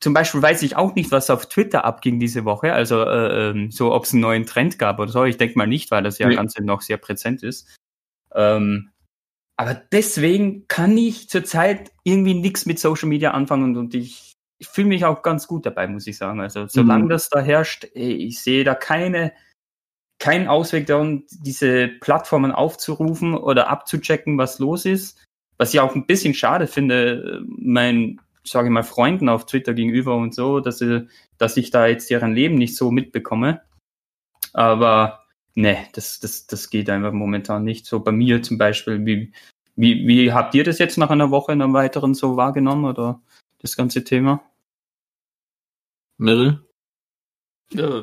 zum Beispiel weiß ich auch nicht, was auf Twitter abging diese Woche, also äh, ähm, so, ob es einen neuen Trend gab oder so. Ich denke mal nicht, weil das ja Nee. Ganze noch sehr präsent ist. Ähm, aber deswegen kann ich zurzeit irgendwie nichts mit Social Media anfangen und, und ich, ich fühle mich auch ganz gut dabei, muss ich sagen. Also solange Mhm. das da herrscht, ich sehe da keine, keinen Ausweg darum, diese Plattformen aufzurufen oder abzuchecken, was los ist. Was ich auch ein bisschen schade finde, meinen, sage ich mal, Freunden auf Twitter gegenüber und so, dass, sie, dass ich da jetzt deren Leben nicht so mitbekomme. Aber ne, das, das, das geht einfach momentan nicht. So bei mir zum Beispiel, wie, wie, wie habt ihr das jetzt nach einer Woche in einem weiteren so wahrgenommen oder das ganze Thema? Meryl? Äh,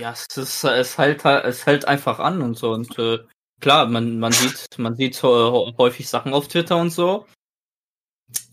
ja, es ist, es hält, es hält einfach an und so. Und äh, klar, man, man sieht, man sieht äh, häufig Sachen auf Twitter und so.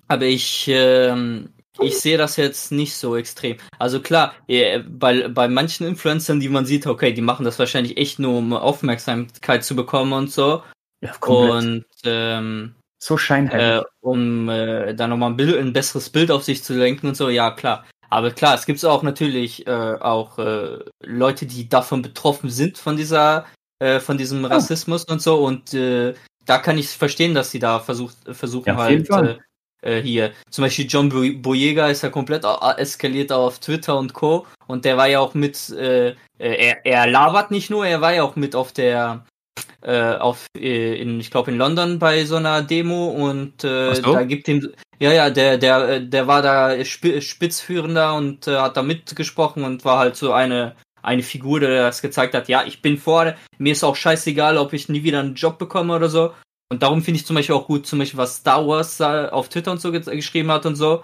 Aber ich, ähm, ich sehe das jetzt nicht so extrem. Also klar, äh, bei, bei manchen Influencern, die man sieht, okay, die machen das wahrscheinlich echt nur, um Aufmerksamkeit zu bekommen und so. Ja, Und ähm, so scheinheilig. äh, um äh, da nochmal ein, Bild, ein besseres Bild auf sich zu lenken und so, ja klar. Aber klar, es gibt auch natürlich äh, auch äh, Leute, die davon betroffen sind von dieser, äh, von diesem Rassismus und so. Und äh, da kann ich verstehen, dass sie da versucht, versuchen Ja, halt äh, äh, hier. Zum Beispiel John Boy- Boyega ist ja komplett eskaliert auf Twitter und Co. Und der war ja auch mit, äh, äh, er, er labert nicht nur, er war ja auch mit auf der äh, auf äh, in ich glaube in London bei so einer Demo und äh, da gibt ihm ja ja der der äh, der war da Sp Spitzführender und äh, hat da mitgesprochen und war halt so eine eine Figur, der das gezeigt hat, ja, ich bin vor, mir ist auch scheißegal, ob ich nie wieder einen Job bekomme oder so. Und darum finde ich zum Beispiel auch gut, zum Beispiel, was Star Wars auf Twitter und so ge geschrieben hat und so.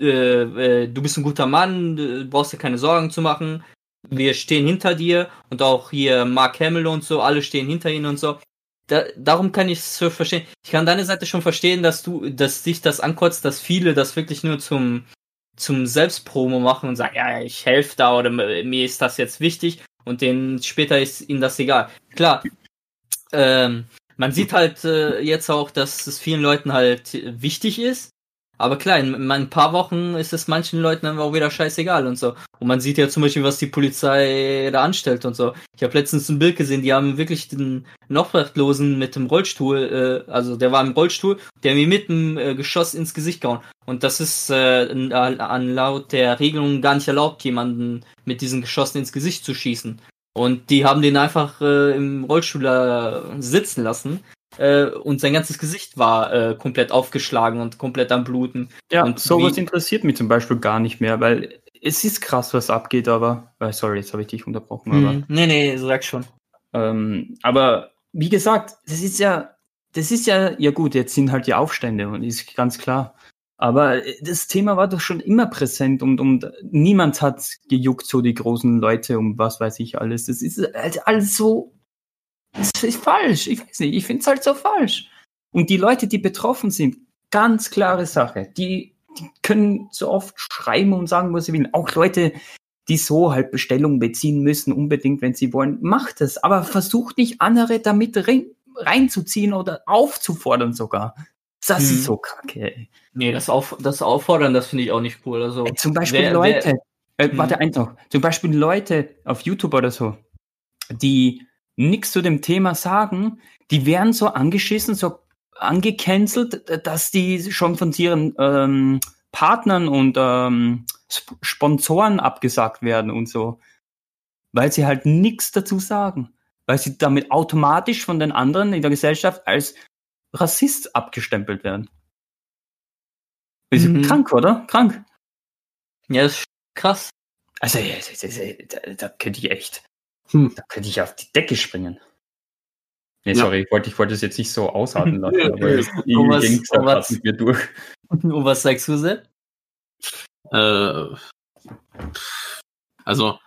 Äh, äh, du bist ein guter Mann, du brauchst dir keine Sorgen zu machen. Wir stehen hinter dir und auch hier Mark Hamill und so, alle stehen hinter ihnen und so. Da, darum kann ich es verstehen. Ich kann deine Seite schon verstehen, dass du, dass dich das ankotzt, dass viele das wirklich nur zum, zum Selbstpromo machen und sagen, ja, ich helfe da oder mir ist das jetzt wichtig und denen später ist ihnen das egal. Klar, ähm, man sieht halt äh, jetzt auch, dass es vielen Leuten halt wichtig ist. Aber klar, in, in ein paar Wochen ist es manchen Leuten dann auch wieder scheißegal und so. Und man sieht ja zum Beispiel, was die Polizei da anstellt und so. Ich habe letztens ein Bild gesehen, die haben wirklich den Obdachlosen mit dem Rollstuhl, äh, also der war im Rollstuhl, der ihm mit dem äh, Geschoss ins Gesicht gehauen. Und das ist äh, an, an laut der Regelung gar nicht erlaubt, jemanden mit diesen Geschossen ins Gesicht zu schießen. Und die haben den einfach äh, im Rollstuhl äh, sitzen lassen. Äh, und sein ganzes Gesicht war äh, komplett aufgeschlagen und komplett am Bluten. Ja, Und sowas interessiert mich zum Beispiel gar nicht mehr, weil es ist krass, was abgeht, aber. Äh, sorry, jetzt habe ich dich unterbrochen, aber. Hm, nee, nee, sag schon. Ähm, aber wie gesagt, das ist ja, das ist ja, ja gut, jetzt sind halt die Aufstände und ist ganz klar. Aber äh, das Thema war doch schon immer präsent und, und niemand hat gejuckt, so die großen Leute um was weiß ich alles. Das ist halt alles so, das ist falsch. Ich weiß nicht, ich finde es halt so falsch. Und die Leute, die betroffen sind, ganz klare Sache. Die, die können so oft schreiben und sagen, was sie wollen. Auch Leute, die so halt Bestellungen beziehen müssen, unbedingt, wenn sie wollen, macht es. Aber versucht nicht andere damit rein, reinzuziehen oder aufzufordern sogar. Das Mhm. ist so kacke. Ey. Nee, das, auf, das Auffordern, das finde ich auch nicht cool. Also, Ey, Zum Beispiel wer- Leute, äh, Mhm. warte eins noch, zum Beispiel Leute auf YouTube oder so, die nichts zu dem Thema sagen, die werden so angeschissen, so angecancelt, dass die schon von ihren ähm, Partnern und ähm, Sp Sponsoren abgesagt werden und so. Weil sie halt nichts dazu sagen. Weil sie damit automatisch von den anderen in der Gesellschaft als Rassist abgestempelt werden. Ist Mhm. krank, oder? Krank. ja, das ist krass. Also, da, da, da könnte ich echt, Hm. da könnte ich auf die Decke springen. Nee, Ja. sorry, ich wollte, ich wollte es jetzt nicht so ausatmen lassen, Ja, aber ja. es- irgendwie ging es mit mir durch. Und was sagst du, Sepp? Äh, also,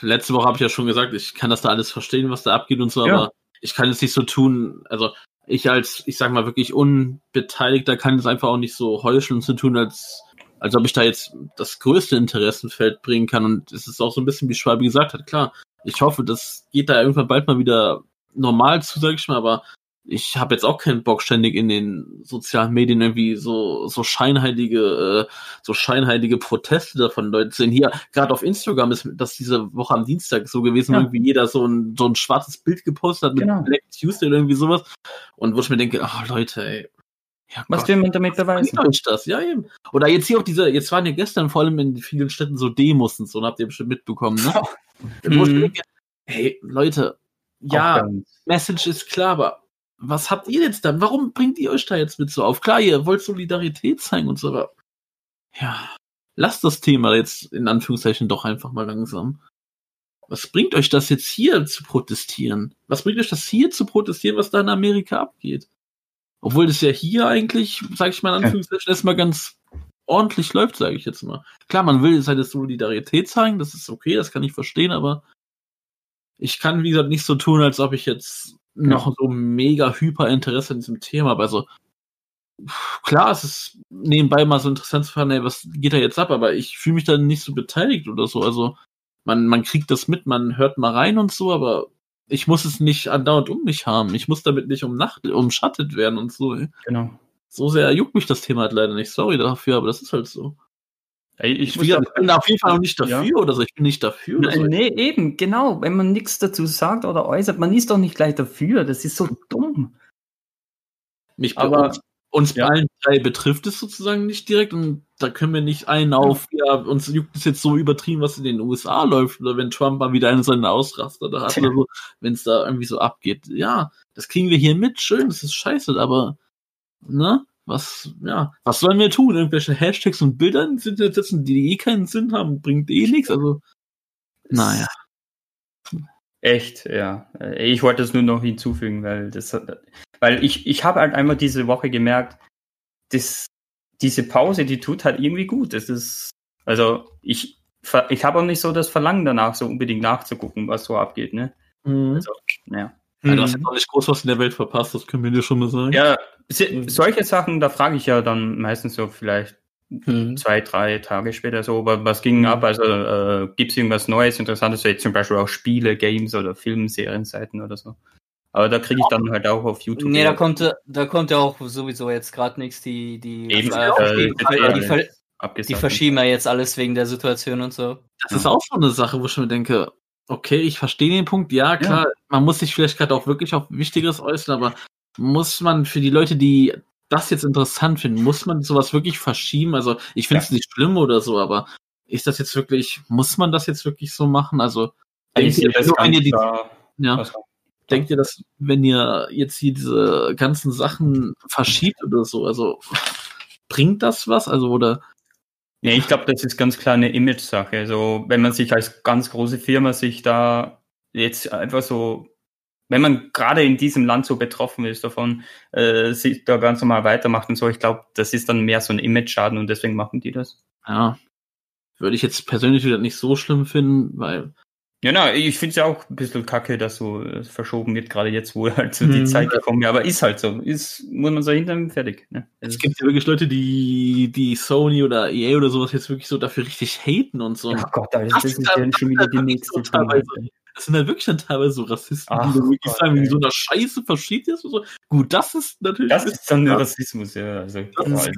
letzte Woche habe ich ja schon gesagt, ich kann das da alles verstehen, was da abgeht und so, Ja. aber ich kann es nicht so tun, also ich als, ich sag mal wirklich Unbeteiligter kann es einfach auch nicht so heucheln zu tun, als, als ob ich da jetzt das größte Interessenfeld bringen kann und es ist auch so ein bisschen, wie Schwalbe gesagt hat, klar, ich hoffe, das geht da irgendwann bald mal wieder normal zu, sag ich mal, aber ich habe jetzt auch keinen Bock, ständig in den sozialen Medien irgendwie so, so scheinheilige, äh, so scheinheilige Proteste davon Leute sehen. Hier, gerade auf Instagram ist das diese Woche am Dienstag so gewesen, Ja. irgendwie jeder so ein, so ein schwarzes Bild gepostet hat mit Genau. Black Tuesday oder irgendwie sowas. Und wo ich mir denke, ach Leute, ey. Ja, Was Gott, will man damit beweisen? bringt euch das? Ja, eben. Oder jetzt hier auch diese, jetzt waren ja gestern vor allem in vielen Städten so Demos und so, und habt ihr bestimmt mitbekommen, ne? Denke, hey, Leute, ja, Message ist klar, aber was habt ihr jetzt dann? Warum bringt ihr euch da jetzt mit so auf? Klar, ihr wollt Solidarität zeigen und so, aber ja, lasst das Thema jetzt in Anführungszeichen doch einfach mal langsam. Was bringt euch das jetzt hier zu protestieren? Was bringt euch das hier zu protestieren, was da in Amerika abgeht? Obwohl das ja hier eigentlich, sag ich mal in Anführungszeichen, erstmal ganz ordentlich läuft, sage ich jetzt mal. Klar, man will seine Solidarität zeigen, das ist okay, das kann ich verstehen, aber ich kann, wie gesagt, nicht so tun, als ob ich jetzt noch so mega hyper Interesse an diesem Thema habe. Also klar, es ist nebenbei mal so interessant zu fragen, ey, was geht da jetzt ab, aber ich fühle mich da nicht so beteiligt oder so. Also man, man kriegt das mit, man hört mal rein und so, aber ich muss es nicht andauernd um mich haben. Ich muss damit nicht umnacht, umschattet werden und so. Genau. So sehr juckt mich das Thema halt leider nicht. Sorry dafür, aber das ist halt so. Ey, ich Ich, bin auf jeden Fall auch nicht dafür Ja. oder so. Ich bin nicht dafür. Oder so. Nee, eben, genau. Wenn man nichts dazu sagt oder äußert, man ist doch nicht gleich dafür. Das ist so dumm. Mich Aber- uns, ja. bei allen drei betrifft es sozusagen nicht direkt und da können wir nicht einen auf, ja, uns juckt es jetzt so übertrieben, was in den USA läuft oder wenn Trump mal wieder einen seinen Ausraster da hat oder so, wenn es da irgendwie so abgeht. Ja, das kriegen wir hier mit, schön, das ist scheiße, aber ne? Was, ja, was sollen wir tun? Irgendwelche Hashtags und Bilder sind jetzt setzen, die eh keinen Sinn haben, bringt eh nichts, also naja. Echt, ja. Äh, Ich wollte es nur noch hinzufügen, weil das, hat- weil ich, ich habe halt einmal diese Woche gemerkt, dass diese Pause, die tut halt irgendwie gut. Das ist, also ich, ich habe auch nicht so das Verlangen danach, so unbedingt nachzugucken, was so abgeht, ne? Mhm. Also, ja. Ja, du hast jetzt auch nicht groß was in der Welt verpasst, das können wir dir schon mal sagen. Ja, se- solche Sachen, da frage ich ja dann meistens so vielleicht Mhm. zwei, drei Tage später so, wa- was ging ab? Also äh, gibt es irgendwas Neues, Interessantes, jetzt zum Beispiel auch Spiele, Games oder Film, Serienseiten oder so. Aber da kriege ich dann halt auch auf YouTube. Nee, da kommt, da kommt ja auch sowieso jetzt gerade nichts. Die, die, Eben, äh, äh, die, die, ja die, die abgesagt. verschieben ja jetzt alles wegen der Situation und so. Das ist auch so eine Sache, wo ich mir denke, okay, ich verstehe den Punkt. Ja, klar, man muss sich vielleicht gerade auch wirklich auf Wichtigeres äußern, aber muss man für die Leute, die das jetzt interessant finden, muss man sowas wirklich verschieben? Also, ich finde es nicht schlimm oder so, aber ist das jetzt wirklich, muss man das jetzt wirklich so machen? Also, Denkt ihr, wenn ihr die, ja, denkt ihr, dass wenn ihr jetzt hier diese ganzen Sachen verschiebt oder so, also bringt das was? Also oder Ja, ich glaube, das ist ganz klar eine Image-Sache. Also, wenn man sich als ganz große Firma sich da jetzt einfach so, wenn man gerade in diesem Land so betroffen ist davon, äh, sich da ganz normal weitermacht und so, ich glaube, das ist dann mehr so ein Image-Schaden und deswegen machen die das. ja, würde ich jetzt persönlich wieder nicht so schlimm finden, weil Ja, na, ich finde es ja auch ein bisschen kacke, dass so äh, verschoben wird, gerade jetzt, wo halt so die Mhm. Zeit gekommen ist. Aber ist halt so. Ist, muss man so hinterm fertig. Ne? es gibt ja wirklich Leute, die die Sony oder EA oder sowas jetzt wirklich so dafür richtig haten und so. Oh Gott, Alter, Das das, ist ist ja schon wieder die ist nächste teilweise-. Das sind halt wirklich dann teilweise so Rassisten, Ach die dann wirklich Gott, sagen, wie so eine Scheiße verschiebt ist und so. Gut, das ist natürlich. Das ist dann. Rassismus, ja. Also, Das.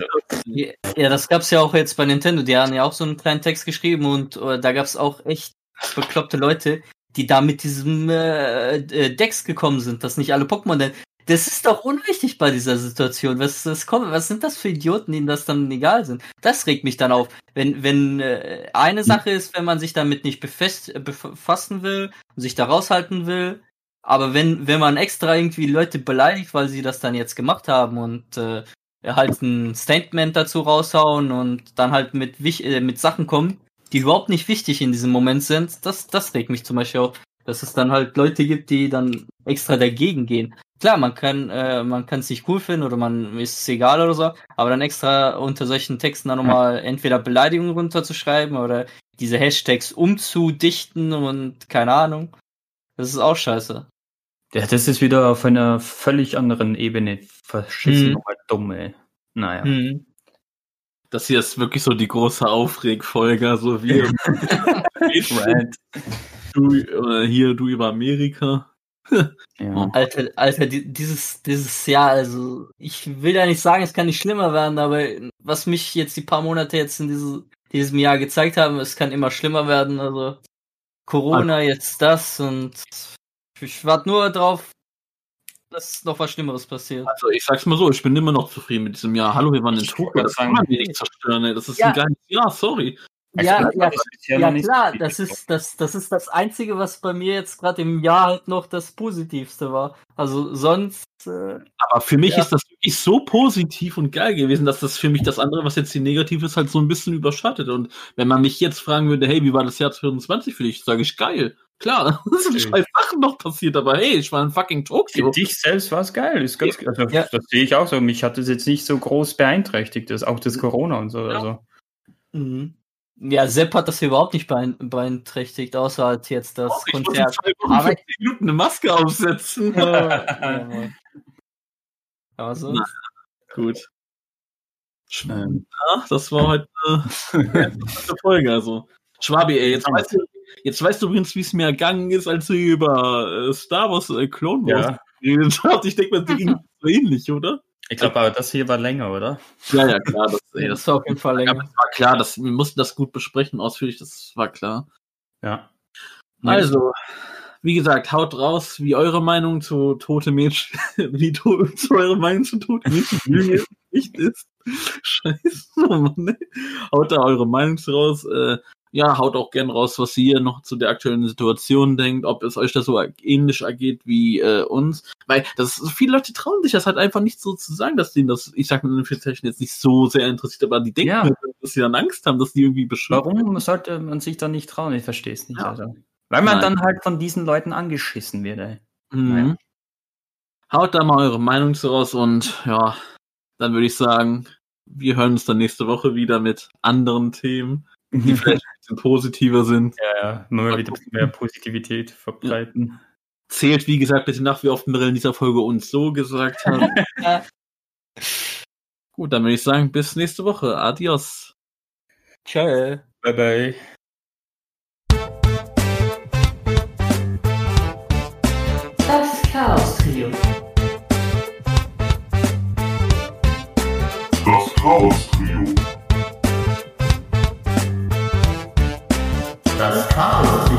Ja, ja, das gab's ja auch jetzt bei Nintendo. Die haben ja auch so einen kleinen Text geschrieben und äh, da gab's auch echt bekloppte Leute, die da mit diesem äh, äh, Dex gekommen sind, dass nicht alle Pokémon denn. Das ist doch unwichtig bei dieser Situation. Was, was, kommt, was sind das für Idioten, denen das dann egal sind? Das regt mich dann auf. Wenn, wenn äh, eine Sache ist, wenn man sich damit nicht befest, äh, befassen will und sich da raushalten will, aber wenn, wenn man extra irgendwie Leute beleidigt, weil sie das dann jetzt gemacht haben und äh, halt ein Statement dazu raushauen und dann halt mit, äh, mit Sachen kommen, die überhaupt nicht wichtig in diesem Moment sind, das, das regt mich zum Beispiel auf, dass es dann halt Leute gibt, die dann extra dagegen gehen. Klar, man kann, äh, man kann es nicht cool finden oder man ist es egal oder so, aber dann extra unter solchen Texten dann nochmal entweder Beleidigungen runterzuschreiben oder diese Hashtags umzudichten und keine Ahnung. Das ist auch scheiße. Ja, das ist wieder auf einer völlig anderen Ebene verschissen und halt dumm, ey. Naja. Hm. Das hier ist wirklich so die große Aufregfolge, so wie Rant. du, äh, hier du über Amerika. Ja. Alter, Alter, die, dieses, dieses Jahr, also ich will ja nicht sagen, es kann nicht schlimmer werden, aber was mich jetzt die paar Monate jetzt in diese, diesem Jahr gezeigt haben, es kann immer schlimmer werden. Also Corona, jetzt das und ich warte nur drauf, dass noch was Schlimmeres passiert. Also ich sag's mal so, ich bin immer noch zufrieden mit diesem Jahr. Hallo, wir waren in Tokio, das kann man nicht zerstören, ey. Das ist Ja. ein geiles Jahr, sorry. Ja, Also, ja, das ist ja klar, das ist das, das ist das Einzige, was bei mir jetzt gerade im Jahr halt noch das Positivste war. Also sonst, äh, Aber für mich Ja. ist das wirklich so positiv und geil gewesen, dass das für mich das andere, was jetzt die negativ ist, halt so ein bisschen überschattet. Und wenn man mich jetzt fragen würde, hey, wie war das Jahr 2020 für dich, sage ich geil. Klar, es sind scheiß Sachen noch passiert, aber hey, ich war in fucking Für Tokio. dich selbst war es geil. Ist ganz, also, Ja. Das sehe ich auch so. Mich hat es jetzt nicht so groß beeinträchtigt, das, auch das Corona und so. Ja. Also. mhm. Ja, Sepp hat das hier überhaupt nicht beein- beeinträchtigt, außer halt jetzt das Ich muss in Konzert. Wochen Aber- für 10 Minuten eine Maske aufsetzen. ja, aber so. Na. Gut. Ähm, Ja, das war heute eine Folge. Also, Schwabi, ey, jetzt weißt du, jetzt weißt du übrigens, wie es mir ergangen ist, als du über äh, Star Wars äh, Clone Wars ja. geredet hast. Ich denke mal, dir ging so ähnlich, oder? Ich glaube aber, das hier war länger, oder? Ja, ja, klar. Das, ey, Das war auf jeden Fall länger. das war klar. Das, wir mussten das gut besprechen, ausführlich, das war klar. Ja. Also, wie gesagt, haut raus, wie eure Meinung zu tote Mädchen, wie to zu eure Meinung zu tote Mädchen nicht ist. Scheiße, Mann, ey. Haut da eure Meinung raus. Äh, ja, haut auch gern raus, was ihr noch zu der aktuellen Situation denkt, ob es euch da so ähnlich ergeht wie äh, uns. Weil das so viele Leute trauen sich das halt einfach nicht so zu sagen, dass denen das, ich sag mal in jetzt nicht so sehr interessiert, aber die denken, Ja. halt, dass sie dann Angst haben, dass die irgendwie beschwört. Warum sollte man sich da nicht trauen? Ich verstehe es nicht. Ja. Also. Weil man Nein. dann halt von diesen Leuten angeschissen wird, ey. Mhm. Haut da mal eure Meinung zu raus und ja, dann würde ich sagen, wir hören uns dann nächste Woche wieder mit anderen Themen, die vielleicht bisschen positiver sind. ja, ja, mal wieder ein bisschen mehr Positivität verbreiten. Zählt, wie gesagt, bitte nach, wie oft Mirel in dieser Folge uns so gesagt hat. Gut, dann würde ich sagen, bis nächste Woche. Adios. Tschö. Bye bye. Das Chaos Trio. Das Chaos fala.